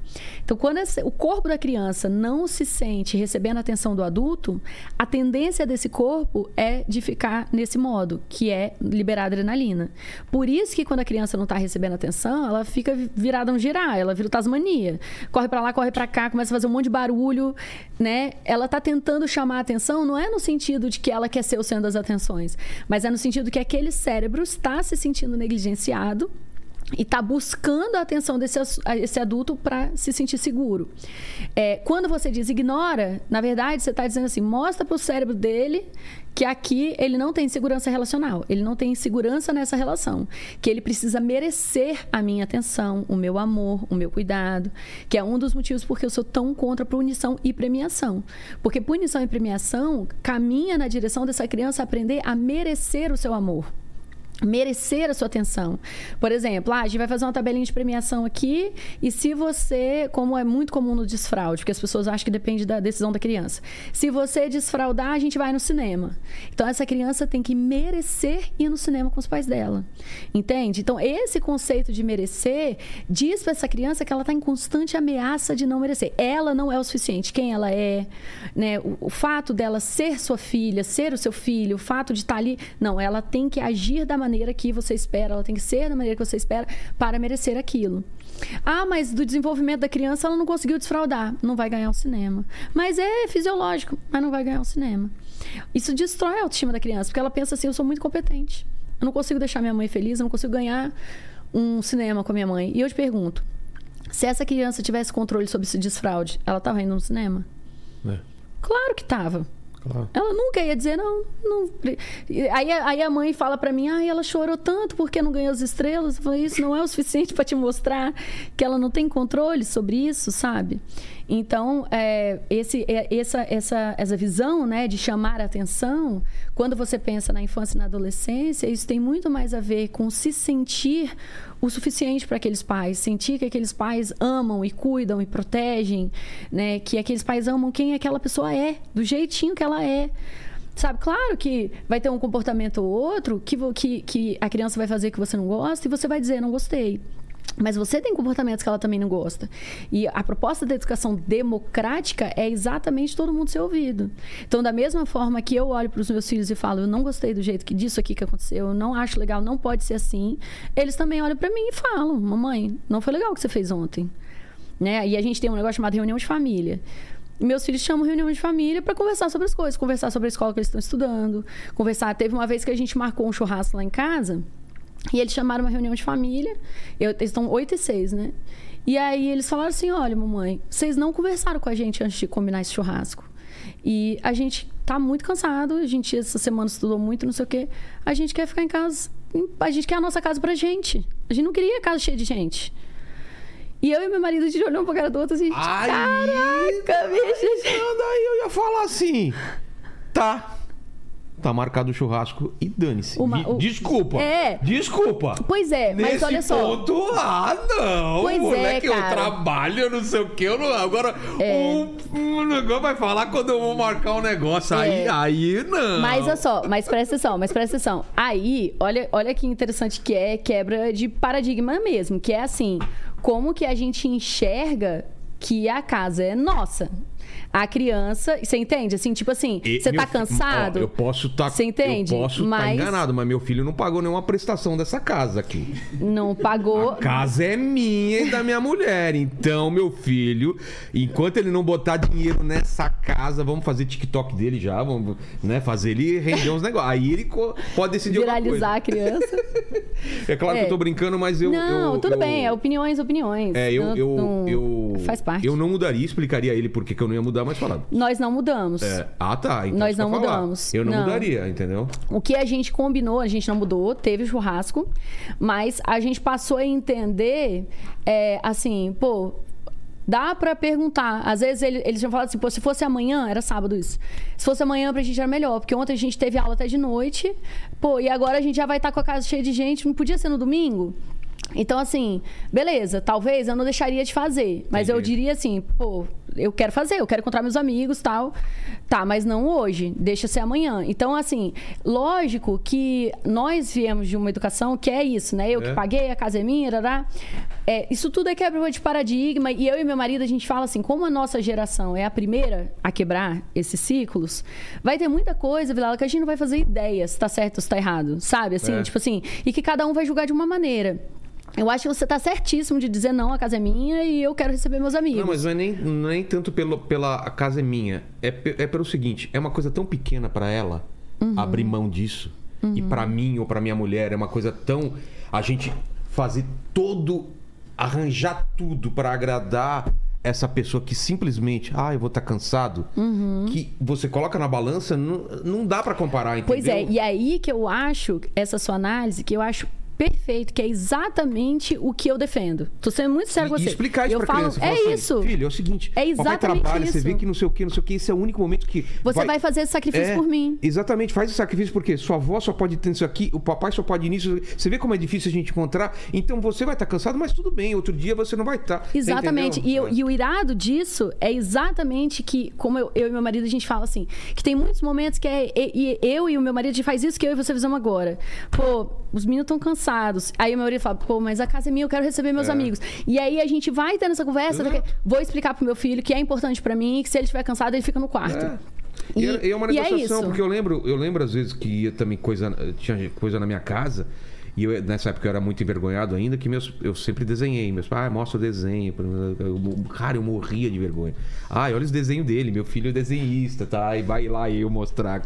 Então, quando esse- o corpo da criança não se sente recebendo a atenção do adulto, a tendência desse corpo é de ficar nesse modo, que é liberar adrenalina. Por isso que quando a criança não está recebendo atenção, ela fica virada um girar, ela vira Tasmania. Corre para lá, corre para cá, começa a fazer um monte de barulho, né? Ela está tentando chamar a atenção, não é no sentido de que ela quer ser o centro das atenções, mas é no sentido que aquele cérebro está se sentindo negligenciado e está buscando a atenção desse, esse adulto para se sentir seguro. É, quando você diz ignora, na verdade você está dizendo assim: mostra para o cérebro dele que aqui ele não tem segurança relacional, ele não tem segurança nessa relação, que ele precisa merecer a minha atenção, o meu amor, o meu cuidado, que é um dos motivos porque eu sou tão contra punição e premiação. Porque punição e premiação caminha na direção dessa criança aprender a merecer o seu amor merecer a sua atenção. Por exemplo, ah, a gente vai fazer uma tabelinha de premiação aqui e se você, como é muito comum no desfraude, porque as pessoas acham que depende da decisão da criança. Se você desfraudar, a gente vai no cinema. Então essa criança tem que merecer ir no cinema com os pais dela. Entende? Então esse conceito de merecer diz para essa criança que ela está em constante ameaça de não merecer. Ela não é o suficiente. Quem ela é, né? O, o fato dela ser sua filha, ser o seu filho, o fato de estar ali, não, ela tem que agir da maneira que você espera, ela tem que ser da maneira que você espera para merecer aquilo. Ah, mas do desenvolvimento da criança ela não conseguiu desfraudar, não vai ganhar o cinema. Mas é fisiológico, mas não vai ganhar o cinema. Isso destrói a autoestima da criança, porque ela pensa assim: eu sou muito competente. Eu não consigo deixar minha mãe feliz, eu não consigo ganhar um cinema com a minha mãe. E eu te pergunto: se essa criança tivesse controle sobre esse desfraude, ela estava indo no cinema? É, Claro que estava. Claro. Ela nunca ia dizer, não. não. Aí, aí a mãe fala pra mim, ai, ela chorou tanto porque não ganhou as estrelas. Eu falei, isso não é o suficiente pra te mostrar que ela não tem controle sobre isso, sabe? Então, é, esse, é, essa, essa, essa visão né, de chamar a atenção, quando você pensa na infância e na adolescência, isso tem muito mais a ver com se sentir o suficiente para aqueles pais, sentir que aqueles pais amam e cuidam e protegem, né? Que aqueles pais amam quem aquela pessoa é, do jeitinho que ela é. Sabe, claro que vai ter um comportamento ou outro que, que, que a criança vai fazer que você não gosta e você vai dizer, não gostei. Mas você tem comportamentos que ela também não gosta. E a proposta da educação democrática é exatamente todo mundo ser ouvido. Então, da mesma forma que eu olho para os meus filhos e falo, eu não gostei do jeito que disso aqui que aconteceu, eu não acho legal, não pode ser assim, eles também olham para mim e falam, mamãe, não foi legal o que você fez ontem. Né? E a gente tem um negócio chamado reunião de família. Meus filhos chamam reunião de família para conversar sobre as coisas, conversar sobre a escola que eles estão estudando, conversar. Teve uma vez que a gente marcou um churrasco lá em casa e eles chamaram uma reunião de família. Eu, eles estão 8 e 6, né? E aí eles falaram assim: olha, mamãe, vocês não conversaram com a gente antes de combinar esse churrasco. E a gente tá muito cansado, a gente essa semana estudou muito, não sei o quê. A gente quer ficar em casa, a gente quer a nossa casa pra gente. A gente não queria a casa cheia de gente. E eu e meu marido, a gente olhou um pra cara do outro assim, Aí, caraca, bicho. Aí, eu ia falar assim. Tá. Tá marcado o churrasco e dane-se. Uma- o- Desculpa. É. Desculpa. Pois é, mas Nesse olha só. ponto, ah, não. Pois é, moleque, eu cara. trabalho, eu não sei o que. Eu não, agora, É. o, o negócio vai falar quando eu vou marcar um negócio. Aí, É. aí não. Mas olha só, mas presta atenção, mas presta atenção. Aí, olha, olha que interessante que é quebra de paradigma mesmo, que é assim, como que a gente enxerga que a casa é nossa. A criança, você entende? Assim, tipo assim, E você tá cansado? ó, eu posso estar. Você entende? Eu posso estar Mas- enganado, mas meu filho não pagou nenhuma prestação dessa casa aqui. Não pagou. A casa é minha e da minha mulher. Então, meu filho, enquanto ele não botar dinheiro nessa casa, vamos fazer TikTok dele já, vamos né, fazer ele render uns negócios. Aí ele pode decidir Viralizar a criança. É claro que É. eu tô brincando, mas eu. não, eu- tudo eu- bem, é opiniões, opiniões. É, eu, eu, não- eu. Faz parte. Eu não mudaria, explicaria a ele por que que eu não ia mudar, mas falava. Nós não mudamos. É, ah, tá. Então Nós eu não ia falar. mudamos. Eu não, Não. mudaria, entendeu? O que a gente combinou, a gente não mudou, teve churrasco, mas a gente passou a entender, é, assim, pô, dá pra perguntar. Às vezes ele- eles já falam assim, pô, se fosse amanhã, era sábado isso. Se fosse amanhã pra gente era melhor, porque ontem a gente teve aula até de noite, pô, e agora a gente já vai estar com a casa cheia de gente, não podia ser no domingo? Então, assim, beleza, talvez eu não deixaria de fazer, mas eu Entendi. diria assim, pô, eu quero fazer, eu quero encontrar meus amigos tal. Tá, mas não hoje, deixa ser amanhã. Então, assim, lógico que nós viemos de uma educação que é isso, né? Eu É. que paguei, a casa é minha, rará. É, isso tudo é quebra de paradigma. E eu e meu marido, a gente fala assim, como a nossa geração é a primeira a quebrar esses ciclos, vai ter muita coisa, Vilela, que a gente não vai fazer ideia se tá certo ou se tá errado, sabe? Assim, É. tipo assim, e que cada um vai julgar de uma maneira. Eu acho que você tá certíssimo de dizer não, a casa é minha e eu quero receber meus amigos. Não, mas não é nem, nem tanto pelo, pela a casa é minha. É, é pelo seguinte, é uma coisa tão pequena pra ela Uhum. abrir mão disso. E pra mim ou pra minha mulher é uma coisa tão a gente fazer todo arranjar tudo pra agradar essa pessoa que simplesmente, ah, eu vou estar cansado, que você coloca na balança, não, não dá pra comparar, entendeu? Pois é, e aí que eu acho, essa sua análise, que eu acho perfeito, que é exatamente o que eu defendo. Tô sendo muito sério com você. e explicar isso eu pra falo, criança. É assim, isso. Filho, é o seguinte. É exatamente trabalha, você isso. vê que não sei o que, não sei o que. Esse é o único momento que... Você vai fazer esse sacrifício É, por mim. Exatamente, faz esse sacrifício porque sua avó só pode ter isso aqui, o papai só pode ir nisso. Você vê como é difícil a gente encontrar? Então você vai estar cansado, mas tudo bem, outro dia você não vai estar. Você Exatamente. E, eu- e o irado disso é exatamente que, como eu, eu e meu marido, a gente fala assim, que tem muitos momentos que é. E, e eu e o meu marido, a gente faz isso que eu e você fizemos agora. Pô, os meninos estão cansados. Aí o meu marido fala, pô, mas a casa é minha, eu quero receber meus É. amigos. E aí a gente vai tendo essa conversa, daqui- vou explicar pro meu filho que é importante pra mim, que se ele estiver cansado, ele fica no quarto. É. E, E- é- é uma é negociação, isso. porque eu lembro, eu lembro às vezes que ia também coisa, tinha coisa na minha casa, e eu, nessa época eu era muito envergonhado ainda, que meus, eu sempre desenhei. Meus pais, ah, mostra o desenho. Eu- cara, eu morria de vergonha. Ai, olha os desenhos dele, meu filho é desenhista, tá? E vai lá eu mostrar.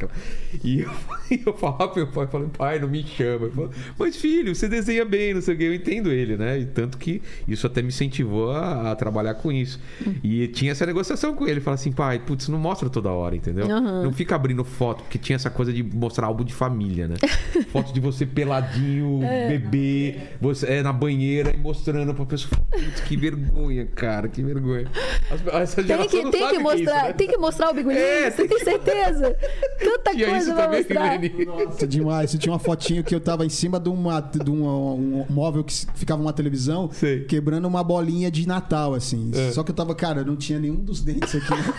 E eu, eu falava pro meu pai, falando, pai, não me chama. Falo, Mas filho, você desenha bem, não sei o que. Eu entendo ele, né? E tanto que isso até me incentivou a, a trabalhar com isso. E tinha essa negociação com ele. Fala assim, pai, putz, não mostra toda hora, entendeu? Aham. Não fica abrindo foto, porque tinha essa coisa de mostrar álbum de família, né? Foto de você peladinho, É. bebê, você é na banheira e mostrando pra pessoa. Putz, que vergonha, cara, que vergonha. As- Tem que, não tem sabe que que é mostrar, isso, né? tem que mostrar o bigolinho, É, você tem certeza? Tanta Tinha coisa pra também, mostrar. Nossa, demais. Você tinha uma fotinho que eu tava em cima de, uma, de uma- um móvel que ficava uma televisão, Sei. quebrando uma bolinha de Natal, assim. É. Só que eu tava, cara, não tinha nenhum dos dentes aqui. né?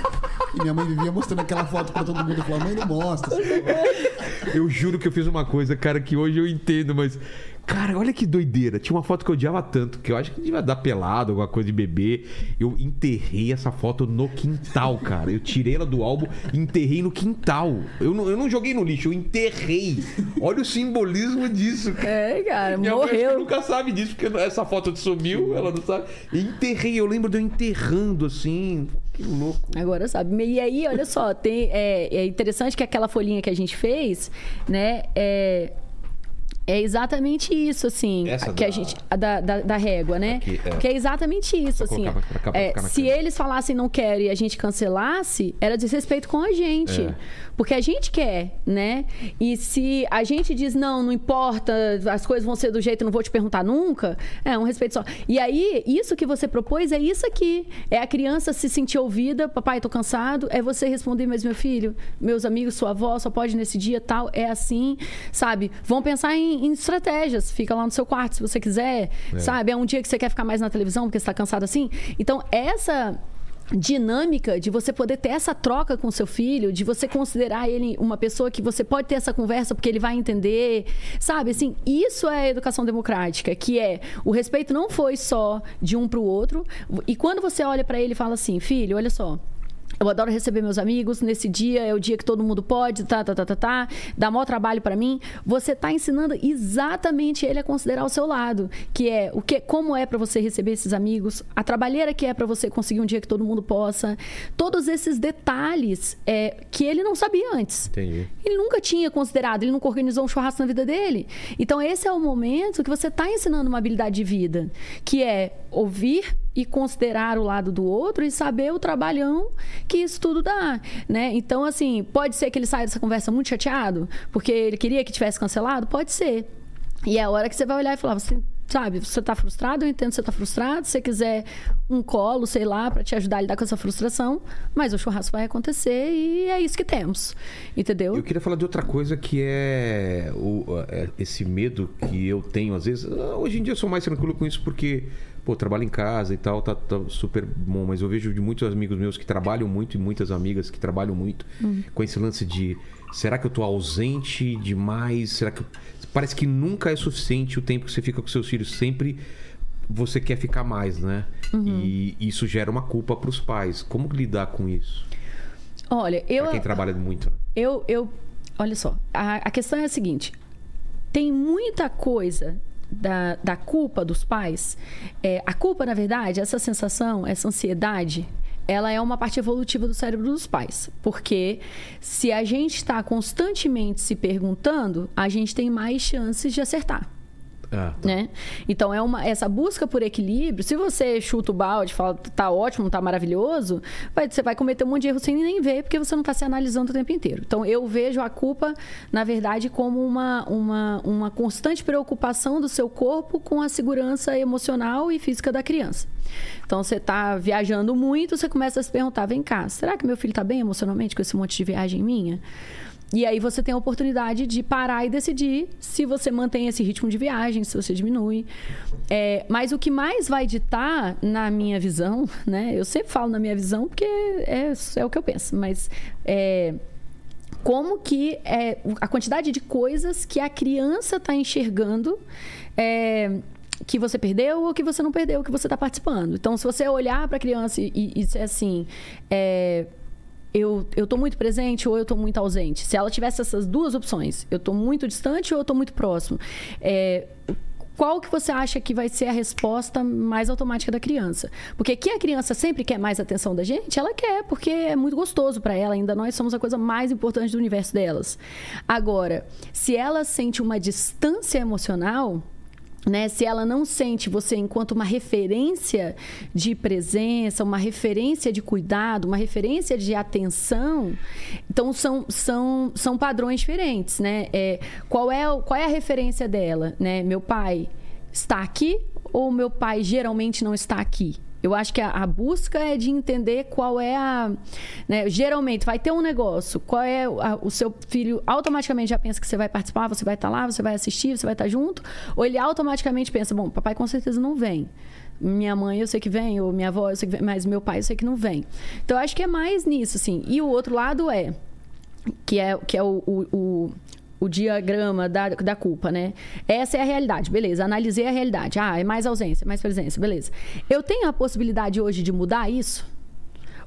E minha mãe vivia mostrando aquela foto pra todo mundo. Eu falava, mãe, não mostra. Eu juro que eu fiz uma coisa, cara, que hoje eu entendo, mas. Cara, olha que doideira. Tinha uma foto que eu odiava tanto, que eu acho que devia dar pelado, alguma coisa de bebê. Eu enterrei essa foto no quintal, cara. Eu tirei ela do álbum e enterrei no quintal. Eu não, eu não joguei no lixo, eu enterrei. Olha o simbolismo disso, cara. É, cara, Minha mãe morreu. nunca sabe disso, porque essa foto sumiu, ela não sabe. E enterrei, eu lembro de eu enterrando assim. Que louco. Agora sabe. E aí, olha só, tem, é, é interessante que aquela folhinha que a gente fez, né? É, é exatamente isso, assim. Essa que a da- gente. a Da, da, da régua, né? Aqui, é. Que é exatamente isso, assim. cá É, se eles falassem não quero e a gente cancelasse, era desrespeito com a gente. É. Porque a gente quer, né? E se a gente diz, não, não importa, as coisas vão ser do jeito, não vou te perguntar nunca, é um respeito só. E aí, isso que você propôs é isso aqui. É a criança se sentir ouvida, papai, tô cansado. É você responder, mas meu filho, meus amigos, sua avó só pode nesse dia tal. É assim, sabe? Vão pensar em, em estratégias. Fica lá no seu quarto se você quiser, sabe? É um dia que você quer ficar mais na televisão porque você tá cansado assim. Então, essa dinâmica de você poder ter essa troca com seu filho, de você considerar ele uma pessoa que você pode ter essa conversa porque ele vai entender, sabe? Assim, isso é educação democrática, que é o respeito não foi só de um para o outro. E quando você olha para ele e fala assim, filho, olha só, eu adoro receber meus amigos. Nesse dia é o dia que todo mundo pode, tá, tá, tá, tá, tá. Dá maior trabalho pra mim. Você tá ensinando exatamente ele a considerar o seu lado, que é o que, como é pra você receber esses amigos, a trabalheira que é pra você conseguir um dia que todo mundo possa, todos esses detalhes é, que ele não sabia antes. Entendi. Ele nunca tinha considerado, ele nunca organizou um churrasco na vida dele. Então, esse é o momento que você está ensinando uma habilidade de vida, que é ouvir e considerar o lado do outro e saber o trabalhão que isso tudo dá, né? Então, assim, pode ser que ele saia dessa conversa muito chateado, porque ele queria que tivesse cancelado? Pode ser. E é a hora que você vai olhar e falar, você sabe, você tá frustrado, eu entendo que você tá frustrado, se você quiser um colo, sei lá, para te ajudar a lidar com essa frustração, mas o churrasco vai acontecer e é isso que temos. Entendeu? Eu queria falar de outra coisa que é, o, é esse medo que eu tenho às vezes. Ah, Hoje em dia eu sou mais tranquilo com isso porque pô, trabalho em casa e tal, tá, tá super bom. Mas eu vejo de muitos amigos meus que trabalham muito e muitas amigas que trabalham muito com esse lance de será que eu tô ausente demais? Será que eu- parece que nunca é suficiente o tempo que você fica com seus filhos? Sempre você quer ficar mais, né? E isso gera uma culpa para os pais. Como lidar com isso? Olha, eu. Pra quem trabalha muito, né? Eu, eu, olha só, a, a questão é a seguinte: tem muita coisa da, da culpa dos pais. É, a culpa, na verdade, essa sensação, essa ansiedade, ela é uma parte evolutiva do cérebro dos pais. Porque se a gente está constantemente se perguntando, a gente tem mais chances de acertar Tá. né? Então é uma essa busca por equilíbrio. Se você chuta o balde, fala tá ótimo, tá maravilhoso, vai- você vai cometer um monte de erro sem nem ver, porque você não está se analisando o tempo inteiro. Então eu vejo a culpa, na verdade, como uma, uma, uma constante preocupação do seu corpo com a segurança emocional e física da criança. Então você está viajando muito, você começa a se perguntar: vem cá, será que meu filho está bem emocionalmente com esse monte de viagem minha? E aí você tem a oportunidade de parar e decidir se você mantém esse ritmo de viagem, se você diminui. É, mas o que mais vai ditar, na minha visão, né? Eu sempre falo na minha visão porque é, é o que eu penso, mas é, como que é, a quantidade de coisas que a criança está enxergando é, que você perdeu ou que você não perdeu, que você está participando. Então, se você olhar para a criança e, e, assim, é, eu, eu tô muito presente ou eu tô muito ausente. Se ela tivesse essas duas opções, eu tô muito distante ou eu tô muito próximo. É, qual que você acha que vai ser a resposta mais automática da criança? Porque que a criança sempre quer mais atenção da gente, ela quer, porque é muito gostoso para ela. Ainda nós somos a coisa mais importante do universo delas. Agora, se ela sente uma distância emocional, né? Se ela não sente você enquanto uma referência de presença, uma referência de cuidado, uma referência de atenção, então são, são, são padrões diferentes, né? É, qual, é, qual é a referência dela, né? Meu pai está aqui ou meu pai geralmente não está aqui? Eu acho que a, a busca é de entender qual é a. né, geralmente, vai ter um negócio, qual é a- o seu filho automaticamente já pensa que você vai participar, você vai estar lá, você vai assistir, você vai estar junto, ou ele automaticamente pensa: bom, papai com certeza não vem. Minha mãe eu sei que vem, ou minha avó eu sei que vem, mas meu pai eu sei que não vem. Então eu acho que é mais nisso, assim. E o outro lado é que é, que é o, o, o, o diagrama da, da culpa, né? Essa é a realidade, beleza. Analisei a realidade. Ah, é mais ausência, mais presença, beleza. Eu tenho a possibilidade hoje de mudar isso?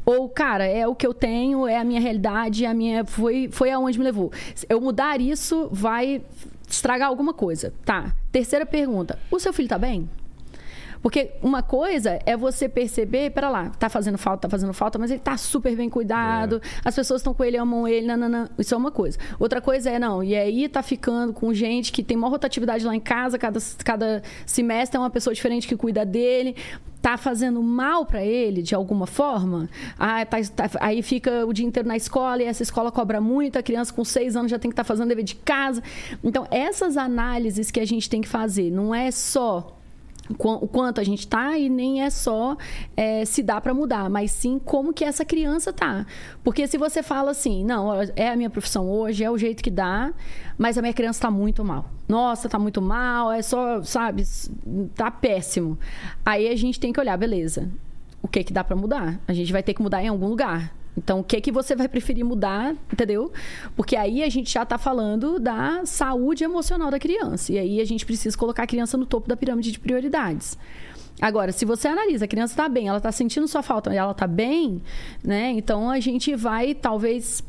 Ou, cara, é o que eu tenho, é a minha realidade, a minha foi, foi aonde me levou. Eu mudar isso vai estragar alguma coisa. Tá. Terceira pergunta. O seu filho tá bem? Porque uma coisa é você perceber, pera lá, tá fazendo falta, tá fazendo falta, mas ele tá super bem cuidado, as pessoas estão com ele, amam ele, nananã. Isso é uma coisa. Outra coisa é, não, e aí tá ficando com gente que tem maior rotatividade lá em casa, cada, cada semestre é uma pessoa diferente que cuida dele. Tá fazendo mal para ele de alguma forma? Ah, tá- tá- aí fica o dia inteiro na escola e essa escola cobra muito, a criança com seis anos já tem que estar fazendo dever de casa. Então, essas análises que a gente tem que fazer, não é só o quanto a gente tá e nem é só é, se dá para mudar, mas sim como que essa criança tá. Porque se você fala assim, não, é a minha profissão hoje, é o jeito que dá, mas a minha criança tá muito mal. Nossa, tá muito mal, é só, sabe, tá péssimo. Aí a gente tem que olhar, beleza. O que que dá para mudar? A gente vai ter que mudar em algum lugar. Então, o que que você vai preferir mudar, entendeu? Porque aí a gente já está falando da saúde emocional da criança. E aí a gente precisa colocar a criança no topo da pirâmide de prioridades. Agora, se você analisa, a criança está bem, ela está sentindo sua falta ela está bem, né? Então a gente vai talvez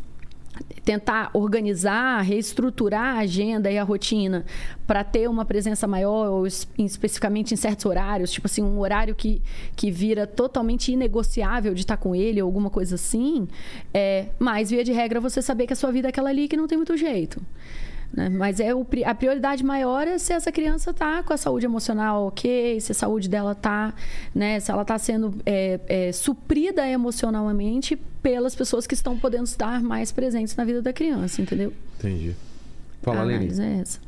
tentar organizar, reestruturar a agenda e a rotina para ter uma presença maior, ou especificamente em certos horários, tipo assim, um horário que, que vira totalmente inegociável de estar com ele ou alguma coisa assim, é, mas via de regra você saber que a sua vida é aquela ali que não tem muito jeito. Né? Mas é o a prioridade maior é se essa criança tá com a saúde emocional ok, se a saúde dela tá, né, se ela tá sendo é, é, suprida emocionalmente pelas pessoas que estão podendo estar mais presentes na vida da criança, entendeu? Entendi. Fala, análise é essa.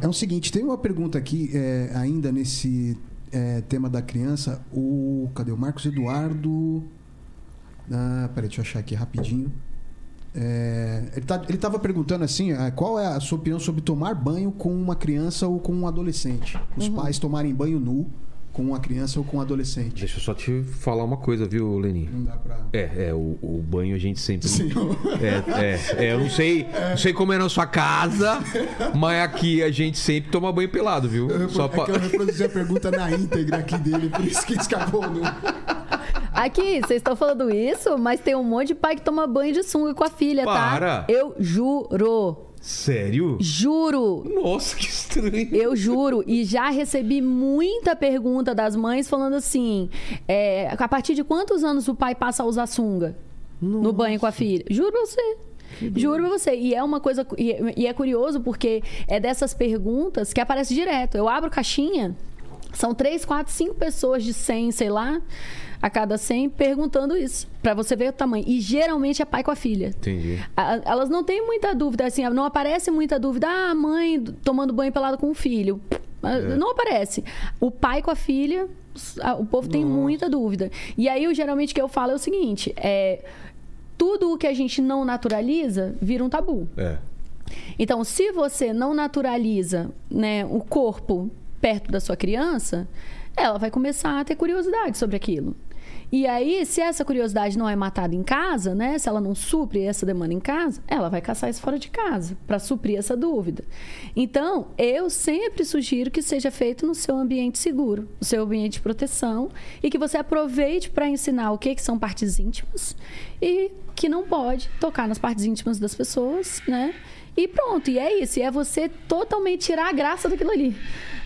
É o seguinte, tem uma pergunta aqui, é, ainda nesse é, tema da criança. O. Cadê o Marcos Eduardo? Ah, peraí, deixa eu achar aqui rapidinho. É, ele, tá, ele tava perguntando assim, é, qual é a sua opinião sobre tomar banho com uma criança ou com um adolescente? Os Uhum. pais tomarem banho nu com uma criança ou com um adolescente. Deixa eu só te falar uma coisa, viu, Leni? Não dá pra... É, é, o, o banho a gente sempre. Sim. É, é, é, eu não sei, não sei como é na sua casa, mas aqui a gente sempre toma banho pelado, viu? Eu, Só é pra... que eu reproduzi a pergunta na íntegra aqui dele, por isso que escapou no... Aqui, vocês estão falando isso, mas tem um monte de pai que toma banho de sunga com a filha, Para. tá? Eu juro. Sério? Juro. Nossa, que estranho. Eu juro, e já recebi muita pergunta das mães falando assim: é, a partir de quantos anos o pai passa a usar sunga no banho com a filha? Juro pra você. Juro pra você. E é uma coisa. E e é curioso porque é dessas perguntas que aparece direto. Eu abro caixinha, são três, quatro, cinco pessoas de 100, sei lá, a cada 100 perguntando isso. Pra você ver o tamanho. E geralmente é pai com a filha. Entendi. A- Elas não têm muita dúvida, assim, não aparece muita dúvida. Ah, a mãe tomando banho pelado com o filho. Ah, É. Não aparece. O pai com a filha, o povo tem muita dúvida. E aí, eu, geralmente, o que eu falo é o seguinte: é, tudo o que a gente não naturaliza vira um tabu. É. Então, se você não naturaliza né, o corpo perto da sua criança, ela vai começar a ter curiosidade sobre aquilo. E aí, se essa curiosidade não é matada em casa, né? Se ela não supre essa demanda em casa, ela vai caçar isso fora de casa para suprir essa dúvida. Então, eu sempre sugiro que seja feito no seu ambiente seguro, no seu ambiente de proteção, e que você aproveite para ensinar o que, que são partes íntimas e que não pode tocar nas partes íntimas das pessoas, né? E pronto, e é isso. E é você totalmente tirar a graça daquilo ali.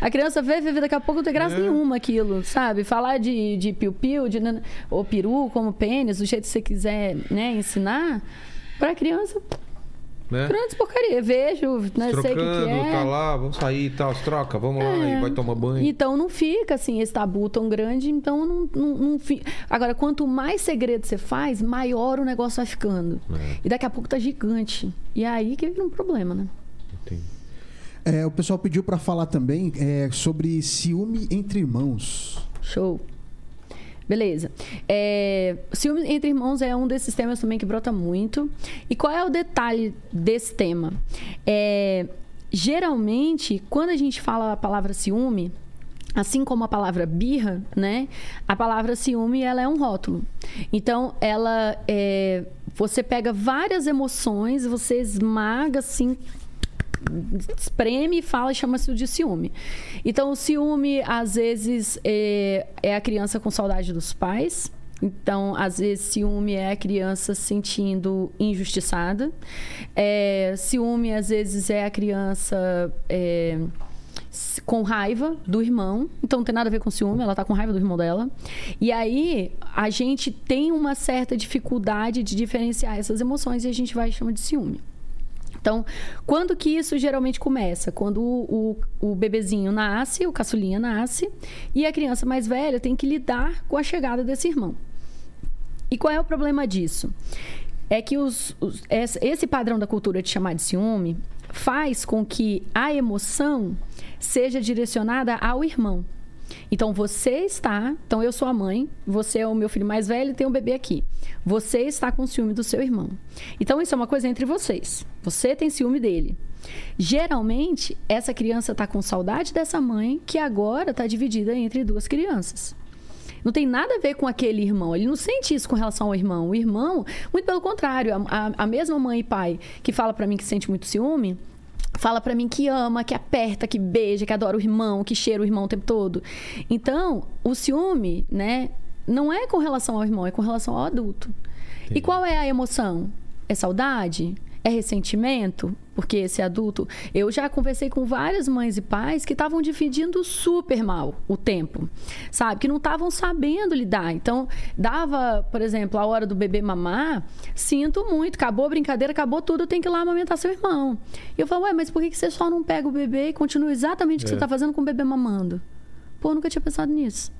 A criança vê, vê, vê, daqui a pouco não tem graça nenhuma aquilo, sabe? Falar de, de piu-piu, de ou peru, como pênis, do jeito que você quiser né, ensinar, pra criança, Né? grandes porcaria. Vejo, né, sei o que, que Trocando, é. tá lá, vamos sair e tal, se troca, vamos lá É. e vai tomar banho. Então não fica assim esse tabu tão grande, então não, não, não fica. Agora, quanto mais segredo você faz, maior o negócio vai ficando. É. E daqui a pouco tá gigante. E aí que vira um problema, né? Entendi. É, o pessoal pediu pra falar também é, sobre ciúme entre irmãos. Show. Beleza. É, ciúme entre irmãos é um desses temas também que brota muito. E qual é o detalhe desse tema? É, geralmente, quando a gente fala a palavra ciúme, assim como a palavra birra, né? A palavra ciúme ela é um rótulo. Então, ela é, você pega várias emoções, você esmaga assim espreme e fala e chama-se de ciúme. Então, o ciúme, às vezes, é, é a criança com saudade dos pais. Então, às vezes, ciúme é a criança se sentindo injustiçada. É, ciúme, às vezes, é a criança. é, com raiva do irmão, então não tem nada a ver com ciúme, ela tá com raiva do irmão dela. E aí a gente tem uma certa dificuldade de diferenciar essas emoções e a gente vai chamar de ciúme. Então, quando que isso geralmente começa? Quando o, o, o bebezinho nasce, o caçulinha nasce, e a criança mais velha tem que lidar com a chegada desse irmão. E qual é o problema disso? É que os, os- esse padrão da cultura de chamar de ciúme faz com que a emoção seja direcionada ao irmão. Então você está, então eu sou a mãe, você é o meu filho mais velho tem um bebê aqui. Você está com ciúme do seu irmão. Então isso é uma coisa entre vocês. Você tem ciúme dele. Geralmente, essa criança está com saudade dessa mãe que agora está dividida entre duas crianças. Não tem nada a ver com aquele irmão. Ele não sente isso com relação ao irmão. O irmão, muito pelo contrário, a, a- mesma mãe e pai que fala pra mim que sente muito ciúme, fala pra mim que ama, que aperta, que beija, que adora o irmão, que cheira o irmão o tempo todo. Então, o ciúme, né, não é com relação ao irmão, é com relação ao adulto. E qual é a emoção? É saudade? É ressentimento? Porque esse adulto. Eu já conversei com várias mães e pais que estavam dividindo super mal o tempo, sabe? Que não estavam sabendo lidar. Então, dava, por exemplo, a hora do bebê mamar, sinto muito, acabou a brincadeira, acabou tudo, tem que ir lá amamentar seu irmão. E eu falo, ué, mas por que você só não pega o bebê e continua exatamente o que você está fazendo com o bebê mamando? Pô, eu nunca tinha pensado nisso.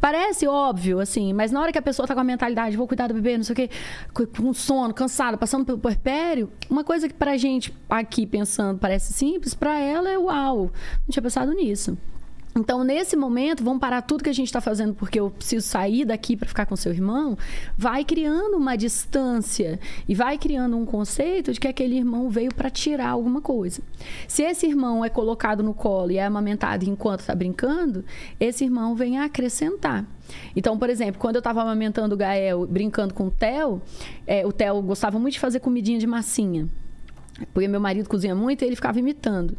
Parece óbvio, assim, mas na hora que a pessoa tá com a mentalidade, vou cuidar do bebê, não sei o quê, com- sono, cansada, passando pelo puerpério, uma coisa que pra gente aqui pensando parece simples, pra ela é uau. Não tinha pensado nisso. Então, nesse momento, vamos parar tudo que a gente está fazendo porque eu preciso sair daqui para ficar com seu irmão. Vai criando uma distância e vai criando um conceito de que aquele irmão veio para tirar alguma coisa. Se esse irmão é colocado no colo e é amamentado enquanto está brincando, esse irmão vem a acrescentar. Então, por exemplo, quando eu estava amamentando o Gael, brincando com o Theo, é, o Theo gostava muito de fazer comidinha de massinha. Porque meu marido cozinha muito e ele ficava imitando.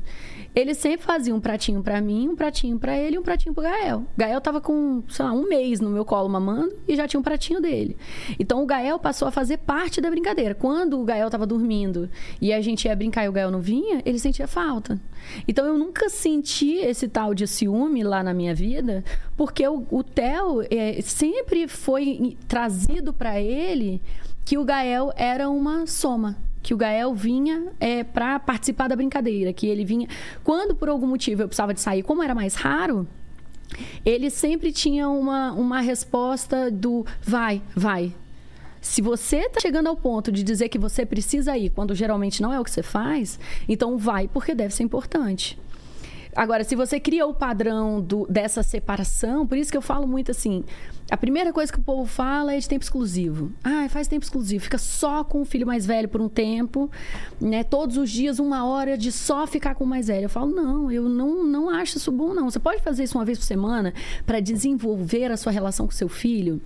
Ele sempre fazia um pratinho pra mim, um pratinho pra ele e um pratinho pro Gael. Gael tava com, sei lá, um mês no meu colo mamando e já tinha um pratinho dele. Então o Gael passou a fazer parte da brincadeira. Quando o Gael tava dormindo e a gente ia brincar e o Gael não vinha, ele sentia falta. Então eu nunca senti esse tal de ciúme lá na minha vida, porque o, o Theo é, sempre foi trazido pra ele que o Gael era uma soma que o Gael vinha é, para participar da brincadeira, que ele vinha quando por algum motivo eu precisava de sair, como era mais raro, ele sempre tinha uma, uma resposta do vai, vai. Se você está chegando ao ponto de dizer que você precisa ir, quando geralmente não é o que você faz, então vai, porque deve ser importante. Agora, se você cria o padrão do, dessa separação, por isso que eu falo muito assim: a primeira coisa que o povo fala é de tempo exclusivo. Ah, faz tempo exclusivo, fica só com o filho mais velho por um tempo, né? Todos os dias, uma hora de só ficar com o mais velho. Eu falo, não, eu não, não acho isso bom, não. Você pode fazer isso uma vez por semana para desenvolver a sua relação com seu filho.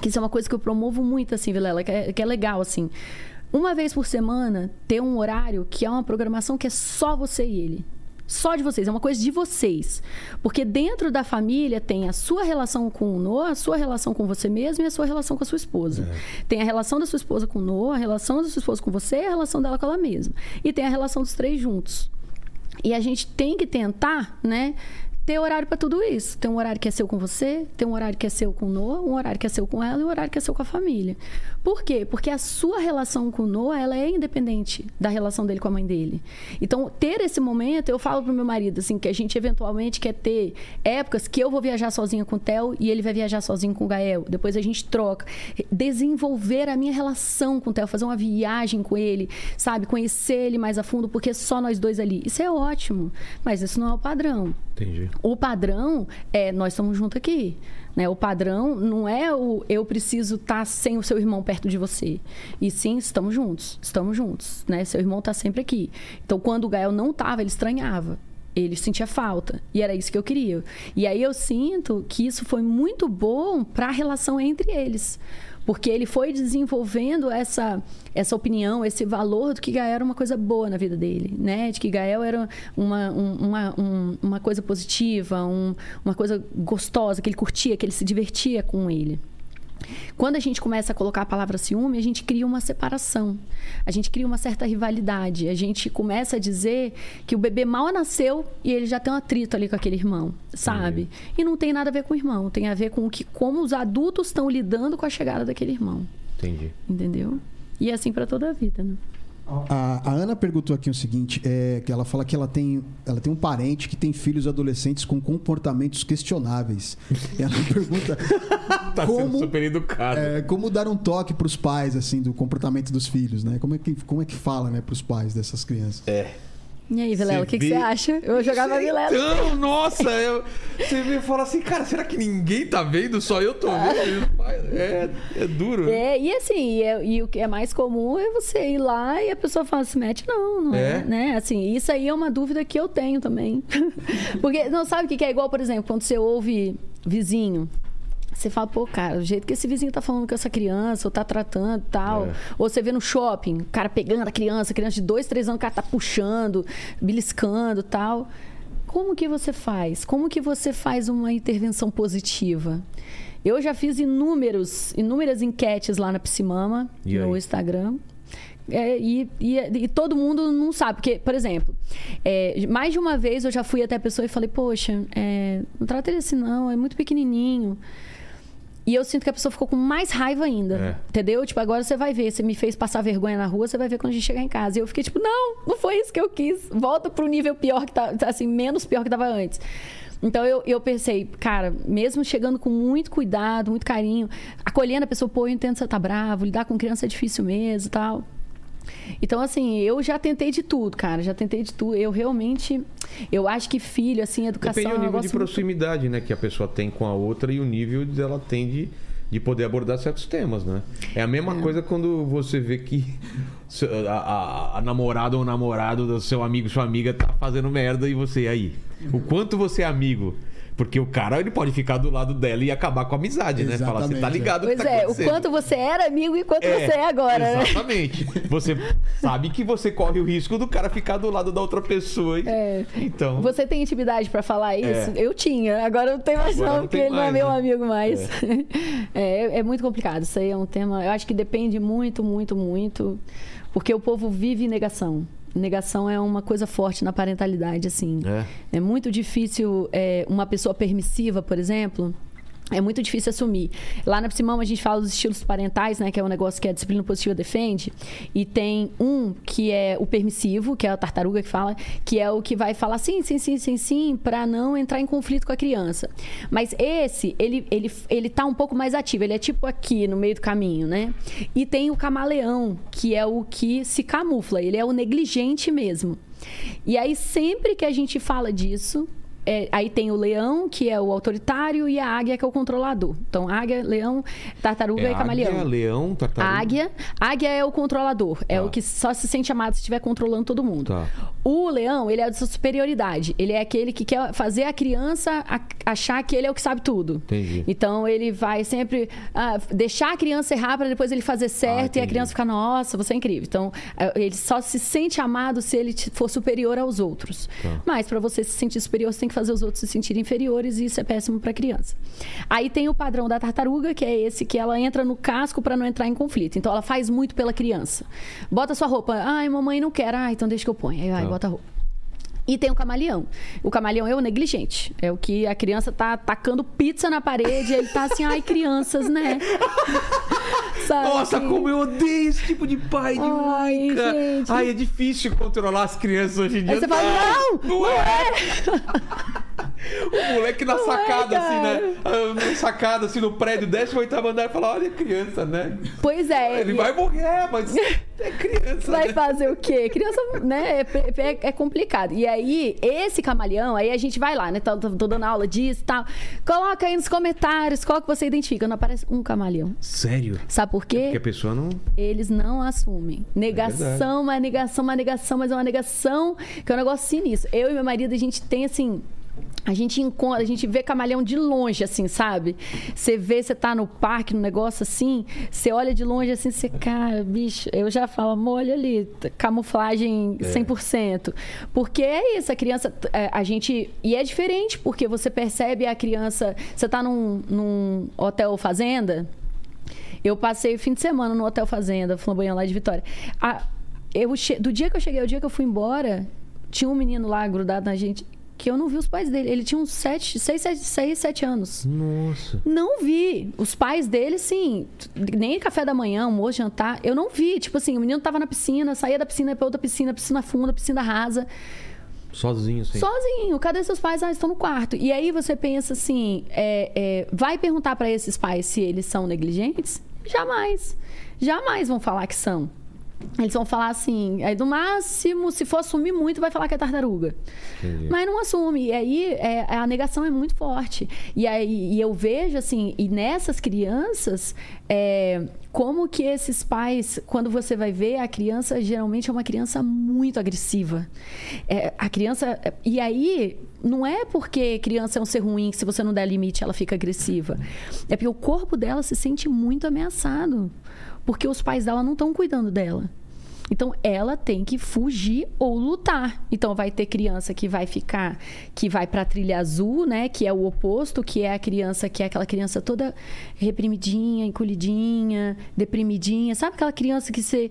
Que isso é uma coisa que eu promovo muito, assim, Vilela, que é, que é legal, assim. Uma vez por semana, ter um horário que é uma programação que é só você e ele só de vocês, é uma coisa de vocês. Porque dentro da família tem a sua relação com o Noah, a sua relação com você mesmo e a sua relação com a sua esposa. É. Tem a relação da sua esposa com o Noah, a relação da sua esposa com você e a relação dela com ela mesma. E tem a relação dos três juntos. E a gente tem que tentar, né, ter horário para tudo isso. Tem um horário que é seu com você, tem um horário que é seu com o Noah, um horário que é seu com ela e um horário que é seu com a família. Por quê? Porque a sua relação com o Noah, ela é independente da relação dele com a mãe dele. Então, ter esse momento, eu falo pro meu marido, assim, que a gente eventualmente quer ter épocas que eu vou viajar sozinha com o Theo e ele vai viajar sozinho com o Gael. Depois a gente troca. Desenvolver a minha relação com o Theo, fazer uma viagem com ele, sabe? Conhecer ele mais a fundo, porque é só nós dois ali. Isso é ótimo, mas isso não é o padrão. Entendi. O padrão é nós estamos juntos aqui. Né? O padrão não é o eu preciso estar tá sem o seu irmão perto de você. E sim, estamos juntos. Estamos juntos. Né? Seu irmão está sempre aqui. Então, quando o Gael não estava, ele estranhava. Ele sentia falta. E era isso que eu queria. E aí eu sinto que isso foi muito bom para a relação entre eles porque ele foi desenvolvendo essa, essa opinião, esse valor do que Gael era uma coisa boa na vida dele, né? De que Gael era uma, uma, um, uma coisa positiva, um, uma coisa gostosa, que ele curtia, que ele se divertia com ele. Quando a gente começa a colocar a palavra ciúme, a gente cria uma separação. A gente cria uma certa rivalidade. A gente começa a dizer que o bebê mal nasceu e ele já tem um atrito ali com aquele irmão, sabe? E não tem nada a ver com o irmão, tem a ver com o que como os adultos estão lidando com a chegada daquele irmão. Entendi. Entendeu? E é assim para toda a vida, né? A, a, Ana perguntou aqui o seguinte, é, que ela fala que ela tem, ela tem um parente que tem filhos adolescentes com comportamentos questionáveis. E ela pergunta tá como, super educado. É, como dar um toque para os pais assim do comportamento dos filhos, né? Como é que como é que fala, né, para os pais dessas crianças? É. E aí, Vilela, o que, que, você acha? Eu jogava Vilela. Então, nossa, eu, você me fala assim, cara, será que ninguém tá vendo? Só eu tô vendo? É, é duro. É, e assim, e, é, e, o que é mais comum é você ir lá e a pessoa fala, se mete, não, não é. é né? Assim, isso aí é uma dúvida que eu tenho também. Porque, não sabe o que é igual, por exemplo, quando você ouve vizinho você fala, pô, cara, o jeito que esse vizinho tá falando com essa criança, ou tá tratando tal. É. Ou você vê no shopping, o cara pegando a criança, criança de dois, três anos, o cara tá puxando, beliscando tal. Como que você faz? Como que você faz uma intervenção positiva? Eu já fiz inúmeros, inúmeras enquetes lá na Psimama, e no aí? Instagram. É, e, e, e, todo mundo não sabe. Porque, por exemplo, é, mais de uma vez eu já fui até a pessoa e falei, poxa, é, não trata ele assim não, é muito pequenininho. E eu sinto que a pessoa ficou com mais raiva ainda. É. Entendeu? Tipo, agora você vai ver. Você me fez passar vergonha na rua, você vai ver quando a gente chegar em casa. E eu fiquei tipo, não, não foi isso que eu quis. Volta pro nível pior que tá, assim, menos pior que tava antes. Então eu, eu pensei, cara, mesmo chegando com muito cuidado, muito carinho, acolhendo a pessoa, pô, eu entendo que você tá bravo, lidar com criança é difícil mesmo e tal. Então, assim, eu já tentei de tudo, cara. Já tentei de tudo. Eu realmente. Eu acho que filho, assim, educação. Depende é do um nível de negócio muito- proximidade, né? Que a pessoa tem com a outra e o nível dela tem de, de poder abordar certos temas, né? É a mesma coisa quando você vê que a, a- a namorada ou namorado do seu amigo, sua amiga tá fazendo merda e você aí. O quanto você é amigo. Porque o cara, ele pode ficar do lado dela e acabar com a amizade, né? Falar, você tá Exatamente, ligado o Pois que tá é, o quanto você era amigo e quanto É, você é agora, né? Exatamente. Você sabe que você corre o risco do cara ficar do lado da outra pessoa. e- É. Então. Você tem intimidade pra falar isso? Eu tinha, agora eu não tenho mais Agora não, não porque ele não é mais, meu né? amigo mais. É. é muito complicado. Isso aí é um tema. Eu acho que depende muito, muito, muito. Porque o povo vive negação. Negação é uma coisa forte na parentalidade, assim. É. É muito difícil é, uma pessoa permissiva, por exemplo. É muito difícil assumir. Lá na Psimão a gente fala dos estilos parentais, né? Que é um negócio que a disciplina positiva defende. E tem um que é o permissivo, que é a tartaruga que fala, que é o que vai falar sim, sim, sim, sim, sim, para não entrar em conflito com a criança. Mas esse, ele, ele, ele tá um pouco mais ativo. Ele é tipo aqui, no meio do caminho, né? E tem o camaleão, que é o que se camufla. Ele é o negligente mesmo. E aí, sempre que a gente fala disso, é, aí tem o leão, que é o autoritário, e a águia, que é o controlador. Então, águia, leão, tartaruga É e camaleão. águia, leão, tartaruga. Águia, águia é o controlador, é Tá. o que só se sente amado se estiver controlando todo mundo. Tá. O leão, ele é de superioridade. Ele é aquele que quer fazer a criança achar que ele é o que sabe tudo. Entendi. Então ele vai sempre ah, deixar a criança errar para depois ele fazer certo e a Ah, criança ficar, nossa, você é incrível. Então ah, ele só se sente amado se ele for superior aos outros. Tá. Mas para você se sentir superior, você tem que fazer os outros se sentirem inferiores e isso é péssimo para a criança. Aí tem o padrão da tartaruga, que é esse que ela entra no casco para não entrar em conflito. Então ela faz muito pela criança. Bota sua roupa. Ai, mamãe não quer. Ah, então deixa que eu ponho. Aí vai, Tá. bota a roupa. E tem o camaleão. O camaleão é o negligente. É o que a criança tá tacando pizza na parede e ele tá assim, ai, crianças, né? Sabe? Nossa, como eu odeio esse tipo de pai de Ai, mãe, cara. gente. Ai, é difícil controlar as crianças hoje em dia. Aí você fala, não, não é. o moleque na Não é, sacada, assim, né? Ah, Na sacada, assim, no prédio, desce o oitavo andar e fala, olha criança, né? Pois é. Ele e- vai morrer, mas é criança, Vai né? fazer o quê? Criança, né? É, é- é complicado. E aí, esse camaleão, aí a gente vai lá, né? Tô, tô- tô dando aula disso e tal. Coloca aí nos comentários qual que você identifica. Não aparece um camaleão. Sério? Sabe por quê? Porque a pessoa não... Eles não assumem. Negação, uma negação, uma negação, mas é uma negação que é um negócio sinistro. Eu e meu marido, a gente tem assim. A gente encontra, a gente vê camaleão de longe, assim, sabe? Você vê, você tá no parque, no negócio assim, você olha de longe assim, você, cara, bicho, eu já falo, amor, olha ali, camuflagem 100%. Porque é isso, a criança, é, a gente. E é diferente, porque você percebe a criança. Você tá num, num hotel fazenda, eu passei o fim de semana no Hotel Fazenda, Flamboyant lá de Vitória. A- eu Do dia que eu cheguei ao dia que eu fui embora, tinha um menino lá grudado na gente que eu não vi os pais dele. Ele tinha uns 7, 6, 7, 6, 7 anos. Nossa. Não vi. Os pais dele, sim, nem café da manhã, almoço, jantar, eu não vi. Tipo assim, o menino tava na piscina, saía da piscina ia pra outra piscina, piscina funda, piscina rasa. Sozinho, assim. Sozinho. Cadê seus pais? Ah, estão no quarto. E aí você pensa assim: é, é, vai perguntar para esses pais se eles são negligentes? Jamais. Jamais vão falar que são. Eles vão falar assim, aí do máximo, se for assumir muito, vai falar que é tartaruga. Entendi. Mas não assume. E aí é, a negação é muito forte. E aí e eu vejo assim, e nessas crianças, é, como que esses pais, quando você vai ver, a criança geralmente é uma criança muito agressiva. É, a criança. E aí, não é porque criança é um ser ruim, que se você não der limite, ela fica agressiva. É porque o corpo dela se sente muito ameaçado. Porque os pais dela não estão cuidando dela. Então ela tem que fugir ou lutar. Então vai ter criança que vai ficar, que vai para a trilha azul, né, que é o oposto, que é a criança que é aquela criança toda reprimidinha, encolhidinha, deprimidinha. Sabe aquela criança que você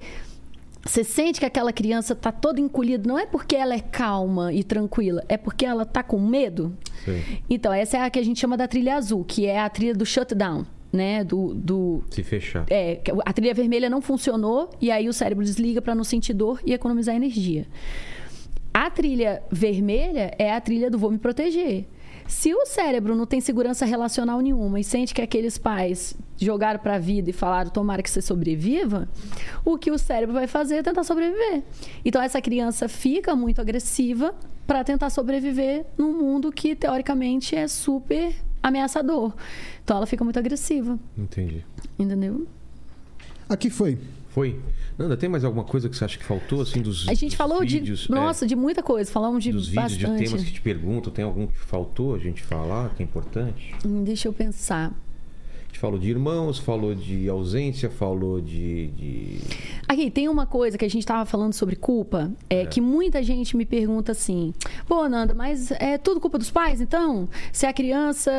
você sente que aquela criança tá toda encolhida, não é porque ela é calma e tranquila, é porque ela tá com medo. Sei. Então, essa é a que a gente chama da trilha azul, que é a trilha do shutdown, né, do, do Se fechar. é, a trilha vermelha não funcionou e aí o cérebro desliga para não sentir dor e economizar energia. A trilha vermelha é a trilha do vou me proteger. Se o cérebro não tem segurança relacional nenhuma e sente que aqueles pais jogaram para a vida e falaram tomara que você sobreviva, o que o cérebro vai fazer é tentar sobreviver. Então essa criança fica muito agressiva para tentar sobreviver num mundo que teoricamente é super ameaçador. Então ela fica muito agressiva, Entendi. entendeu? Aqui foi. Foi? Nanda, tem mais alguma coisa que você acha que faltou, assim, dos A gente dos falou vídeos? de. É, Nossa, de muita coisa. Falamos de dos vídeos, bastante. de temas que te perguntam, tem algum que faltou a gente falar, que é importante? Hum, Deixa eu pensar. A gente falou de irmãos, falou de ausência, falou de... de... Aqui, tem uma coisa que a gente estava falando sobre culpa, é, que muita gente me pergunta assim: pô, Nanda, mas é tudo culpa dos pais, então? Se a criança,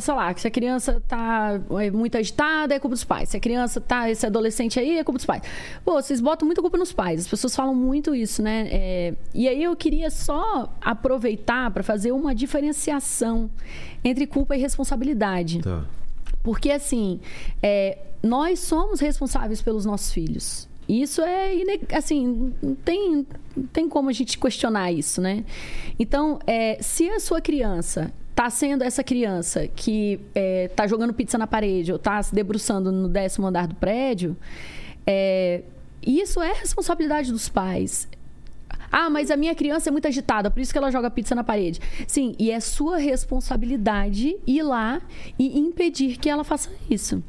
sei lá, se a criança tá é, muito agitada, é culpa dos pais. Se a criança tá, esse adolescente aí, é culpa dos pais. Pô, vocês botam muita culpa nos pais, as pessoas falam muito isso, né? É, e aí eu queria só aproveitar para fazer uma diferenciação entre culpa e responsabilidade. Tá. Porque, assim, é, nós somos responsáveis pelos nossos filhos. Isso é, assim, não tem, não tem como a gente questionar isso, né? Então, é, se a sua criança tá sendo essa criança que é, tá jogando pizza na parede ou tá se debruçando no décimo andar do prédio, é, isso é responsabilidade dos pais. Ah, mas a minha criança é muito agitada, por isso que ela joga pizza na parede. Sim, e é sua responsabilidade ir lá e impedir que ela faça isso.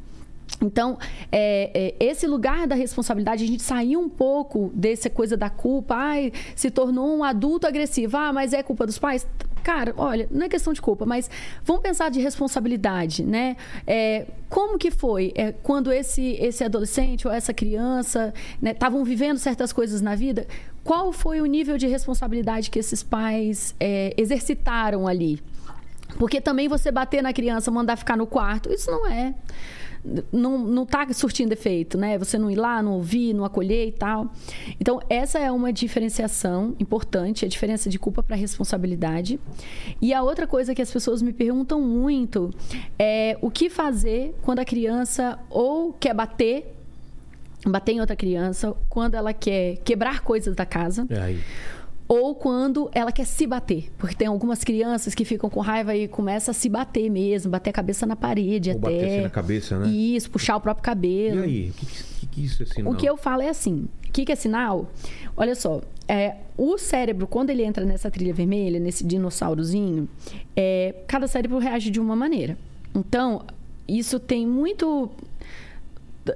Então, é, é, esse lugar da responsabilidade, a gente saiu um pouco dessa coisa da culpa. Ai, se tornou um adulto agressivo. Ah, mas é culpa dos pais? Cara, olha, não é questão de culpa, mas vamos pensar de responsabilidade, né? É, como que foi é, quando esse, esse adolescente ou essa criança estavam vivendo certas coisas na vida? Qual foi o nível de responsabilidade que esses pais é, exercitaram ali? Porque também você bater na criança, mandar ficar no quarto, isso não é não, não tá surtindo efeito, né? Você não ir lá, não ouvir, não acolher e tal. Então, essa é uma diferenciação importante, a diferença de culpa para responsabilidade. E a outra coisa que as pessoas me perguntam muito é o que fazer quando a criança ou quer bater, bater em outra criança, quando ela quer quebrar coisas da casa É aí. ou quando ela quer se bater. Porque tem algumas crianças que ficam com raiva e começam a se bater mesmo, bater a cabeça na parede Ou até. bater assim na cabeça, né? Isso, puxar o próprio cabelo. E aí? O que, que, que isso é sinal? O que eu falo é assim: o que, que é sinal? Olha só, é, o cérebro, quando ele entra nessa trilha vermelha, nesse dinossaurozinho, é, cada cérebro reage de uma maneira. Então, isso tem muito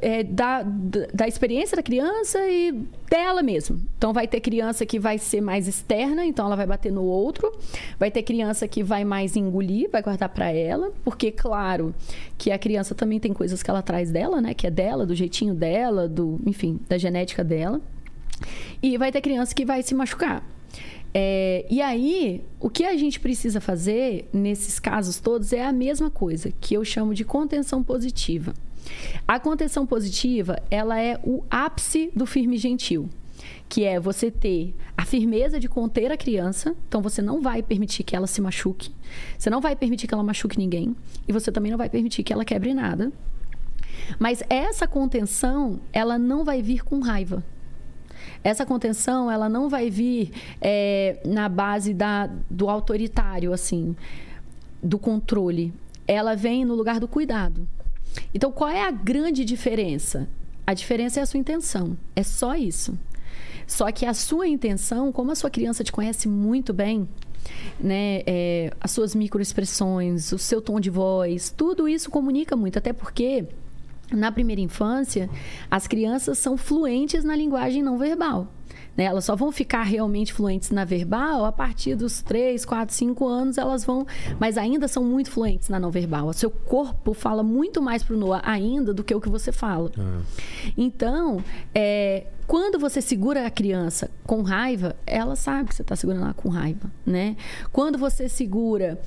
é, da, da, experiência da criança e dela mesmo. Então, vai ter criança que vai ser mais externa, então ela vai bater no outro. Vai ter criança que vai mais engolir, vai guardar para ela, porque, claro, que a criança também tem coisas que ela traz dela, né? Que é dela, do jeitinho dela, do, enfim, da genética dela. E vai ter criança que vai se machucar. É, e aí, o que a gente precisa fazer nesses casos todos é a mesma coisa, que eu chamo de contenção positiva. A contenção positiva, ela é o ápice do firme gentil, que é você ter a firmeza de conter a criança, então você não vai permitir que ela se machuque, você não vai permitir que ela machuque ninguém, e você também não vai permitir que ela quebre nada. Mas essa contenção, ela não vai vir com raiva. Essa contenção, ela não vai vir é, na base da, do autoritário, assim, do controle. Ela vem no lugar do cuidado. Então, qual é a grande diferença? A diferença é a sua intenção. É só isso. Só que a sua intenção, como a sua criança te conhece muito bem, né, é, as suas microexpressões, o seu tom de voz, tudo isso comunica muito, até porque na primeira infância as crianças são fluentes na linguagem não verbal. Né? Elas só vão ficar realmente fluentes na verbal a partir dos 3, 4, 5 anos, elas vão, mas ainda são muito fluentes na não verbal. O seu corpo fala muito mais pro Noah ainda do que o que você fala. Ah, Então, é, quando você segura a criança com raiva, ela sabe que você está segurando ela com raiva, né? Quando você segura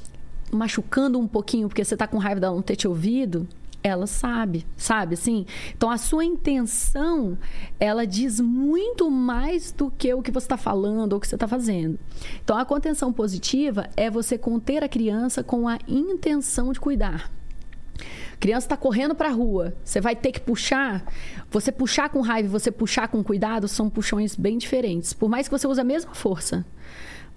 machucando um pouquinho porque você está com raiva dela não ter te ouvido, ela sabe, sabe assim? Então a sua intenção, ela diz muito mais do que o que você está falando ou o que você está fazendo. Então a contenção positiva é você conter a criança com a intenção de cuidar. A criança está correndo para a rua, você vai ter que puxar. Você puxar com raiva você puxar com cuidado são puxões bem diferentes. Por mais que você use a mesma força.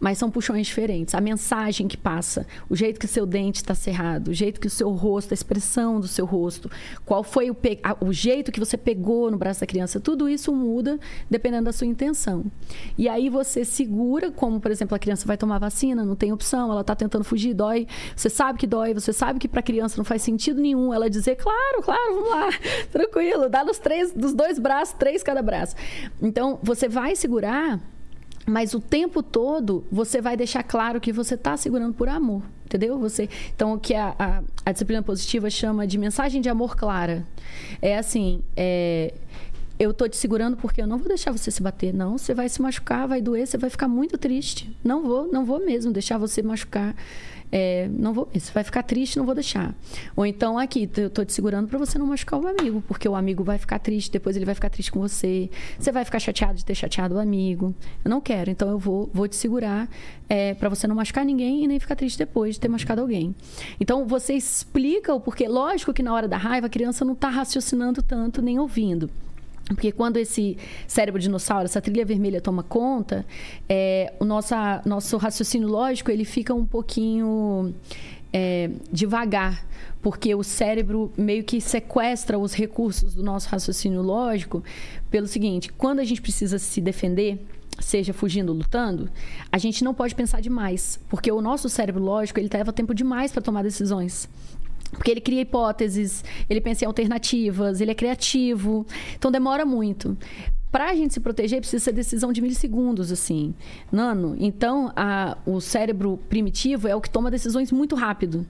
Mas são puxões diferentes. A mensagem que passa, o jeito que o seu dente está cerrado, o jeito que o seu rosto, a expressão do seu rosto, qual foi o, o jeito que você pegou no braço da criança, tudo isso muda dependendo da sua intenção. E aí você segura, como por exemplo, a criança vai tomar vacina, não tem opção, ela está tentando fugir, dói. Você sabe que dói, você sabe que para a criança não faz sentido nenhum ela dizer, claro, claro, vamos lá, tranquilo, dá nos três, dos dois braços, três cada braço. Então, você vai segurar, mas o tempo todo você vai deixar claro que você está segurando por amor, entendeu? Você, então, o que a, a, a disciplina positiva chama de mensagem de amor clara. É assim, é, eu tô te segurando porque eu não vou deixar você se bater, não. Você vai se machucar, vai doer, você vai ficar muito triste. Não vou, não vou mesmo deixar você machucar. É, não vou, você vai ficar triste, não vou deixar. Ou então aqui, eu tô te segurando para você não machucar o amigo, porque o amigo vai ficar triste, depois ele vai ficar triste com você. Você vai ficar chateado de ter chateado o amigo. Eu não quero, então eu vou, vou te segurar é, para você não machucar ninguém e nem ficar triste depois de ter machucado alguém. Então você explica o porquê. Lógico que na hora da raiva a criança não tá raciocinando tanto nem ouvindo. Porque quando esse cérebro dinossauro, essa trilha vermelha toma conta, é, o nosso, nosso raciocínio lógico ele fica um pouquinho é, devagar, porque o cérebro meio que sequestra os recursos do nosso raciocínio lógico pelo seguinte: quando a gente precisa se defender, seja fugindo ou lutando, a gente não pode pensar demais, porque o nosso cérebro lógico ele leva tempo demais para tomar decisões. Porque ele cria hipóteses, ele pensa em alternativas, ele é criativo. Então demora muito. Para a gente se proteger, precisa ser decisão de milissegundos, assim. Nano. Então, a, o cérebro primitivo é o que toma decisões muito rápido.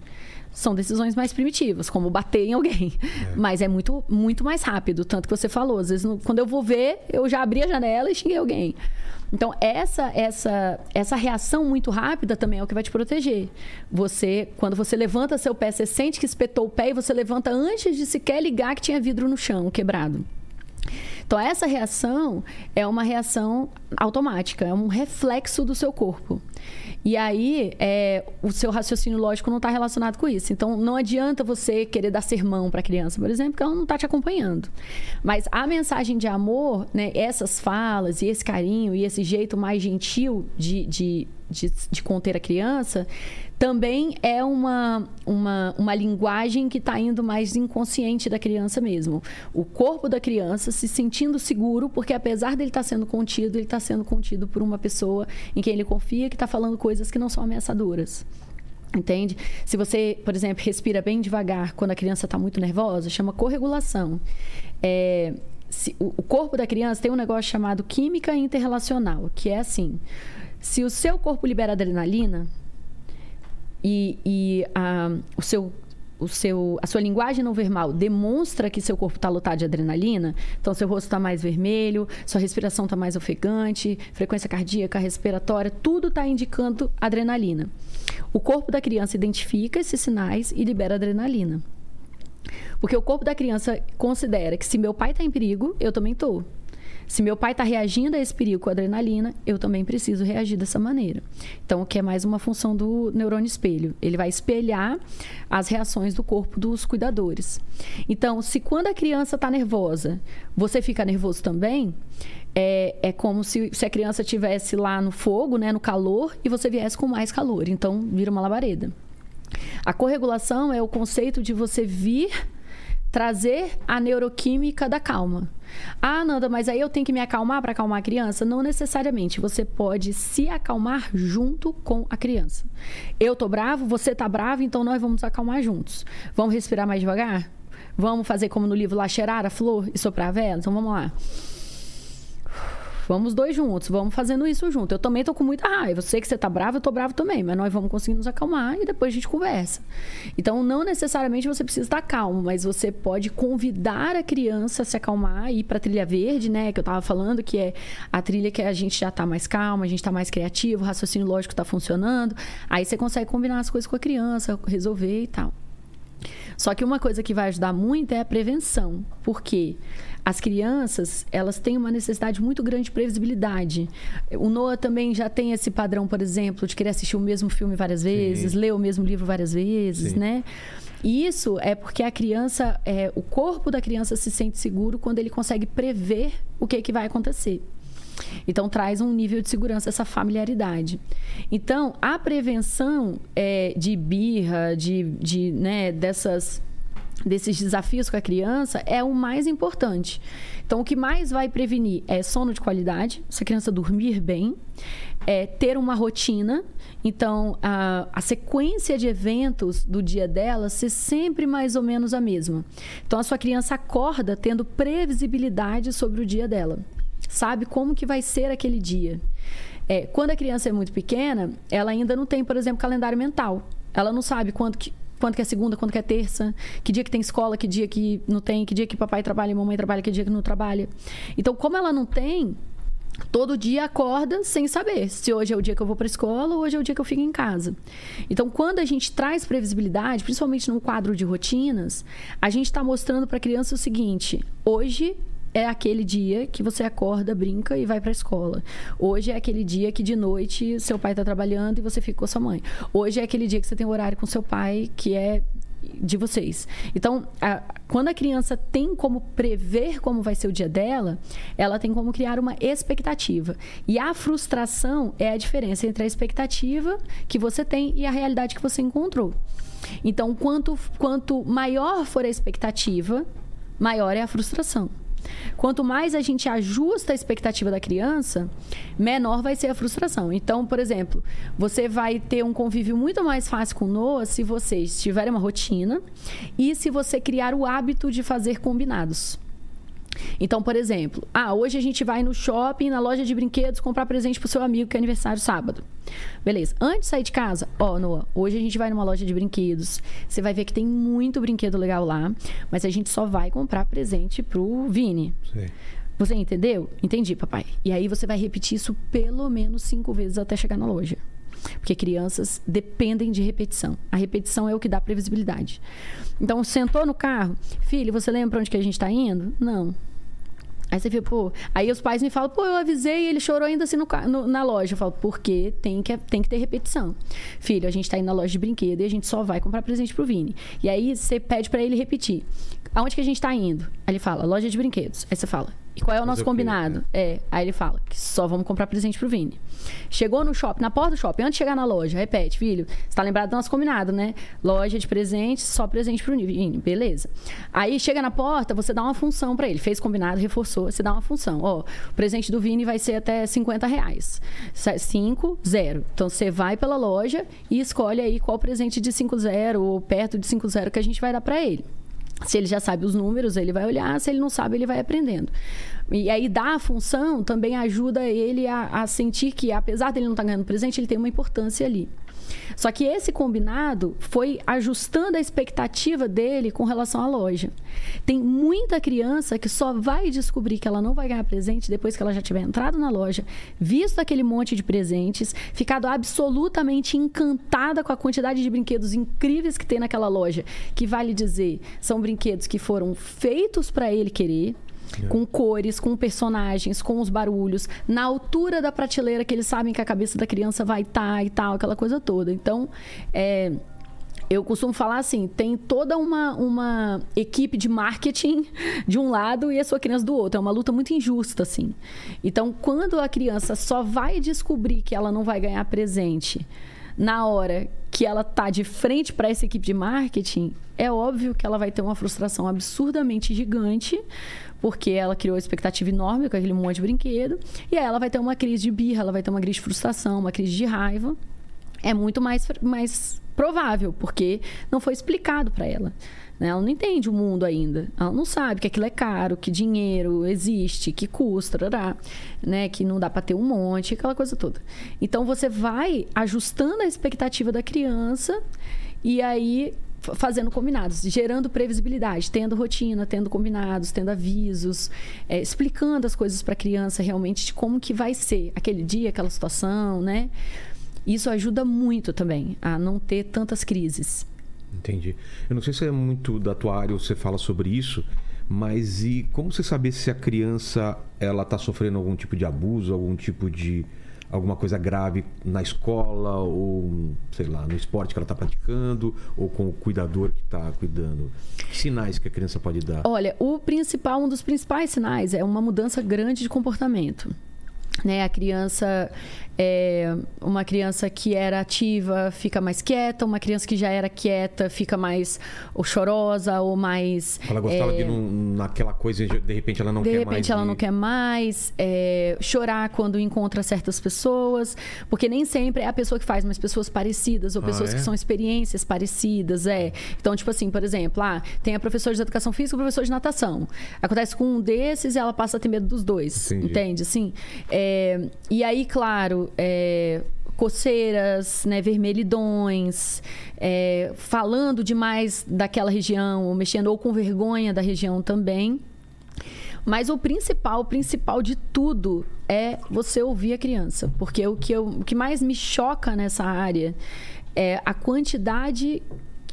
São decisões mais primitivas, como bater em alguém. Mas é muito, muito mais rápido. Tanto que você falou, às vezes, no- quando eu vou ver, eu já abri a janela e xinguei alguém. Então, essa, essa, essa reação muito rápida também é o que vai te proteger. Você, quando você levanta seu pé, você sente que espetou o pé e você levanta antes de sequer ligar que tinha vidro no chão, quebrado. Então, essa reação é uma reação automática, é um reflexo do seu corpo. E aí, é, o seu raciocínio lógico não está relacionado com isso. Então, não adianta você querer dar sermão para a criança, por exemplo, porque ela não está te acompanhando. Mas a mensagem de amor, né, essas falas e esse carinho e esse jeito mais gentil de, de, de, de conter a criança, também é uma, uma, uma linguagem que está indo mais inconsciente da criança mesmo. O corpo da criança se sentindo seguro, porque apesar dele estar sendo contido, ele está sendo contido por uma pessoa em quem ele confia, que está falando coisas que não são ameaçadoras. Entende? Se você, por exemplo, respira bem devagar quando a criança está muito nervosa, chama corregulação. É, se- o, o corpo da criança tem um negócio chamado química interrelacional, que é assim: se o seu corpo libera adrenalina, e, e a, o seu, o seu, a sua linguagem não verbal demonstra que seu corpo está lotado de adrenalina, então seu rosto está mais vermelho, sua respiração está mais ofegante, frequência cardíaca, respiratória, tudo está indicando adrenalina. O corpo da criança identifica esses sinais e libera adrenalina. Porque o corpo da criança considera que se meu pai está em perigo, eu também estou. Se meu pai está reagindo a esse perigo com adrenalina, eu também preciso reagir dessa maneira. Então, o que é mais uma função do neurônio espelho. Ele vai espelhar as reações do corpo dos cuidadores. Então, se quando a criança está nervosa, você fica nervoso também, é, é como se, se a criança estivesse lá no fogo, né, no calor, e você viesse com mais calor. Então, vira uma labareda. A corregulação é o conceito de você vir trazer a neuroquímica da calma. Ah, Nanda, mas aí eu tenho que me acalmar para acalmar a criança? Não necessariamente. Você pode se acalmar junto com a criança. Eu tô bravo, você tá bravo, então nós vamos nos acalmar juntos. Vamos respirar mais devagar? Vamos fazer como no livro lá, cheirar a flor e soprar a vela? Então vamos lá. Vamos dois juntos, vamos fazendo isso junto. Eu também tô com muita raiva. Eu sei que você tá bravo, eu tô bravo também, mas nós vamos conseguir nos acalmar e depois a gente conversa. Então, não necessariamente você precisa estar calmo, mas você pode convidar a criança a se acalmar e ir pra trilha verde, né, que eu tava falando, que é a trilha que a gente já tá mais calma, a gente tá mais criativo, o raciocínio lógico tá funcionando. Aí você consegue combinar as coisas com a criança, resolver e tal. Só que uma coisa que vai ajudar muito é a prevenção. Por quê? As crianças, elas têm uma necessidade muito grande de previsibilidade. O Noah também já tem esse padrão, por exemplo, de querer assistir o mesmo filme várias vezes, ler o mesmo livro várias vezes, Sim. né? E isso é porque a criança, é, o corpo da criança se sente seguro quando ele consegue prever o que, que vai acontecer. Então, traz um nível de segurança, essa familiaridade. Então, a prevenção é, de birra, de, de, né, dessas, desses desafios com a criança é o mais importante. Então, o que mais vai prevenir é sono de qualidade, se a criança dormir bem, é ter uma rotina. Então, a, a sequência de eventos do dia dela ser sempre mais ou menos a mesma. Então, a sua criança acorda tendo previsibilidade sobre o dia dela sabe como que vai ser aquele dia. É, quando a criança é muito pequena, ela ainda não tem, por exemplo, calendário mental. Ela não sabe quando que, quando que é segunda, quando que é terça, que dia que tem escola, que dia que não tem, que dia que papai trabalha mamãe trabalha, que dia que não trabalha. Então, como ela não tem, todo dia acorda sem saber se hoje é o dia que eu vou para a escola ou hoje é o dia que eu fico em casa. Então, quando a gente traz previsibilidade, principalmente num quadro de rotinas, a gente está mostrando para a criança o seguinte: hoje é aquele dia que você acorda, brinca e vai para a escola. Hoje é aquele dia que de noite seu pai está trabalhando e você fica com sua mãe. Hoje é aquele dia que você tem um horário com seu pai que é de vocês. Então, a, quando a criança tem como prever como vai ser o dia dela, ela tem como criar uma expectativa. E a frustração é a diferença entre a expectativa que você tem e a realidade que você encontrou. Então, quanto, quanto maior for a expectativa, maior é a frustração. Quanto mais a gente ajusta a expectativa da criança, menor vai ser a frustração. Então, por exemplo, você vai ter um convívio muito mais fácil com o Noah se vocês tiverem uma rotina e se você criar o hábito de fazer combinados. Então, por exemplo, ah, hoje a gente vai no shopping, na loja de brinquedos, comprar presente pro seu amigo que é aniversário sábado. Beleza. Antes de sair de casa, ó, Noah, hoje a gente vai numa loja de brinquedos. Você vai ver que tem muito brinquedo legal lá, mas a gente só vai comprar presente pro Vini. Sei. Você entendeu? Entendi, papai. E aí você vai repetir isso pelo menos cinco vezes até chegar na loja. Porque crianças dependem de repetição. A repetição é o que dá previsibilidade. Então, sentou no carro, filho, você lembra onde que a gente está indo? Não. Aí você fica, pô. Aí os pais me falam, pô, eu avisei e ele chorou ainda assim no, no- na loja. Eu falo, porque tem que, tem que ter repetição. Filho, a gente tá indo na loja de brinquedo e a gente só vai comprar presente pro Vini. E aí você pede pra ele repetir. Aonde que a gente tá indo? Aí ele fala, loja de brinquedos. Aí você fala, e qual é o nosso combinado? É. Aí ele fala que só vamos comprar presente pro Vini. Chegou no shopping, na porta do shopping, antes de chegar na loja, repete, filho, você tá lembrado do nosso combinado, né? Loja de presentes, só presente pro Vini. Beleza. Aí chega na porta, você dá uma função pra ele. Fez combinado, reforçou, você dá uma função. Ó, o presente do Vini vai ser até 50 reais. 5, 0. Então você vai pela loja e escolhe aí qual presente de 5, 0 ou perto de 5, 0 que a gente vai dar pra ele. Se ele já sabe os números, ele vai olhar. Se ele não sabe, ele vai aprendendo. E aí, dar a função também ajuda ele a, a sentir que, apesar dele não estar ganhando presente, ele tem uma importância ali. Só que esse combinado foi ajustando a expectativa dele com relação à loja. Tem muita criança que só vai descobrir que ela não vai ganhar presente depois que ela já tiver entrado na loja, visto aquele monte de presentes, ficado absolutamente encantada com a quantidade de brinquedos incríveis que tem naquela loja, que vale dizer, são brinquedos que foram feitos para ele querer, com cores, com personagens, com os barulhos, na altura da prateleira que eles sabem que a cabeça da criança vai estar e tal, aquela coisa toda. Então, é, eu costumo falar assim: tem toda uma, uma equipe de marketing de um lado e a sua criança do outro. É uma luta muito injusta, assim. Então, quando a criança só vai descobrir que ela não vai ganhar presente na hora que ela tá de frente para essa equipe de marketing, é óbvio que ela vai ter uma frustração absurdamente gigante, porque ela criou uma expectativa enorme com aquele monte de brinquedo, e aí ela vai ter uma crise de birra, ela vai ter uma crise de frustração, uma crise de raiva. É muito mais, mais provável, porque não foi explicado para ela. né? Ela não entende o mundo ainda. Ela não sabe que aquilo é caro, que dinheiro existe, que custa, tarará, né? que não dá para ter um monte, aquela coisa toda. Então você vai ajustando a expectativa da criança e aí fazendo combinados, gerando previsibilidade, tendo rotina, tendo combinados, tendo avisos, é, explicando as coisas para a criança realmente de como que vai ser aquele dia, aquela situação, né? Isso ajuda muito também a não ter tantas crises. Entendi. Eu não sei se é muito da tua área ou você fala sobre isso, mas e como você saber se a criança ela tá sofrendo algum tipo de abuso, algum tipo de alguma coisa grave na escola ou sei lá no esporte que ela está praticando ou com o cuidador que está cuidando? Que sinais que a criança pode dar? Olha, o principal, um dos principais sinais é uma mudança grande de comportamento. né? A criança é uma criança que era ativa fica mais quieta, uma criança que já era quieta fica mais ou chorosa ou mais Ela gostava é, de não, naquela coisa e de repente ela não de quer repente mais. ela e- não quer mais é, chorar quando encontra certas pessoas, porque nem sempre é a pessoa que faz, mas pessoas parecidas ou Ah, pessoas é? que são experiências parecidas, é. Então, tipo assim, por exemplo, ah, tem a professora de educação física e o professor de natação. Acontece com um desses e ela passa a ter medo dos dois, Entendi. entende? Assim, é, e aí, claro, é, coceiras, né, vermelhidões, é, falando demais daquela região, ou mexendo ou com vergonha da região também. Mas o principal, o principal de tudo é você ouvir a criança. Porque o que, eu, o que mais me choca nessa área é a quantidade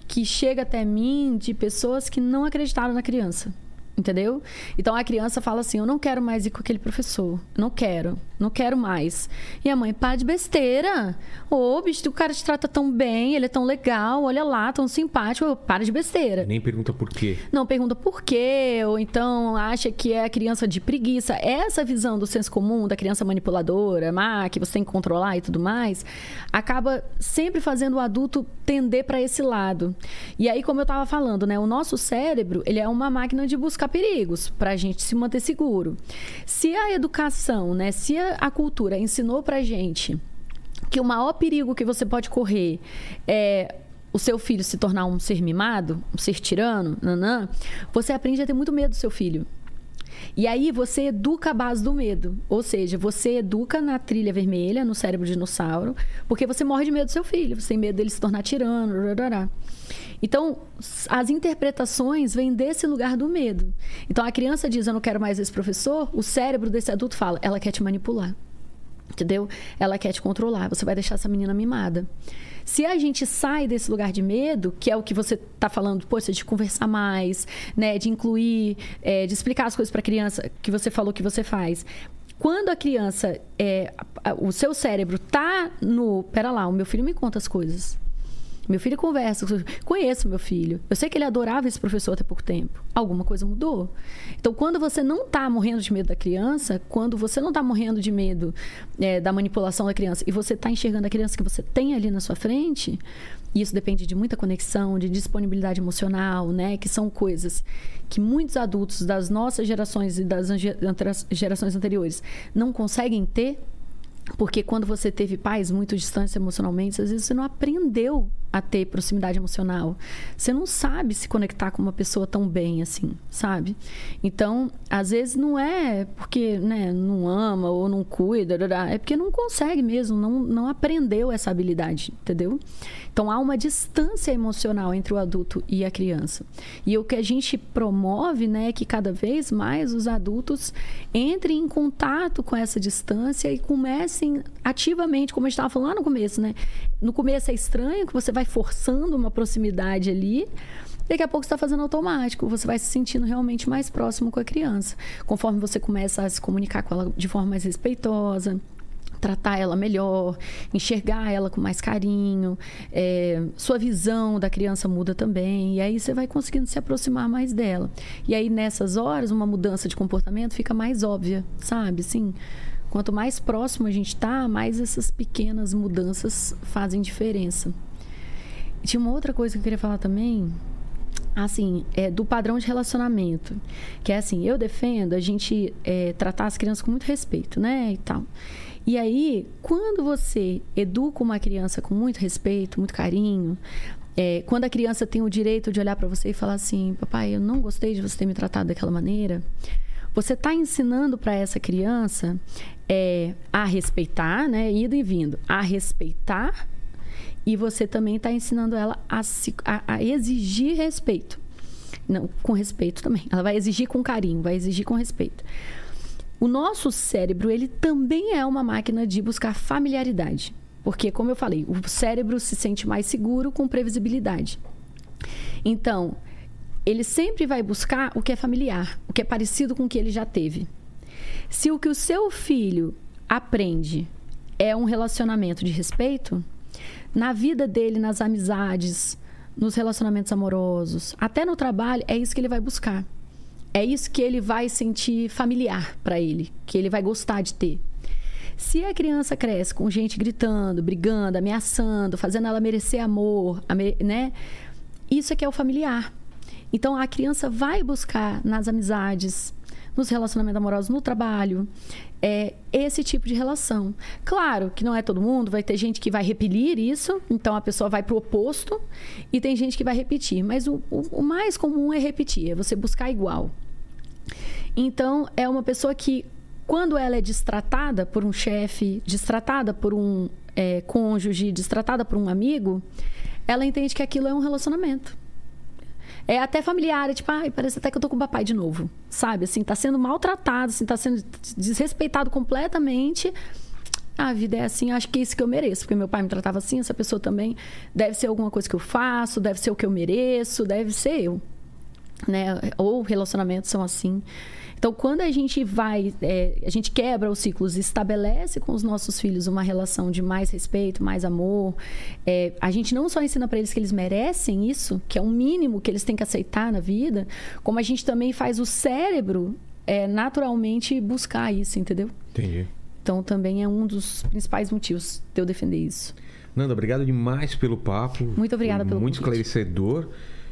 que chega até mim de pessoas que não acreditaram na criança. Entendeu? Então a criança fala assim: Eu não quero mais ir com aquele professor. Não quero. Não quero mais. E a mãe, para de besteira. Ô, bicho, o cara te trata tão bem, ele é tão legal, olha lá, tão simpático. Eu, Para de besteira. Nem pergunta por quê. Não pergunta por quê, ou então acha que é a criança de preguiça. Essa visão do senso comum, da criança manipuladora, má, que você tem que controlar e tudo mais, acaba sempre fazendo o adulto tender para esse lado. E aí, como eu estava falando, né, o nosso cérebro, ele é uma máquina de buscar perigos para a gente se manter seguro. Se a educação, né, se a, a cultura ensinou para gente que o maior perigo que você pode correr é o seu filho se tornar um ser mimado, um ser tirano, nanã, você aprende a ter muito medo do seu filho. E aí você educa a base do medo. Ou seja, você educa na trilha vermelha, no cérebro dinossauro, porque você morre de medo do seu filho. Você tem medo dele se tornar tirano. rarará. Então, as interpretações vêm desse lugar do medo. Então, a criança diz: Eu não quero mais esse professor. O cérebro desse adulto fala: Ela quer te manipular. Entendeu? Ela quer te controlar. Você vai deixar essa menina mimada. Se a gente sai desse lugar de medo, que é o que você está falando, poxa, de conversar mais, né, de incluir, é, de explicar as coisas para a criança que você falou que você faz. Quando a criança, é, o seu cérebro tá no, pera lá, o meu filho me conta as coisas. Meu filho conversa, conheço meu filho. Eu sei que ele adorava esse professor até pouco tempo. Alguma coisa mudou. Então, quando você não está morrendo de medo da criança, quando você não está morrendo de medo é, da manipulação da criança e você está enxergando a criança que você tem ali na sua frente, e isso depende de muita conexão, de disponibilidade emocional, né? Que são coisas que muitos adultos das nossas gerações e das gerações anteriores não conseguem ter porque quando você teve pais muito distantes emocionalmente, às vezes você não aprendeu a ter proximidade emocional. Você não sabe se conectar com uma pessoa tão bem assim, sabe? Então, às vezes não é porque né, não ama ou não cuida, é porque não consegue mesmo, não, não aprendeu essa habilidade, entendeu? Então há uma distância emocional entre o adulto e a criança. E o que a gente promove né, é que cada vez mais os adultos entrem em contato com essa distância e comecem ativamente, como a gente estava falando no começo, né? No começo é estranho que você vai forçando uma proximidade ali. Daqui a pouco você está fazendo automático, você vai se sentindo realmente mais próximo com a criança. Conforme você começa a se comunicar com ela de forma mais respeitosa, tratar ela melhor, enxergar ela com mais carinho, é, sua visão da criança muda também, e aí você vai conseguindo se aproximar mais dela. E aí nessas horas, uma mudança de comportamento fica mais óbvia, sabe? Assim, quanto mais próximo a gente está, mais essas pequenas mudanças fazem diferença. Tinha uma outra coisa que eu queria falar também, assim, é, do padrão de relacionamento. Que é assim, eu defendo a gente é, tratar as crianças com muito respeito, né? E tal. E aí, quando você educa uma criança com muito respeito, muito carinho, é, quando a criança tem o direito de olhar para você e falar assim, papai, eu não gostei de você ter me tratado daquela maneira, você está ensinando para essa criança é, a respeitar, né? Indo e vindo, a respeitar e você também está ensinando ela a, se, a, a, exigir respeito. Não, com respeito também. Ela vai exigir com carinho, vai exigir com respeito. O nosso cérebro, ele também é uma máquina de buscar familiaridade. Porque, como eu falei, o cérebro se sente mais seguro com previsibilidade. Então, ele sempre vai buscar o que é familiar, o que é parecido com o que ele já teve. Se o que o seu filho aprende é um relacionamento de respeito, na vida dele, nas amizades, nos relacionamentos amorosos, até no trabalho, é isso que ele vai buscar. É isso que ele vai sentir familiar para ele, que ele vai gostar de ter. Se a criança cresce com gente gritando, brigando, ameaçando, fazendo ela merecer amor, né? Isso é que é o familiar. Então a criança vai buscar nas amizades, nos relacionamentos amorosos, no trabalho, é, esse tipo de relação. Claro que não é todo mundo, vai ter gente que vai repelir isso, então a pessoa vai pro oposto, e tem gente que vai repetir. Mas o, o- o mais comum é repetir, é você buscar igual. Então, é uma pessoa que, quando ela é destratada por um chefe, destratada por um é, cônjuge, destratada por um amigo, ela entende que aquilo é um relacionamento. É até familiar, é tipo, ai, parece até que eu tô com o papai de novo. Sabe? Assim, tá sendo maltratado, assim, tá sendo desrespeitado completamente. A vida é assim, acho que é isso que eu mereço, porque meu pai me tratava assim, essa pessoa também. Deve ser alguma coisa que eu faço, deve ser o que eu mereço, deve ser eu né? Ou relacionamentos são assim. Então, quando a gente vai, é, a gente quebra os ciclos, estabelece com os nossos filhos uma relação de mais respeito, mais amor, é, a gente não só ensina para eles que eles merecem isso, que é um mínimo que eles têm que aceitar na vida, como a gente também faz o cérebro é, naturalmente buscar isso, entendeu? Entendi. Então, também é um dos principais motivos de eu defender isso. Nanda, obrigado demais pelo papo. Muito obrigada Foi pelo Muito convite. esclarecedor.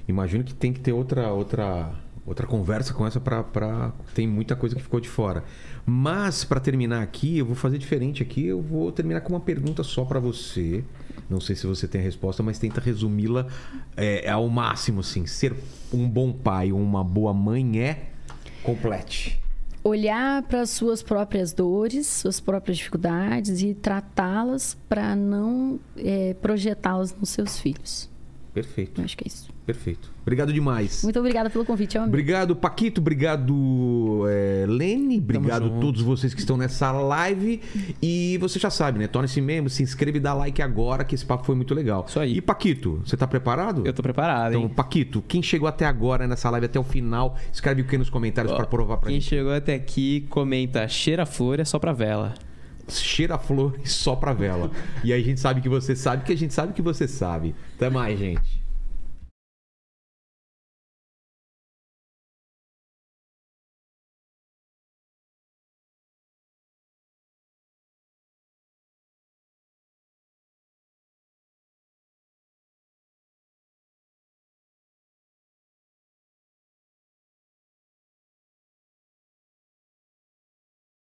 Imagino que tem que ter outra outra outra conversa com essa para tem muita coisa que ficou de fora. Mas para terminar aqui, eu vou fazer diferente aqui, eu vou terminar com uma pergunta só para você. Não sei se você tem a resposta, mas tenta resumi-la é, ao máximo assim. Ser um bom pai ou uma boa mãe é complete. olhar para as suas próprias dores, suas próprias dificuldades e tratá-las para não é, projetá-las nos seus filhos. Perfeito, Eu acho que é isso. Perfeito. Obrigado demais. Muito obrigada pelo convite, eu amei. Obrigado, Paquito. Obrigado, é, Lene. Obrigado a todos vocês que estão nessa live. E você já sabe, né? Torne-se membro, se inscreva e dá like agora, que esse papo foi muito legal. Isso aí. E, Paquito, você tá preparado? Eu tô preparado, Então, hein? Paquito, quem chegou até agora nessa live, até o final, escreve o que nos comentários para provar pra Quem gente. chegou até aqui, comenta cheira a flor é só pra vela. Cheira a flor e só pra vela. e aí a gente sabe que você sabe, que a gente sabe que você sabe. Até mais, gente.